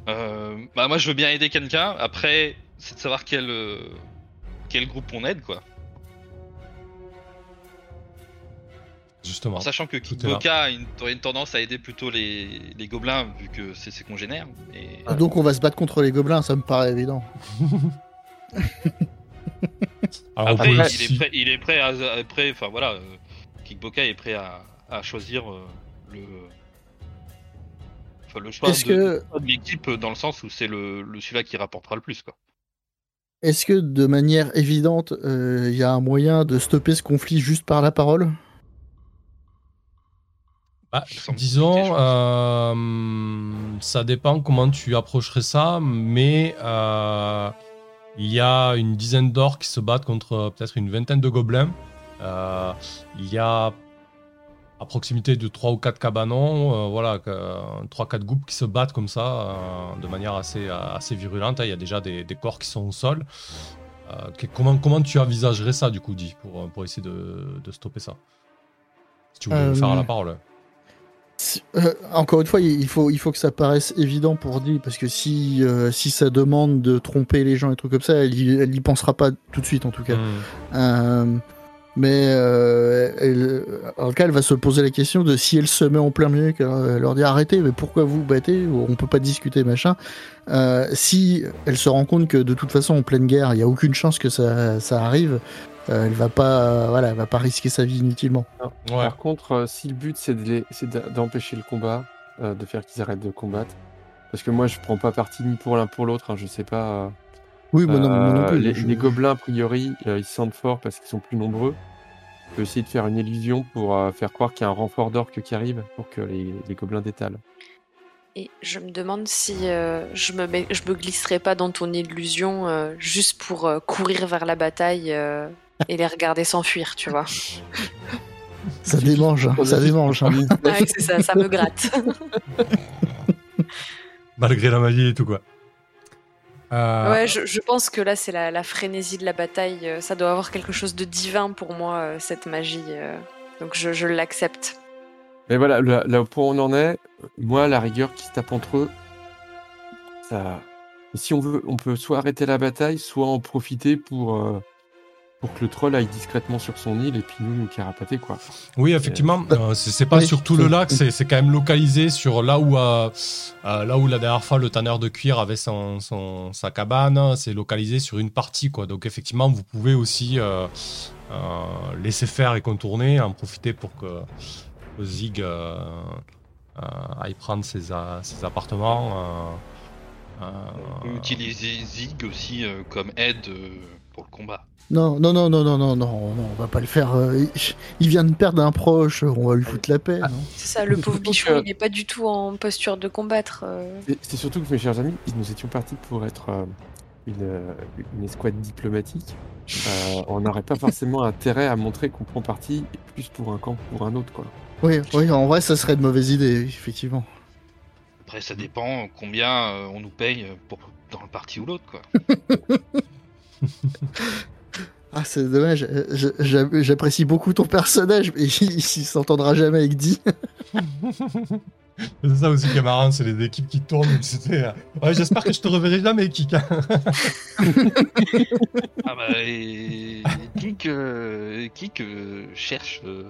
Euh, bah moi je veux bien aider quelqu'un. Après, c'est de savoir quel euh, quel groupe on aide quoi. Justement. En sachant que Kiboka a une, aurait une tendance à aider plutôt les, les gobelins vu que c'est ses congénères. Et... Donc on va se battre contre les gobelins, ça me paraît évident. Alors, Après, il, est prêt, il est prêt à, à- prêt, enfin voilà, euh, est prêt à, à choisir euh, le, le choix Est-ce de, que, de l'équipe dans le sens où c'est le, le celui-là qui rapportera le plus quoi. est-ce que de manière évidente, euh, il y a un moyen de stopper ce conflit juste par la parole? Bah, disons, euh, ça dépend comment tu approcherais ça, mais euh, il y a une dizaine d'orques qui se battent contre euh, peut-être une vingtaine de gobelins. Euh, il y a à proximité de 3 ou 4 cabanons, euh, voilà, 3-4 groupes qui se battent comme ça euh, de manière assez, assez virulente. Il y a déjà des, des corps qui sont au sol. Euh, que- comment, comment tu envisagerais ça, du coup, dit, pour, pour essayer de, de stopper ça? Si tu voulais Euh, faire à la parole. Euh, encore une fois, il faut, il faut que ça paraisse évident pour Dee, parce que si, euh, si ça demande de tromper les gens et trucs comme ça, elle y, elle y pensera pas tout de suite en tout cas. Hmm. Mais euh, elle, en tout cas, elle va se poser la question de si elle se met en plein milieu, qu'elle euh, leur dit arrêtez, mais pourquoi vous vous battez On peut pas discuter, machin. Euh, si elle se rend compte que de toute façon, en pleine guerre, il y a aucune chance que ça, ça arrive, euh, elle va pas, euh, voilà, elle va pas risquer sa vie inutilement. Ouais. Par contre, euh, si le but c'est de les- c'est d'a- d'empêcher le combat, euh, de faire qu'ils arrêtent de combattre, parce que moi je prends pas parti ni pour l'un pour l'autre, hein, je sais pas. Oui, moi non, moi non euh, plus. les, je- les gobelins, a priori, euh, ils se sentent forts parce qu'ils sont plus nombreux. On peut essayer de faire une illusion pour euh, faire croire qu'il y a un renfort d'orques qui arrive pour que les, les gobelins détalent. Et je me demande si euh, je, me mets- je me glisserais pas dans ton illusion euh, juste pour euh, courir vers la bataille euh, et les regarder s'enfuir, tu vois. Ça démange, hein, ça démange. hein. Ouais, c'est ça, ça me gratte. Malgré la magie et tout, quoi. Euh, Ouais, je, je pense que là, c'est la, la frénésie de la bataille. euh, Ça doit avoir quelque chose de divin pour moi, euh, cette magie. Donc je, je l'accepte. Mais voilà, là, là où on en est, moi, la rigueur qui se tape entre eux, ça. Si on veut, on peut soit arrêter la bataille, soit en profiter pour, euh, pour que le troll aille discrètement sur son île et puis nous nous carapater, quoi. Oui, effectivement, euh, c'est c'est pas Oui, sur tout le lac, c'est c'est quand même localisé sur là où, euh, euh, là où la dernière fois le tanneur de cuir avait son, son- sa cabane, c'est localisé sur une partie, quoi. Donc effectivement, vous pouvez aussi euh, euh, laisser faire et contourner, en profiter pour que le Zig euh, euh, aille prendre ses, a- ses appartements. euh, euh, On peut utiliser Zig aussi euh, comme aide euh, pour le combat. Non, non, non, non, non, non, non, non, on va pas le faire. euh, il, vient de perdre un proche, on va lui foutre la paix. non C'est ça, le pauvre que- il n'est pas du tout en posture de combattre. euh. C'est surtout que, mes chers amis, nous étions partis pour être euh, une, une escouade diplomatique. Euh, on n'aurait pas forcément intérêt à montrer qu'on prend parti plus pour un camp que pour un autre, quoi. Oui, oui, en vrai, ça serait une mauvaise idée, effectivement. Après, ça dépend combien on nous paye pour dans le parti ou l'autre quoi. Ah, c'est dommage. euh, J'apprécie beaucoup ton personnage, mais il, il s'entendra jamais avec Dee. C'est ça aussi qui est marrant, c'est les équipes qui tournent. c'était, Ouais, j'espère que je te reverrai jamais, Kika. Ah bah, et... Kik, euh, Kik, euh, cherche euh,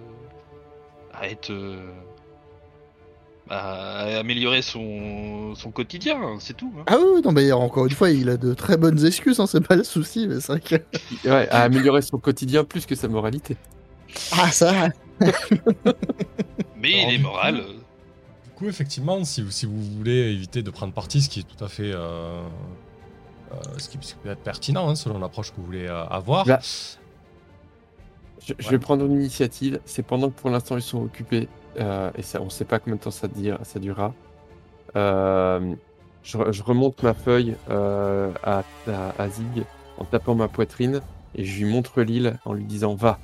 à être. À améliorer son, son quotidien, hein, c'est tout. hein. Ah oui, non, mais encore une fois, il a de très bonnes excuses, hein, c'est pas le souci, mais c'est vrai que. Ouais, à améliorer son quotidien plus que sa moralité. Ah, ça Mais Alors, il est du moral. coup- Du coup, effectivement, si, vous- si vous voulez éviter de prendre parti, ce qui est tout à fait. euh, euh, ce, qui, ce qui peut être pertinent hein, selon l'approche que vous voulez euh, avoir. Là. Je, je Ouais. vais prendre une initiative. C'est pendant que pour l'instant ils sont occupés euh, et ça, on sait pas combien de temps ça, dure- ça durera. Euh, je, re- je remonte ma feuille euh, à, à, à Zig en tapant ma poitrine et je lui montre l'île en lui disant va.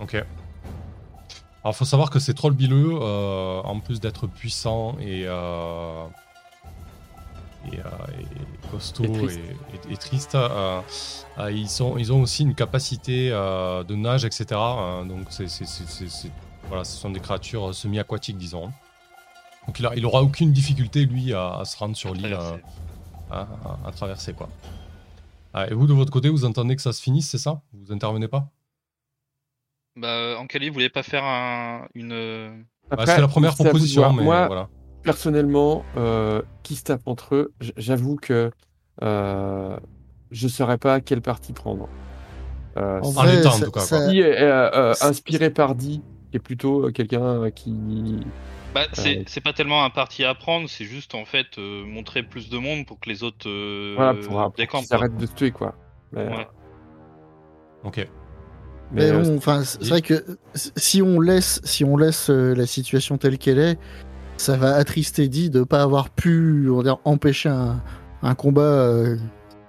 Ok. Alors, faut savoir que ces trolls bileux, en plus d'être puissants et, et, et costauds Et tristes. et- ils, sont, ils ont aussi une capacité de nage, etc. euh, donc, c'est, voilà, ce sont des créatures semi-aquatiques, disons. Donc, il, a, il aura aucune difficulté, lui, à, à se rendre sur l'île, euh, à, à- à traverser, quoi. Ah, et vous, de votre côté, vous entendez que ça se finisse, c'est ça? Vous intervenez pas? Bah, Ankali, vous voulez pas faire un, une. euh, Bah, C'est la première proposition, mais Moi, voilà. personnellement, euh, qui se tapent entre eux, j'avoue que euh, je saurais pas quel parti prendre. Euh, En En vrai, l'état, en tout cas, si, euh, euh, inspiré par Di, est plutôt euh, quelqu'un euh, qui. Bah, c'est Euh, c'est pas tellement un parti à prendre, c'est juste en fait euh, montrer plus de monde pour que les autres euh, voilà, pour, pour décampent, qu'ils quoi. arrêtent de se tuer, quoi. Mais, Ouais. Ok. Mais bon, enfin, c'est c'est vrai que si on laisse, si on laisse euh, la situation telle qu'elle est, ça va attrister Di de pas avoir pu, on va dire, empêcher un, un combat euh,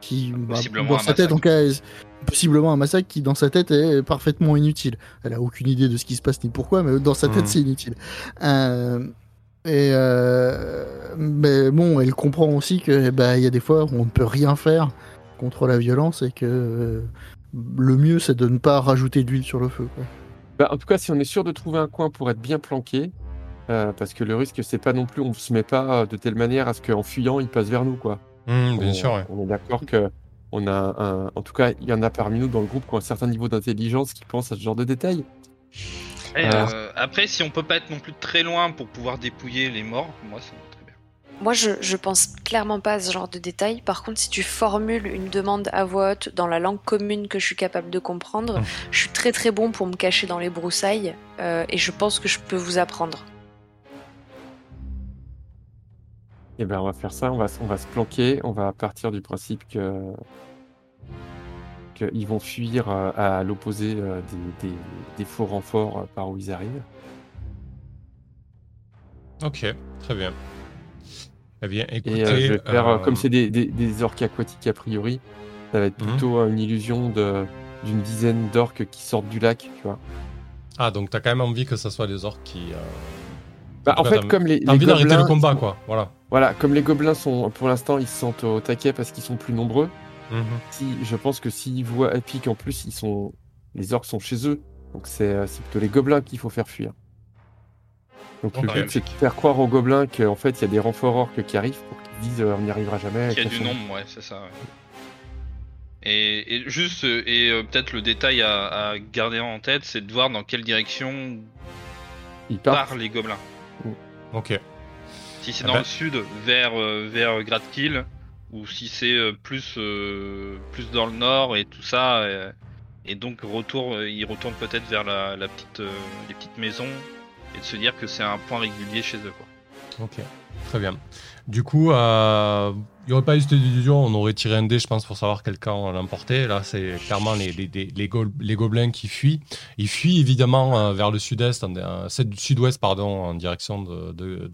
qui, bah, dans sa tête, massacre. en cas, est- possiblement un massacre qui, dans sa tête, est parfaitement inutile. Elle a aucune idée de ce qui se passe ni pourquoi, mais dans sa tête, Mhm. c'est inutile. Euh, et euh, mais bon, elle comprend aussi que, bah, il y a des fois où on ne peut rien faire contre la violence et que euh, le mieux, c'est de ne pas rajouter d'huile sur le feu. Quoi. Bah, en tout cas, si on est sûr de trouver un coin pour être bien planqué, euh, parce que le risque, c'est pas non plus, on se met pas de telle manière à ce qu'en fuyant, il passe vers nous, quoi. Hmm, bien on, sûr, ouais. on est d'accord que on a un, en tout cas, il y en a parmi nous dans le groupe qui ont un certain niveau d'intelligence qui pensent à ce genre de détails. Et, Ah. euh, après, si on peut pas être non plus très loin pour pouvoir dépouiller les morts, moi ça me très bien. Moi, je, je pense clairement pas à ce genre de détails. Par contre, si tu formules une demande à voix haute dans la langue commune que je suis capable de comprendre, Mm. je suis très très bon pour me cacher dans les broussailles euh, et je pense que je peux vous apprendre. Et ben, on va faire ça, on va, on va se planquer, on va partir du principe que qu'ils vont fuir euh, à l'opposé euh, des, des, des faux renforts euh, par où ils arrivent. Ok, très bien. Eh bien, écoutez. Et euh, je vais faire, euh, comme c'est des, des, orques aquatiques a priori, ça va être Mhm. plutôt une illusion de d'une dizaine d'orques qui sortent du lac, tu vois. Ah, donc t'as quand même envie que ça soit des orques qui. euh, Bah, en fait, comme les, envie d'arrêter gobelins, le combat, quoi. Voilà. Voilà, comme les gobelins sont, pour l'instant, ils se sentent au taquet parce qu'ils sont plus nombreux. Mhm. Si, je pense que s'ils voient, et puis qu'en plus, ils sont, les orques sont chez eux, donc c'est euh, c'est plutôt les gobelins qu'il faut faire fuir. Donc le but, c'est de faire croire aux gobelins qu'en fait, il y a des renforts orques qui arrivent pour qu'ils disent euh, on n'y arrivera jamais. Qu'il y a du nombre, ouais, c'est ça. ouais. Et, et juste, euh, et euh, peut-être le détail à, à garder en tête, c'est de voir dans quelle direction Ils partent. partent les gobelins. Ok. Si c'est Ah dans bah. le sud, vers, euh, vers Gradkill, ou si c'est euh, plus, euh, plus dans le nord et tout ça. et donc, retour, ils retournent peut-être vers la, la petite, les petites maisons et de se dire que c'est un point régulier chez eux. Quoi. Ok. Très bien. Du coup, euh, il n'y aurait pas eu cette illusion, on aurait tiré un dé, je pense, pour savoir quel camp l'emportait. Là, c'est clairement les, les, les, les go- les gobelins qui fuient. Ils fuient évidemment euh, vers le sud-est, euh, sud- sud-ouest, pardon, en direction de, de.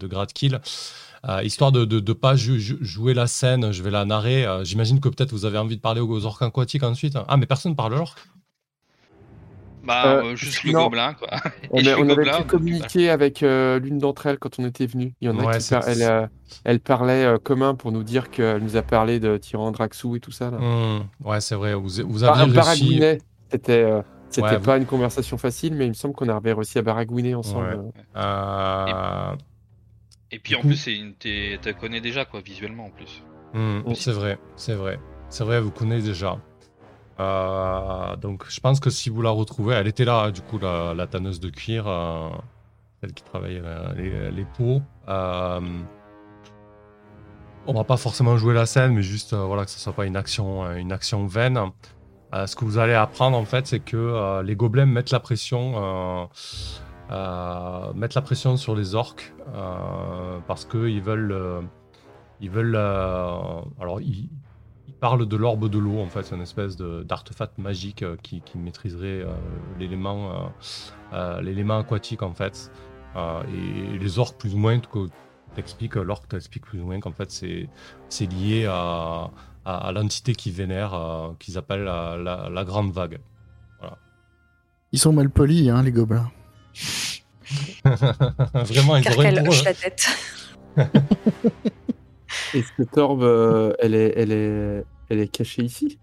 Euh, histoire de ne pas jou- jou- jouer la scène, je vais la narrer. Euh, J'imagine que peut-être vous avez envie de parler aux orques aquatiques ensuite. Ah, mais personne parle l'orque Bah, Euh, euh, juste le non. gobelin, quoi. On, a- on avait gobelin, pu donc, communiquer avec euh, l'une d'entre elles quand on était venu. Il y en a Ouais, qui c'est- par- elle, euh, elle parlait euh, commun pour nous dire qu'elle nous a parlé de Tyran Draxou et tout ça. Là. Hmm, Ouais, c'est vrai, vous, vous Ah, aviez réussi. Baragouinet, c'était euh, c'était Ouais, pas une conversation facile, mais il me semble qu'on avait réussi à baragouiner ensemble. Ouais. Euh, Et puis en plus, c'est une- t'es- t'as connais déjà, quoi, visuellement en plus. Hmm, c'est vrai, c'est vrai. C'est vrai, vous connaissez déjà. Euh, donc, je pense que si vous la retrouvez, elle était là, du coup, la, la tanneuse de cuir, euh, celle qui travaille euh, les, peaux. On va pas forcément jouer la scène, mais juste voilà que ce soit pas une action, une action vaine. Ce que vous allez apprendre en fait, c'est que les gobelins mettent la pression, mettent la pression sur les orques parce que ils veulent, ils veulent. alors ils, ils parlent de l'orbe de l'eau en fait, c'est une espèce de- d'artefact magique euh, qui, qui maîtriserait euh, l'élément, euh, euh, l'élément aquatique en fait. Euh, et, les orques plus ou moins, que t'expliques, l'orque t'explique plus ou moins qu'en fait c'est c'est lié à, à, à l'entité qui vénère, euh, qu'ils appellent la, la- la grande vague. Ils sont mal polis, hein, les gobelins. Vraiment, ils auraient hoche la tête. Et cette orbe, euh, elle, est, elle, est, elle est cachée ici?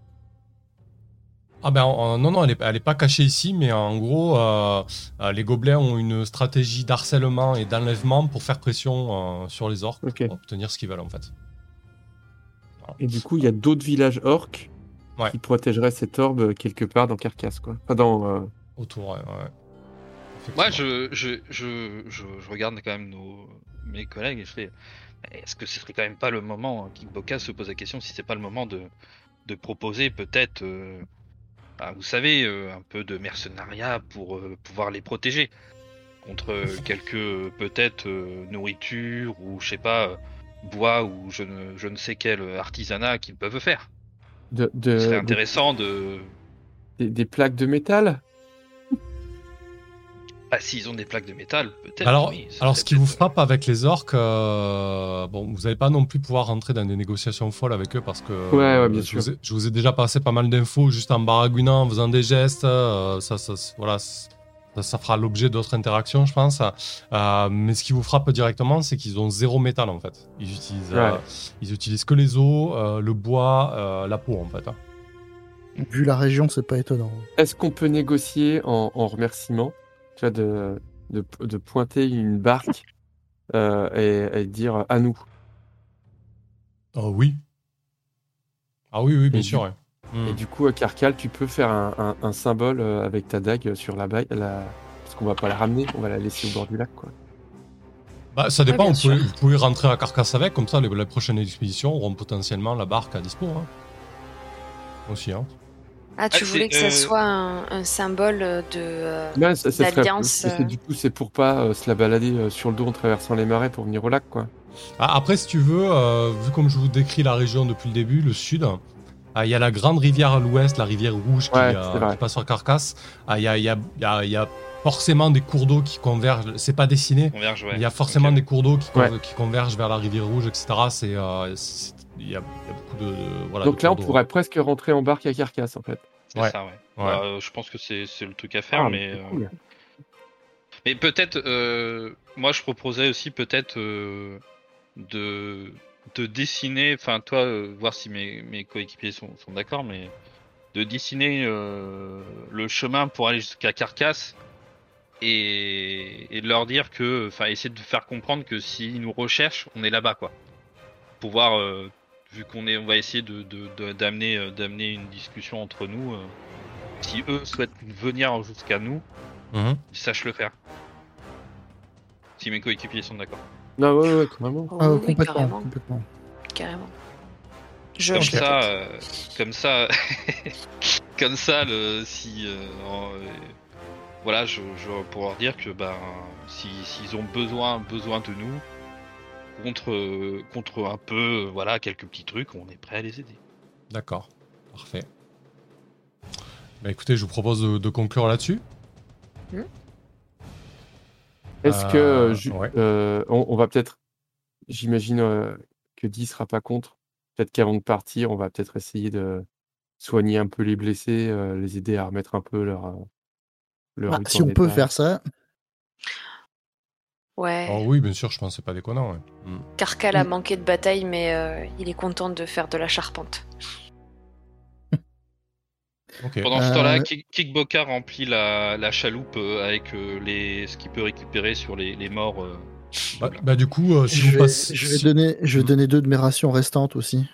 Ah ben en- non, non, elle est, elle est pas cachée ici, mais en gros, euh, euh, les gobelins ont une stratégie d'harcèlement et d'enlèvement pour faire pression euh, sur les orques pour obtenir ce qu'ils veulent en fait. Et du coup, il y a d'autres villages orques Ouais. qui protégeraient cette orbe quelque part dans Carcasse, quoi. Pas dans. euh, Autour, ouais. ouais. Moi, je, je, je, je regarde quand même nos, mes collègues et je fais est-ce que ce serait quand même pas le moment, Kickboka se pose la question si c'est pas le moment de, de proposer peut-être euh, ah, vous savez, euh, un peu de mercenariat pour euh, pouvoir les protéger contre quelques peut-être nourriture ou je sais pas bois ou je ne, je ne sais quel artisanat qu'ils peuvent faire. De, de- intéressant de. des, des plaques de métal? Bah, s'ils ont des plaques de métal, peut-être. Alors, oui, ce qui vous frappe avec les orques, euh, bon, vous n'allez pas non plus pouvoir rentrer dans des négociations folles avec eux parce que Ouais, ouais, bien je, sûr. Vous ai, je vous ai déjà passé pas mal d'infos juste en baragouinant, en faisant des gestes. euh, ça, ça, voilà, ça, ça fera l'objet d'autres interactions, je pense. Euh, mais ce qui vous frappe directement, c'est qu'ils ont zéro métal en fait. Ils utilisent, euh, Ouais. ils utilisent que les os, euh, le bois, euh, la peau en fait. hein. Vu la région, c'est pas étonnant. Est-ce qu'on peut négocier en, en remerciement? Tu vois, de, de, de pointer une barque euh, et, et dire à nous Oh oui. Ah oui, oui, bien Et sûr. du- ouais. Hmm. Et du coup, à Carcal, tu peux faire un, un- un symbole euh, avec ta dague sur la bague. La... Parce qu'on va pas la ramener, on va la laisser au bord du lac. Quoi. Bah, ça dépend, bien vous, pouvez, vous pouvez rentrer à Carcasse avec, comme ça les, les prochaines expéditions auront potentiellement la barque à dispo. Hein. Aussi, hein. Ah, tu Ah, voulais que ça euh, soit un, un symbole de. euh, Non, ça, ça serait- euh. Du coup, c'est pour pas euh, se la balader euh, sur le dos en traversant les marais pour venir au lac. quoi. Ah, Après, si tu veux, euh, vu comme je vous décris la région depuis le début, le sud, ah, il y a la grande rivière à l'ouest, la rivière rouge qui, Ouais, euh, passe sur Carcasse. Ah, Il y, a, il y, a, il y, a, il y a forcément des cours d'eau qui convergent. C'est pas dessiné. Ouais. Il y a forcément des cours d'eau qui, con- Ouais. qui convergent vers la rivière rouge, etc. C'est, euh, c'est- il y, a, il y a beaucoup de. de- voilà, Donc de là, on pourrait presque rentrer en barque à Carcasse, en fait. C'est Ouais. ça, ouais. Ouais. Bah, euh, je pense que c'est c'est le truc à faire, Ah, mais. euh, cool. Mais peut-être, euh, moi je proposais aussi peut-être euh, de, de dessiner, enfin toi, euh, voir si mes, mes coéquipiers sont, sont d'accord, mais de dessiner euh, le chemin pour aller jusqu'à Carcasse et, et de leur dire que, enfin essayer de faire comprendre que s'ils nous recherchent, on est là-bas quoi. Pouvoir, euh, vu qu'on est, on va essayer de de- de- d'amener euh, d'amener une discussion entre nous. euh, si eux souhaitent venir jusqu'à nous, Mhm. ils sachent le faire. Si mes coéquipiers sont d'accord. Non, ouais, ouais, complètement. oh, Ah, oui, complètement, carrément. complètement. carrément. Je, Comme je ça, euh, comme ça, comme ça, le, si, euh, en, euh, voilà, je, je pour leur dire que ben, si s'ils ont besoin besoin de nous contre euh, contre un peu, euh, voilà, quelques petits trucs, on est prêt à les aider. D'accord, parfait. Bah écoutez, je vous propose de, de conclure là-dessus. Est-ce que Euh, ouais. euh, on, on va peut-être, j'imagine euh, que Guy sera pas contre. Peut-être qu'avant de partir, on va peut-être essayer de soigner un peu les blessés, euh, les aider à remettre un peu leur. leur Bah, si on peut faire ça, Ouais. Oh oui, bien sûr, je pense que c'est pas déconnant. ouais. Mm. Carcal a manqué de bataille, mais euh, il est content de faire de la charpente. Pendant ce Euh, temps-là, Kik- Kikboka remplit la, la chaloupe euh, avec les ce qu'il peut récupérer sur les, les morts. euh, Bah, bah, du coup, euh, si je vous vais, passez. je vais si- donner, je vais Mm. donner deux de mes rations restantes aussi.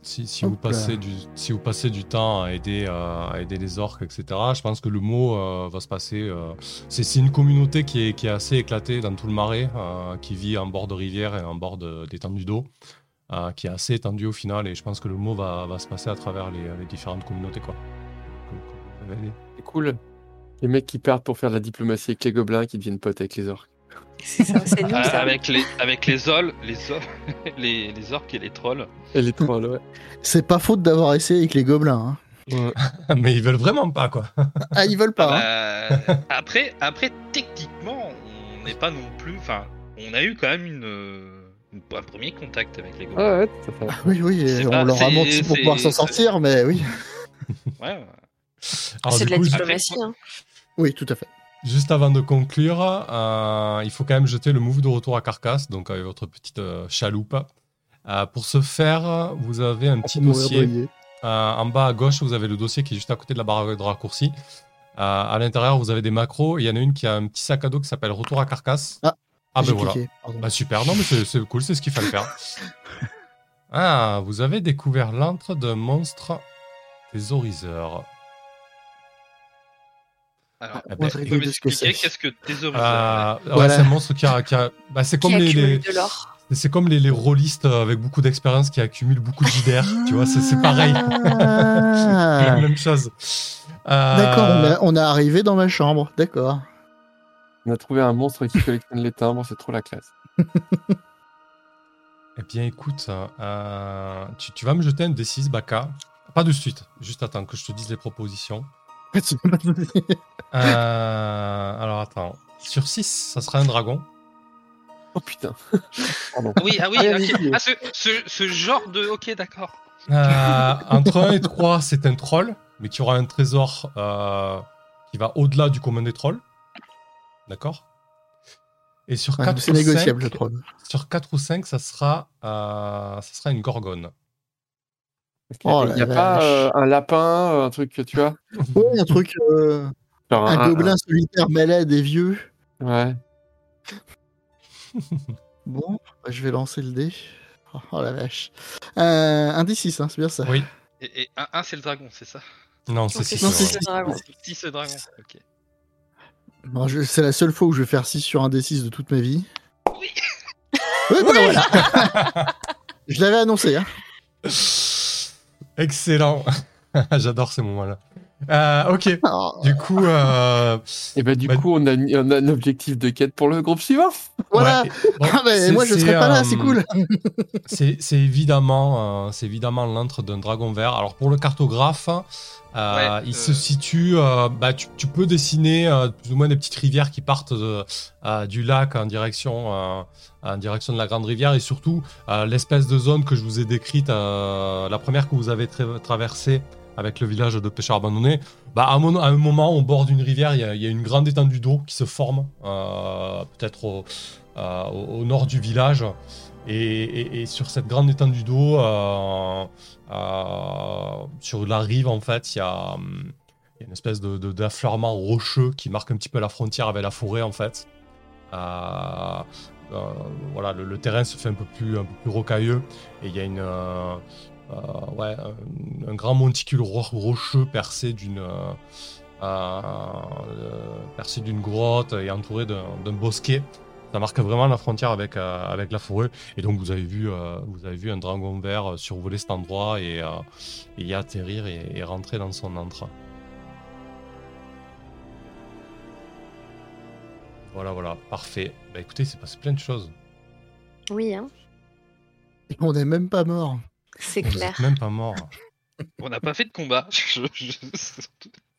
Si, vous passez du, si vous passez du temps à aider, euh, à aider les orques, etc., je pense que le mot euh, va se passer. euh, c'est c'est une communauté qui est, qui est assez éclatée dans tout le marais, euh, qui vit en bord de rivière et en bord de- d'étendues d'eau, euh, qui est assez étendue au final, et je pense que le mot va, va se passer à travers les, les différentes communautés. Quoi. Comme- comme vous avez dit. C'est cool. Les mecs qui partent pour faire de la diplomatie avec les gobelins qui deviennent potes avec les orques. C'est ça, c'est nous Ah, ça. avec les avec les ols, les les, les orques et les trolls. Et les trolls, ouais. C'est pas faute d'avoir essayé avec les gobelins. hein. Mais ils veulent vraiment pas, quoi. Ah, ils veulent pas. hein. Bah, après, après, techniquement, on n'est pas non plus. Enfin, on a eu quand même une, euh, une- un premier contact avec les gobelins. ouais, tout à fait. Ah Oui, oui, on pas- leur a menti pour pouvoir s'en sortir, mais oui. Ouais, ouais. Alors, C'est de la coup, diplomatie. hein. Oui, tout à fait. Juste avant de conclure, euh, il faut quand même jeter le move de retour à Carcasse, donc avec votre petite euh, chaloupe. Euh, pour ce faire, vous avez un petit dossier. Euh, en bas à gauche, vous avez le dossier qui est juste à côté de la barre de raccourci. Euh, à l'intérieur, vous avez des macros. Il y en a une qui a un petit sac à dos qui s'appelle Retour à Carcasse. Ah, ah ben voilà. Bah super, non mais c'est c'est cool, c'est ce qu'il fallait faire. Ah, vous avez découvert l'antre d'un monstre thésauriseur. Alors, Ah, bah, que m'expliquer c'est. qu'est-ce que thésauruseur Euh, ouais, Voilà. c'est un monstre qui a. qui a- bah, c'est comme Qui les. c'est comme les, les rôlistes avec beaucoup d'expérience qui accumulent beaucoup de JDR, tu vois, c'est c'est pareil. Ah. la même chose. Euh, D'accord, on, est- on est arrivé dans ma chambre. D'accord. On a trouvé un monstre qui collectionne les timbres, c'est trop la classe. Eh bien, écoute, euh, tu, tu vas me jeter un D6, Baka. Pas de suite, juste attends que je te dise les propositions. Euh, alors, attends. Sur 6, ça sera un dragon. Oh putain. Oui, ah oui, Ah, ok. Ah, ce, ce, ce genre de. Ok, d'accord. Euh, entre 1 et 3, c'est un troll, mais qui aura un trésor euh, qui va au-delà du commun des trolls. D'accord? Et sur Ouais, 4 c'est ou négociable, 5, je trouve. sur 4 ou 5, ça sera, euh, ça sera une gorgone. Oh Il n'y a pas euh, un lapin, euh, un truc que tu vois Ouais, un truc, euh, Genre un gobelin solitaire malade et vieux. Ouais. Bon, bah, je vais lancer le dé. Oh, oh la vache. Euh, un D6, hein, c'est bien ça. Oui. Et, et un, un, c'est le dragon, c'est ça? Non, c'est Non, c'est 6. Non, six, c'est le dragon. Si, c'est le dragon. Ok. Bon, je- c'est la seule fois où je vais faire 6 sur un D6 de toute ma vie. Oui. Ouais, bah, voilà. je l'avais annoncé. Hein. Excellent. J'adore ces moments-là. Euh, ok. Oh, Du coup, euh, Et bah du Bah- coup, on a, on a un objectif de quête pour le groupe suivant. voilà. ouais, bon, Ah, bah, c'est- moi, je serais pas là, euh, c'est cool. C'est évidemment, euh, c'est évidemment l'antre d'un dragon vert. Alors pour le cartographe, euh, Ouais, il euh. se situe. euh, bah, tu, tu peux dessiner euh, plus ou moins des petites rivières qui partent de- euh, du lac en direction, euh, en direction de la grande rivière et surtout euh, l'espèce de zone que je vous ai décrite, euh, la première que vous avez tra- traversée avec le village de pêcheurs abandonnés. Bah, à, un moment, au bord d'une rivière, il y, a- une grande étendue d'eau qui se forme, euh, peut-être au, euh, au- nord du village. Et, sur cette grande étendue d'eau, euh, sur la rive, en fait, il y a, une espèce d'affleurement rocheux qui marque un petit peu la frontière avec la forêt, en fait. Voilà, le, terrain se fait un peu plus, un peu plus rocailleux et il y a une, ouais, un, un grand monticule ro- rocheux percé d'une, euh, euh, percé d'une grotte et entouré d'un, bosquet. Ça marque vraiment la frontière avec, euh, avec la forêt. Et donc vous avez vu, euh, vous avez vu un dragon vert euh, survoler cet endroit et, euh, et y atterrir et, et rentrer dans son antre. Voilà, voilà, parfait. Bah écoutez, c'est passé plein de choses. Oui, hein, On n'est même pas mort. C'est Vous clair. êtes même pas mort. On n'a pas fait de combat. Je- je-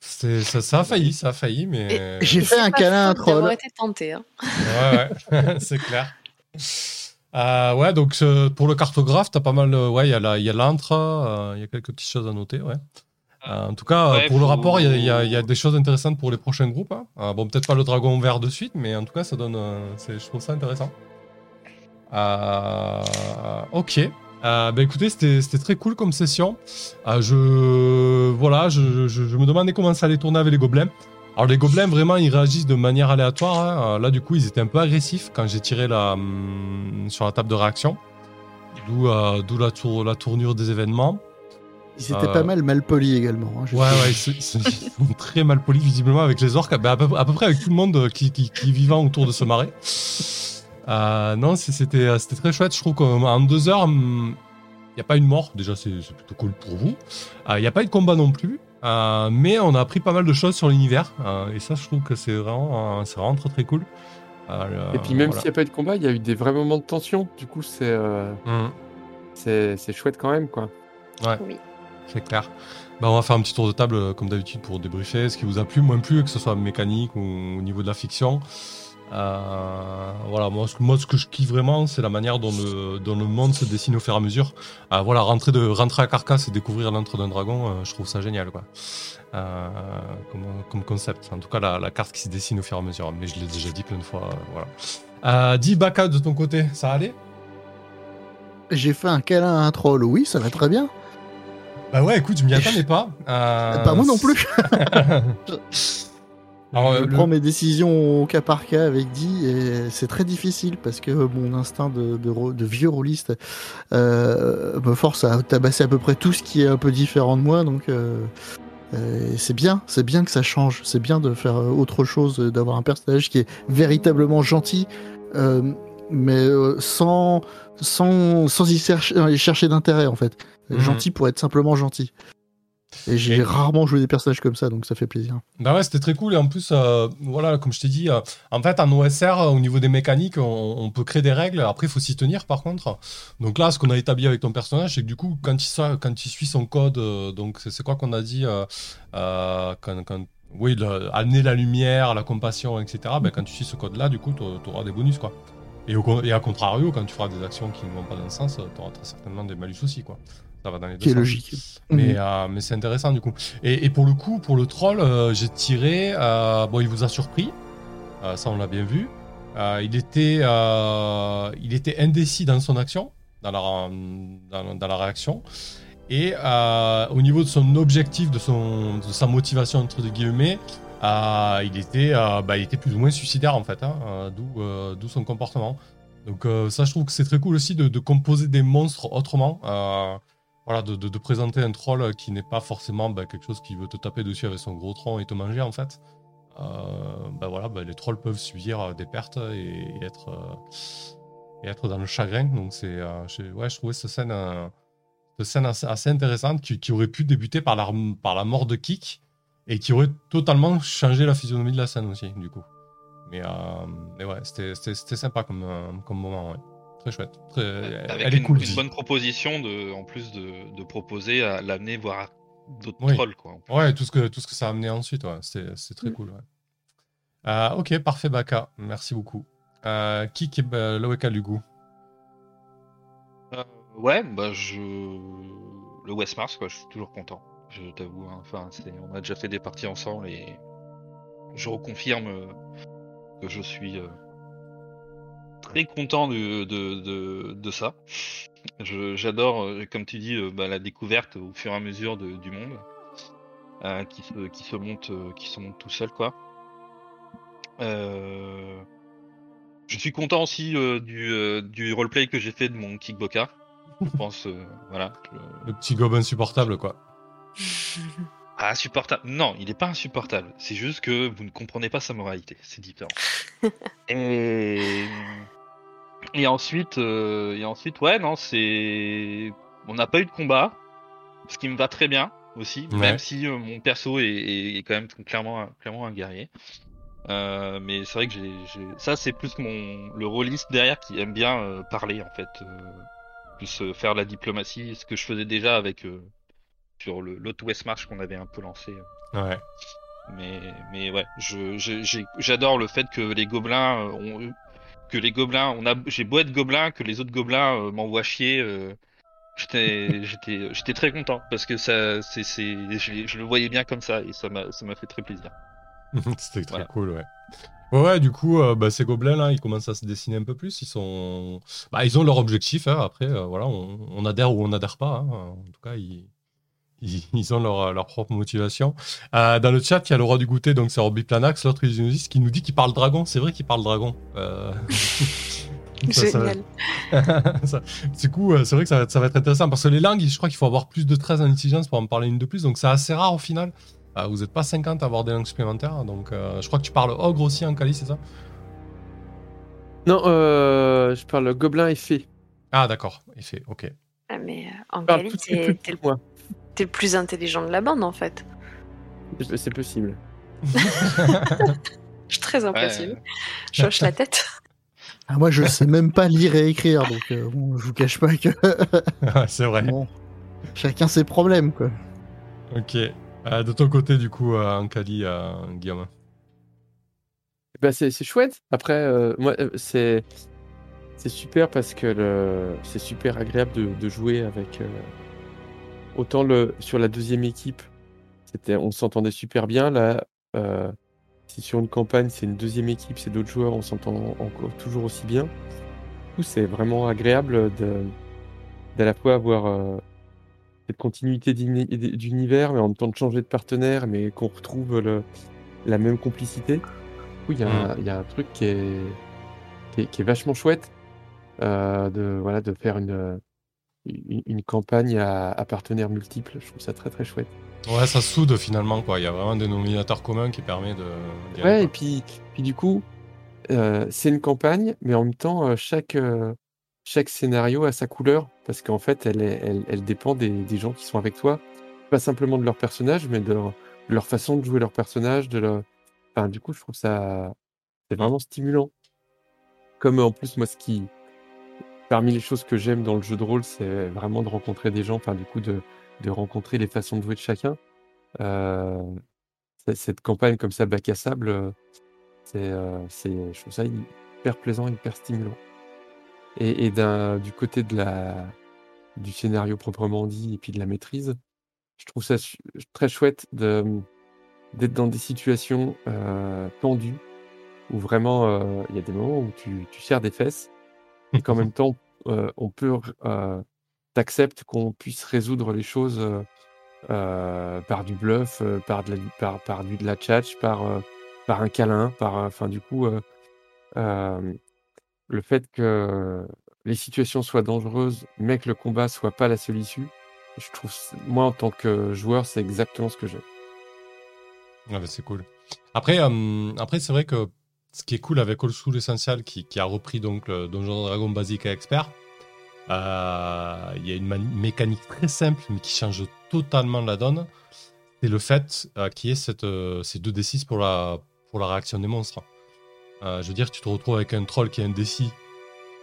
C'est- Ça, ça a failli, ça a failli, mais. J'ai Et fait c'est un câlin à troll. été tenté. Hein. Ouais, ouais, c'est clair. Euh, ouais, donc euh, pour le cartographe, t'as pas mal. euh, ouais, il y a la- il y a l'antre, euh, il y a quelques petites choses à noter, ouais. Euh, en tout cas, euh, Ouais, pour le rapport, il y a- il y, a- il y a des choses intéressantes pour les prochains groupes. hein. Euh, bon, peut-être pas le dragon vert de suite, mais en tout cas, ça donne. euh, c'est- je trouve ça intéressant. Euh, ok. Euh, bah écoutez, c'était très cool comme session. Euh, je voilà, je, je- je me demandais comment ça allait tourner avec les gobelins. Alors les gobelins, vraiment, ils réagissent de manière aléatoire. hein. Euh, Là, du coup, ils étaient un peu agressifs quand j'ai tiré la, hum, sur la table de réaction. D'où euh, la, tour, la tournure des événements. Ils étaient Euh, pas mal mal polis également. hein, Ouais, ouais, ils, sont très mal polis visiblement avec les orques, bah, à, peu, à peu près avec tout le monde euh, qui, qui, qui est vivant autour de ce marais. Euh, non, c'est- c'était euh, c'était très chouette. Je trouve qu'en deux heures, il n'y a pas une mort. Déjà, c'est plutôt cool pour vous. Il n'y a pas eu de combat non plus. Euh, mais on a appris pas mal de choses sur l'univers. euh, et ça, je trouve que c'est vraiment, euh, très très cool. Euh, Et puis même voilà. s'il n'y a pas eu de combat, il y a eu des vrais moments de tension. Du coup, c'est euh, Hum. c'est c'est chouette quand même, quoi. C'est clair. Bah, on va faire un petit tour de table euh, comme d'habitude pour débriefer ce qui vous a plu, moins plu, que ce soit mécanique ou au niveau de la fiction. Euh, voilà, moi ce, que- moi, ce que je kiffe vraiment, c'est la manière dont le, dont le monde se dessine au fur et à mesure. Euh, voilà, rentrer, de, rentrer à Carcasse et découvrir l'antre d'un dragon, euh, je trouve ça génial, quoi. Comme, comme concept. En tout cas, la, la carte qui se dessine au fur et à mesure. Mais je l'ai déjà dit plein de fois. voilà. Dis Baka de ton côté, ça allait? J'ai fait un câlin à un troll. Oui, ça va très bien. Bah ouais, écoute, je m'y attendais pas. Pas moi non plus. Alors, je euh, le- prends mes décisions au cas par cas avec Di et c'est très difficile parce que mon instinct de, de, ro- de vieux rôliste euh, me force à tabasser à peu près tout ce qui est un peu différent de moi. Donc euh, euh, c'est bien, c'est bien que ça change. C'est bien de faire euh, autre chose, d'avoir un personnage qui est véritablement gentil. Euh, mais sans, sans, sans y chercher, chercher d'intérêt en fait. Mhm. Gentil pour être simplement gentil. Et j'ai rarement joué des personnages comme ça, donc ça fait plaisir. Bah ouais, c'était très cool. Et en plus, euh, voilà, comme je t'ai dit, euh, en fait, en OSR, euh, au niveau des mécaniques, on, on peut créer des règles. Après, il faut s'y tenir, par contre. Donc là, ce qu'on a établi avec ton personnage, c'est que du coup, quand il, sa- quand il suit son code, donc c'est quoi qu'on a dit quand, quand- Oui, le- amener la lumière, la compassion, etc. Ben, quand tu suis ce code-là, du coup, tu auras des bonus, quoi. Et, au, con- et à contrario, quand tu feras des actions qui ne vont pas dans le sens, tu auras certainement des malus aussi, quoi. Ça va dans les deux Qui est logique. Mais, Mhm. euh, mais c'est intéressant du coup. Et, et pour le coup, pour le troll, euh, j'ai tiré. euh, bon, il vous a surpris. Ça, on l'a bien vu. Il, était, il était indécis dans son action, dans la, dans, dans la réaction. Et au niveau de son objectif, de, son, de sa motivation, entre guillemets, il, était, bah, il était plus ou moins suicidaire en fait, hein, d'où d'où son comportement. Donc ça, je trouve que c'est très cool aussi de, de composer des monstres autrement. De, présenter un troll qui n'est pas forcément bah, quelque chose qui veut te taper dessus avec son gros tronc et te manger en fait. Euh, bah voilà, bah, les trolls peuvent subir euh, des pertes et, être, euh, et être dans le chagrin. Donc c'est, ouais, je trouvais cette scène, assez, intéressante qui, aurait pu débuter par la, par la mort de Kik et qui aurait totalement changé la physionomie de la scène aussi du coup. Mais, mais ouais, c'était, sympa comme, comme moment. Très chouette. Très- Avec elle est une, cool. une bonne proposition de, en plus de, de proposer à l'amener voir d'autres Oui. trolls quoi. Ouais, tout ce que, tout ce que ça a amené ensuite, ouais, c'est c'est très Mm. cool. Ouais. Euh, ok, parfait, Baka. Merci beaucoup. Euh, qui est bah, Loeka Lugu Euh, ouais, bah je le West Mars quoi, je suis toujours content. Je t'avoue, hein. enfin on a déjà fait des parties ensemble et je reconfirme euh, que je suis euh, très content de, de, de, de ça. Je- J'adore, euh, comme tu dis, euh, bah, la découverte au fur et à mesure de- du monde euh, qui, se, qui, se monte, euh, qui se monte tout seul, quoi. Euh, Je suis content aussi euh, du, euh, du roleplay que j'ai fait de mon kickboka. Je pense, euh, voilà. je- Le petit gobe insupportable, quoi. Ah, insupportable. Non, il est pas insupportable. C'est juste que vous ne comprenez pas sa moralité. C'est différent. et... et ensuite, euh, et ensuite, ouais, non, c'est. On n'a pas eu de combat, ce qui me va très bien aussi, Ouais. même si euh, mon perso est, est- est quand même clairement, un- clairement un guerrier. Euh, mais c'est vrai que j'ai, j'ai- ça, c'est plus mon le rôliste derrière qui aime bien euh, parler en fait, euh, plus euh, faire la diplomatie, ce que je faisais déjà avec euh, sur West March qu'on avait un peu lancé. Ouais. Mais, mais ouais, j'adore le fait que les gobelins euh, ont, que les gobelins, on a, j'ai beau être gobelin, que les autres gobelins euh, m'envoient chier. euh, j'étais, j'étais, j'étais très content parce que ça, c'est, je, je le voyais bien comme ça et ça m'a, ça m'a fait très plaisir. C'était très Voilà. cool, ouais. Ouais, du coup, euh, bah, ces gobelins là, ils commencent à se dessiner un peu plus. Ils sont, bah, ils ont leur objectif. hein. Après, voilà, on, on adhère ou on n'adhère pas. hein. En tout cas, ils, ils, ils ont leur, leur propre motivation. Euh, dans le chat, il y a le roi du goûter, donc c'est Orbi Planax, l'autre illusionniste, qui nous dit qu'il parle dragon. C'est vrai qu'il parle dragon. Euh, ça- Génial. Ça- du coup, euh, c'est vrai que ça va, ça va être intéressant parce que les langues, je crois qu'il faut avoir plus de 13 en intelligence pour en parler une de plus, donc c'est assez rare au final. Euh, vous n'êtes pas 50 à avoir des langues supplémentaires, donc euh, je crois que tu parles ogre aussi en Cali, c'est ça? Non, euh, je parle gobelin et fée. Ah, d'accord, effet, ok. Ah, mais euh, en Cali, t'es le. T'es le plus intelligent de la bande en fait. C'est- possible. Je suis très impressionnée. Ouais. Je hoche la tête. Ah, moi, je sais même pas lire et écrire, donc euh, bon, je vous cache pas que c'est vrai. bon, chacun ses problèmes, quoi. Ok. Euh, de ton côté, du coup, euh, en Cali, euh, Guillaume. Bah, c'est chouette. Après, euh, moi, c'est c'est super parce que le... c'est super agréable de, de jouer avec. Autant le sur la deuxième équipe, c'était on s'entendait super bien. Là, euh, si sur une campagne c'est une deuxième équipe, c'est d'autres joueurs, on s'entend encore toujours aussi bien. Du coup, c'est vraiment agréable de d'à la fois avoir euh, cette continuité d'uni- d'univers, mais en même temps de changer de partenaire, mais qu'on retrouve le, la même complicité. Du coup, il y, a un- il y a un truc qui est, qui est, qui est vachement chouette euh, de, voilà, de faire une, une, une campagne à, à partenaires multiples. Je trouve ça très très chouette. Ouais, ça soude finalement, quoi. Il y a vraiment un dénominateur commun qui permet de. Ouais, et puis, puis du coup, euh, c'est une campagne, mais en même temps, euh, chaque, euh, chaque scénario a sa couleur, parce qu'en fait, elle, est- elle, elle dépend des, des gens qui sont avec toi, pas simplement de leur personnage, mais de leur, de leur façon de jouer leur personnage, de leur... Enfin, du coup, je trouve ça c'est vraiment stimulant. Comme en plus, moi, ce qui, parmi les choses que j'aime dans le jeu de rôle, c'est vraiment de rencontrer des gens, enfin, du coup, de, rencontrer les façons de jouer de chacun. Euh, cette campagne comme ça, bac à sable, euh, c'est, euh, c'est, je trouve ça hyper plaisant, hyper stimulant. Et, du côté du scénario proprement dit et puis de la maîtrise, je trouve ça très chouette d'être dans des situations tendues où vraiment il y a des moments où tu, tu serres des fesses et qu'en même temps euh, on peut euh, t'acceptes qu'on puisse résoudre les choses euh, euh, par du bluff, par de la, par, par du de la tchatch, par par un câlin, par enfin du coup le fait que les situations soient dangereuses, mais que le combat soit pas la seule issue, je trouve moi en tant que joueur c'est exactement ce que j'aime. Ah bah, c'est cool. Après, après c'est vrai que ce qui est cool avec Old School Essential, qui, a repris donc le Donjon Dragon basique à expert, euh, il y a une mécanique très simple, mais qui change totalement la donne. C'est le fait euh, qu'il y ait cette, euh, ces deux D6 pour la, pour la réaction des monstres. Je veux dire, tu te retrouves avec un troll qui est un D6,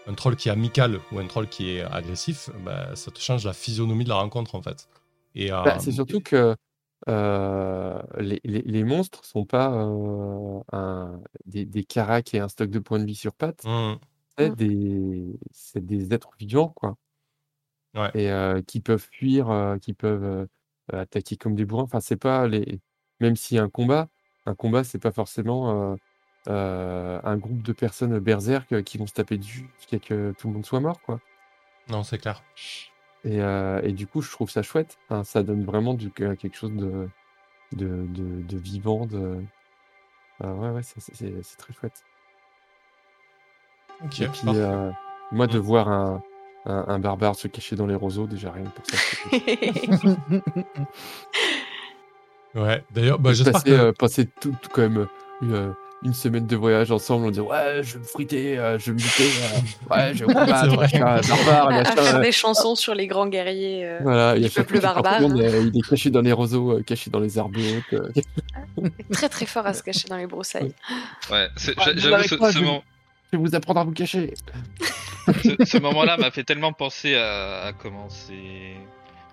un troll qui est amical ou un troll qui est agressif, bah, ça te change la physionomie de la rencontre en fait. Et, Bah, c'est surtout que euh, les, les- les monstres sont pas euh, un- des, des caracs et un stock de points de vie sur pattes. hum, C'est Mm. des, c'est des êtres vivants, quoi. Ouais. Et euh, qui peuvent fuir, euh, qui peuvent euh, attaquer comme des bourrins. Enfin, c'est pas les. Même s'il y a un combat, un combat, c'est pas forcément euh, euh, un groupe de personnes berserk qui vont se taper dessus jusqu'à que tout le monde soit mort, quoi. non, c'est clair. Et, euh, et du coup, je trouve ça chouette. Enfin, ça donne vraiment du, que- quelque chose de, de, de, de vivant. De... Ah ouais, ouais, c'est- très chouette. Ok, Et puis, euh, moi, de Mm. voir un, un, un barbare se cacher dans les roseaux, déjà rien pour ça. Ouais, d'ailleurs, bah, j'espère que. euh, passer tout, tout quand même euh, une semaine de voyage ensemble, on dit ouais, je vais me friter, euh, je vais me buter, euh, ouais, je vais C'est combattre, barbare, à, faire euh. des chansons sur les grands guerriers. euh, Voilà, il y a peuple barbare. euh, il est caché dans les roseaux, euh, caché dans les arbres hautes. euh. très très fort à se cacher dans les broussailles. Ouais, Ah, j'avoue, ce, moi, ce je- moment- Je vais vous apprendre à vous cacher. ce- ce moment-là m'a fait tellement penser à, à comment c'est.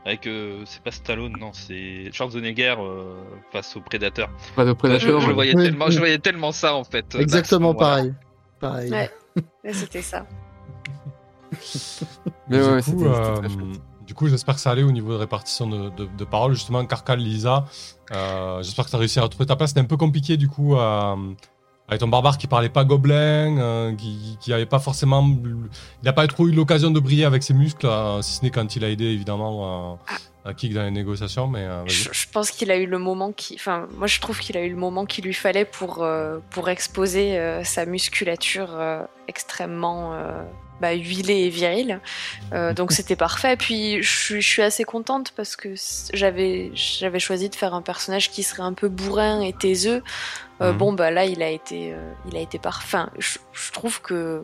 Avec. euh, c'est pas Stallone, non, c'est Schwarzenegger euh, face au Prédateur. Je, prédateur. je le voyais Oui, tellement, oui. je voyais tellement ça en fait. Exactement pareil. Pareil. Ouais. Ouais, C'était ça. Mais du ouais, coup, euh, du coup, j'espère que ça allait au niveau de répartition de, de, de paroles. Justement, Carcal, Lisa, euh, j'espère que tu as réussi à retrouver ta place. C'était un peu compliqué, du coup, euh, avec ton barbare qui parlait pas gobelin, euh, qui, qui avait pas forcément. Il n'a pas trop eu l'occasion de briller avec ses muscles, euh, si ce n'est quand il a aidé, évidemment, euh, à Kick dans les négociations. Mais euh. Je, je pense qu'il a eu le moment qui. Enfin, moi je trouve qu'il a eu le moment qu'il lui fallait pour, pour exposer sa musculature extrêmement bah, huilée et virile. Euh, donc c'était parfait. Puis je, suis- je suis assez contente parce que j'avais j'avais choisi de faire un personnage qui serait un peu bourrin et taiseux. Euh, Mhm. Bon, bah là il a été, euh, il a été parfait. Enfin, je, je trouve que.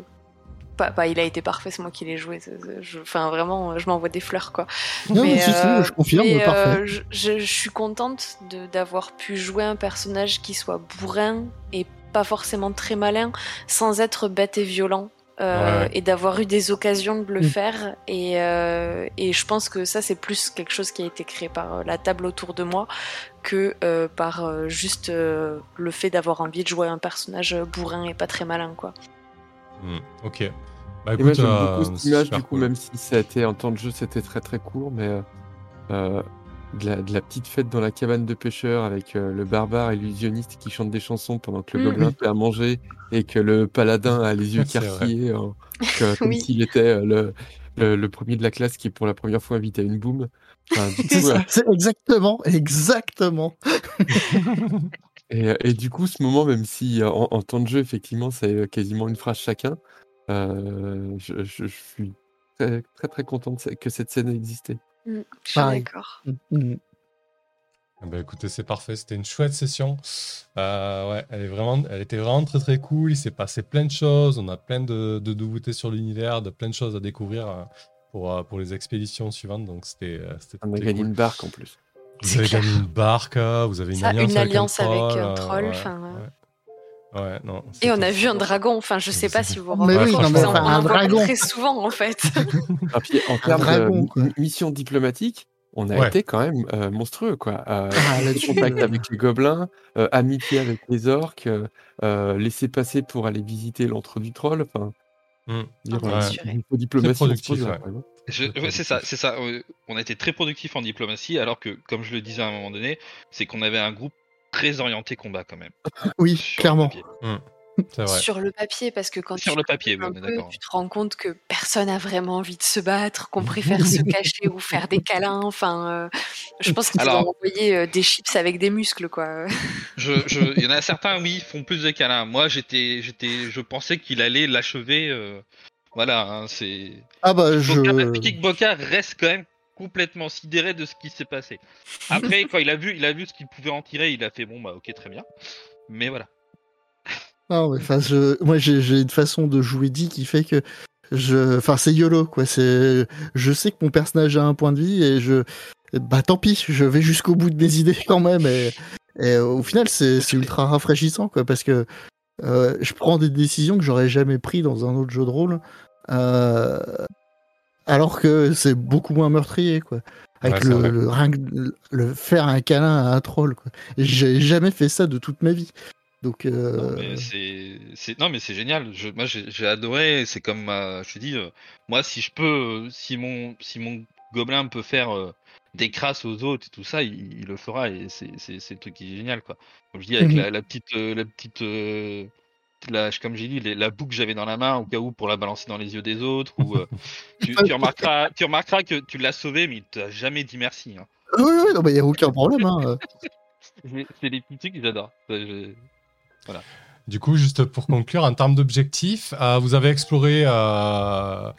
Pas, pas, il a été parfait, c'est moi qui l'ai joué. je- Enfin, vraiment, je m'envoie des fleurs, quoi. Non, mais Mais, si, si, je confirme, mais, parfait. je, suis contente d'avoir pu jouer un personnage qui soit bourrin et pas forcément très malin, sans être bête et violent. Euh, Ouais. Et d'avoir eu des occasions de le Mm. faire. Et, euh, et je pense que ça, c'est plus quelque chose qui a été créé par euh, la table autour de moi que euh, par euh, juste euh, le fait d'avoir envie de jouer un personnage bourrin et pas très malin, quoi. Hmm, ok. Bah Et moi, écoute, j'aime euh, beaucoup cette image, du coup, cool. même si ça a été en temps de jeu, c'était très très court, mais euh, euh, de, la, de la petite fête dans la cabane de pêcheurs avec euh, le barbare illusionniste qui chante des chansons pendant que le Mhm. gobelin fait à manger et que le paladin a les yeux euh, que- comme Oui. s'il était euh, le, le, le premier de la classe qui est pour la première fois invité à une boum. Enfin, C'est euh, c'est exactement, exactement. Et, et du coup, ce moment, même si en, en temps de jeu, effectivement, c'est quasiment une phrase chacun, euh, je, je- je suis très très, très content de ce- que cette scène ait existé. Mm, je suis d'accord. Mm. Eh ben, écoutez, c'est parfait. C'était une chouette session. Euh, ouais, elle, est vraiment, elle était vraiment très très cool. Il s'est passé plein de choses. On a plein de, de nouveautés sur l'univers, de plein de choses à découvrir euh, pour, euh, pour les expéditions suivantes. Donc c'était euh, c'était On a gagné cool. une barque en plus. Vous avez clair. gagné une barque, vous avez une Ça, alliance, une avec, un avec troll. un euh, troll, ouais, enfin, ouais. Ouais, non, Et on a vu un dragon. Enfin, je sais pas si vous rendez oui, compte, non, mais on enfin, on un en voit très souvent en fait. Ah, puis en termes de quoi. mission diplomatique, on a Ouais. été quand même euh, monstrueux, quoi. Euh, Ah, contact avec les gobelins, euh, amitié avec les orques, laisser passer pour aller visiter l'antre du troll. Enfin, Mm. dire, Ouais. diplomatie, ouais. c'est ça, c'est ça. On a été très productif en diplomatie, alors que, comme je le disais à un moment donné, c'est qu'on avait un groupe très orienté combat quand même. Oui, Sur le clairement. vrai. Sur le papier, parce que quand Sur tu le papier, on est tu te rends compte que personne n'a vraiment envie de se battre, qu'on préfère se cacher ou faire des câlins. Enfin, euh, je pense qu'ils Alors- ont envoyé euh, des chips avec des muscles, quoi. Je, je- il y en a certains, oui, font plus de câlins. Moi, j'étais, j'étais, je pensais qu'il allait l'achever. euh, voilà, hein, c'est. Ah bah je. Boca- reste quand même complètement sidéré de ce qui s'est passé. Après, quand il a vu, il a vu ce qu'il pouvait en tirer, il a fait bon bah ok très bien. Mais voilà. Non, mais enfin, je... moi j'ai une façon de jouer dit qui fait que je, enfin c'est yolo quoi. C'est, je sais que mon personnage a un point de vie et je, bah tant pis, je vais jusqu'au bout de mes idées quand même. Et, et au final c'est c'est ultra rafraîchissant quoi parce que euh, je prends des décisions que j'aurais jamais pris dans un autre jeu de rôle. Euh, alors que c'est beaucoup moins meurtrier quoi. Avec Ouais, le, faire un câlin à un troll quoi. J'ai jamais fait ça de toute ma vie. Donc euh, Non, mais c'est, génial. Je, moi j'ai, adoré. C'est comme, euh, je te dis, euh, moi si je peux, euh, si mon, si mon gobelin peut faire euh, des crasses aux autres et tout ça, il, il le fera et c'est, c'est, c'est le truc qui est génial quoi. Comme je dis avec Mhm. la, la petite, euh, la petite, euh, la, comme j'ai dit, les- la boucle que j'avais dans la main au cas où pour la balancer dans les yeux des autres ou euh, tu, tu remarqueras, tu remarqueras que tu l'as sauvé mais il t'a jamais dit merci. Hein. oui, oui, non, mais il y a aucun problème. Hein. C'est c'est des petits trucs que j'adore. Je- Du coup, juste pour conclure, en termes d'objectifs, euh, vous avez exploré euh,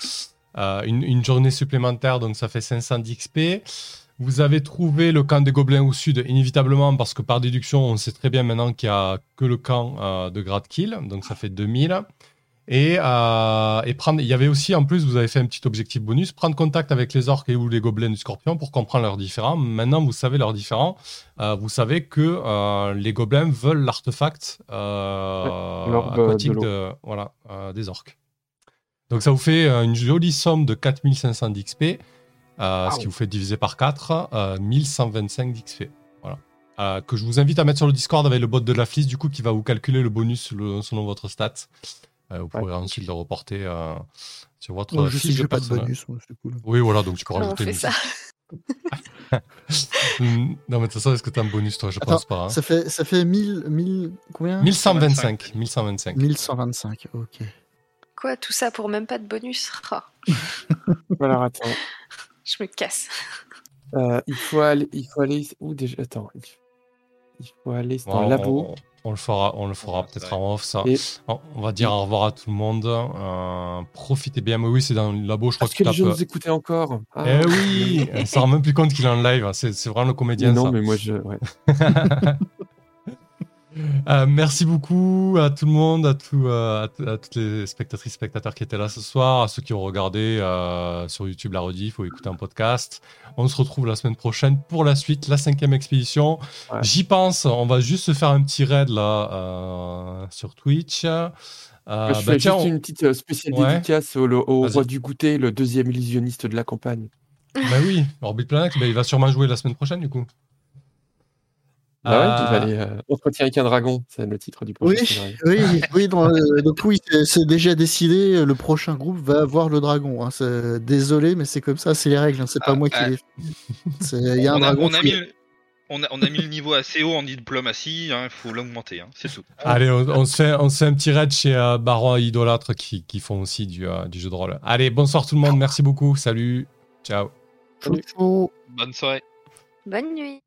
euh, une, une journée supplémentaire, donc ça fait 500 d'XP. Vous avez trouvé le camp des gobelins au sud, inévitablement, parce que par déduction, on sait très bien maintenant qu'il n'y a que le camp euh, de Gradkill, donc ça fait 2000. Et, euh, et prendre, il y avait aussi, en plus, vous avez fait un petit objectif bonus, prendre contact avec les orques et ou les gobelins du scorpion pour comprendre leurs différends. Maintenant, vous savez leurs différends. Euh, vous savez que les gobelins veulent l'artefact de aquatique de, voilà, des orques. Donc ça vous fait une jolie somme de 4500 d'XP, euh, ce qui vous fait diviser par 4, euh, 1125 d'XP. Voilà. Euh, que je vous invite à mettre sur le Discord avec le bot de la flisse, du coup, qui va vous calculer le bonus le- selon votre stat. Euh, vous pourrez ensuite le reporter euh, sur votre Moi, je sais fiche de pas de bonus, c'est cool. Oui, voilà, donc tu on rajouter fait une- ça Hmm, non, mais de toute façon, est-ce que tu as un bonus, toi? Je Attends, pense pas. hein. Ça fait, ça fait 1000, 1000 combien? 1125. 1125. 1125, ok. Quoi, tout ça pour même pas de bonus? Ah, Alors attends, Je me casse. Euh, il faut aller, il faut aller où déjà? Attends, il faut aller dans le labo. On, on le fera, on le fera Ouais, peut-être en off, ça. Et- On on va dire au revoir à tout le monde. Euh, profitez bien. Mais oui, c'est dans le labo, je crois que que tu les gens nous écoutaient encore Ah, Eh oui, on s'en rend même plus compte qu'il est en live. C'est vraiment le comédien, Non, ça. mais moi je. Ouais. Euh, merci beaucoup à tout le monde, à, tout, euh, à, t- à toutes les spectatrices, spectateurs qui étaient là ce soir, à ceux qui ont regardé euh, sur YouTube la rediff ou écouté un podcast. On se retrouve la semaine prochaine pour la suite, la cinquième expédition. Ouais. J'y pense, on va juste se faire un petit raid là sur Twitch. Je bah, fais tiens, juste on- une petite spéciale Ouais. dédicace au, au roi du goûter, le deuxième illusionniste de la campagne. bah oui, Orbit Planet, bah, il va sûrement jouer la semaine prochaine du coup. Bah ouais, il Euh, aller, euh, Entretien avec un dragon, c'est le titre du prochain Oui, oui, oui. dans le- donc oui, c'est- déjà décidé. Le prochain groupe va avoir le dragon. hein. Désolé, mais c'est comme ça, c'est les règles. hein. C'est pas Ah, moi qui ah. les. Il y a un on, a, dragon. on a mis, le- on, a, on a mis le niveau assez haut en diplomatie, hein, il faut l'augmenter, hein, c'est tout. Allez, on, on se fait, on se fait un petit raid chez euh, Baron et Idolâtre qui, qui font aussi du, euh, du jeu de rôle. Allez, bonsoir tout le monde, merci beaucoup, salut, ciao. Bonne soirée. Bonne nuit.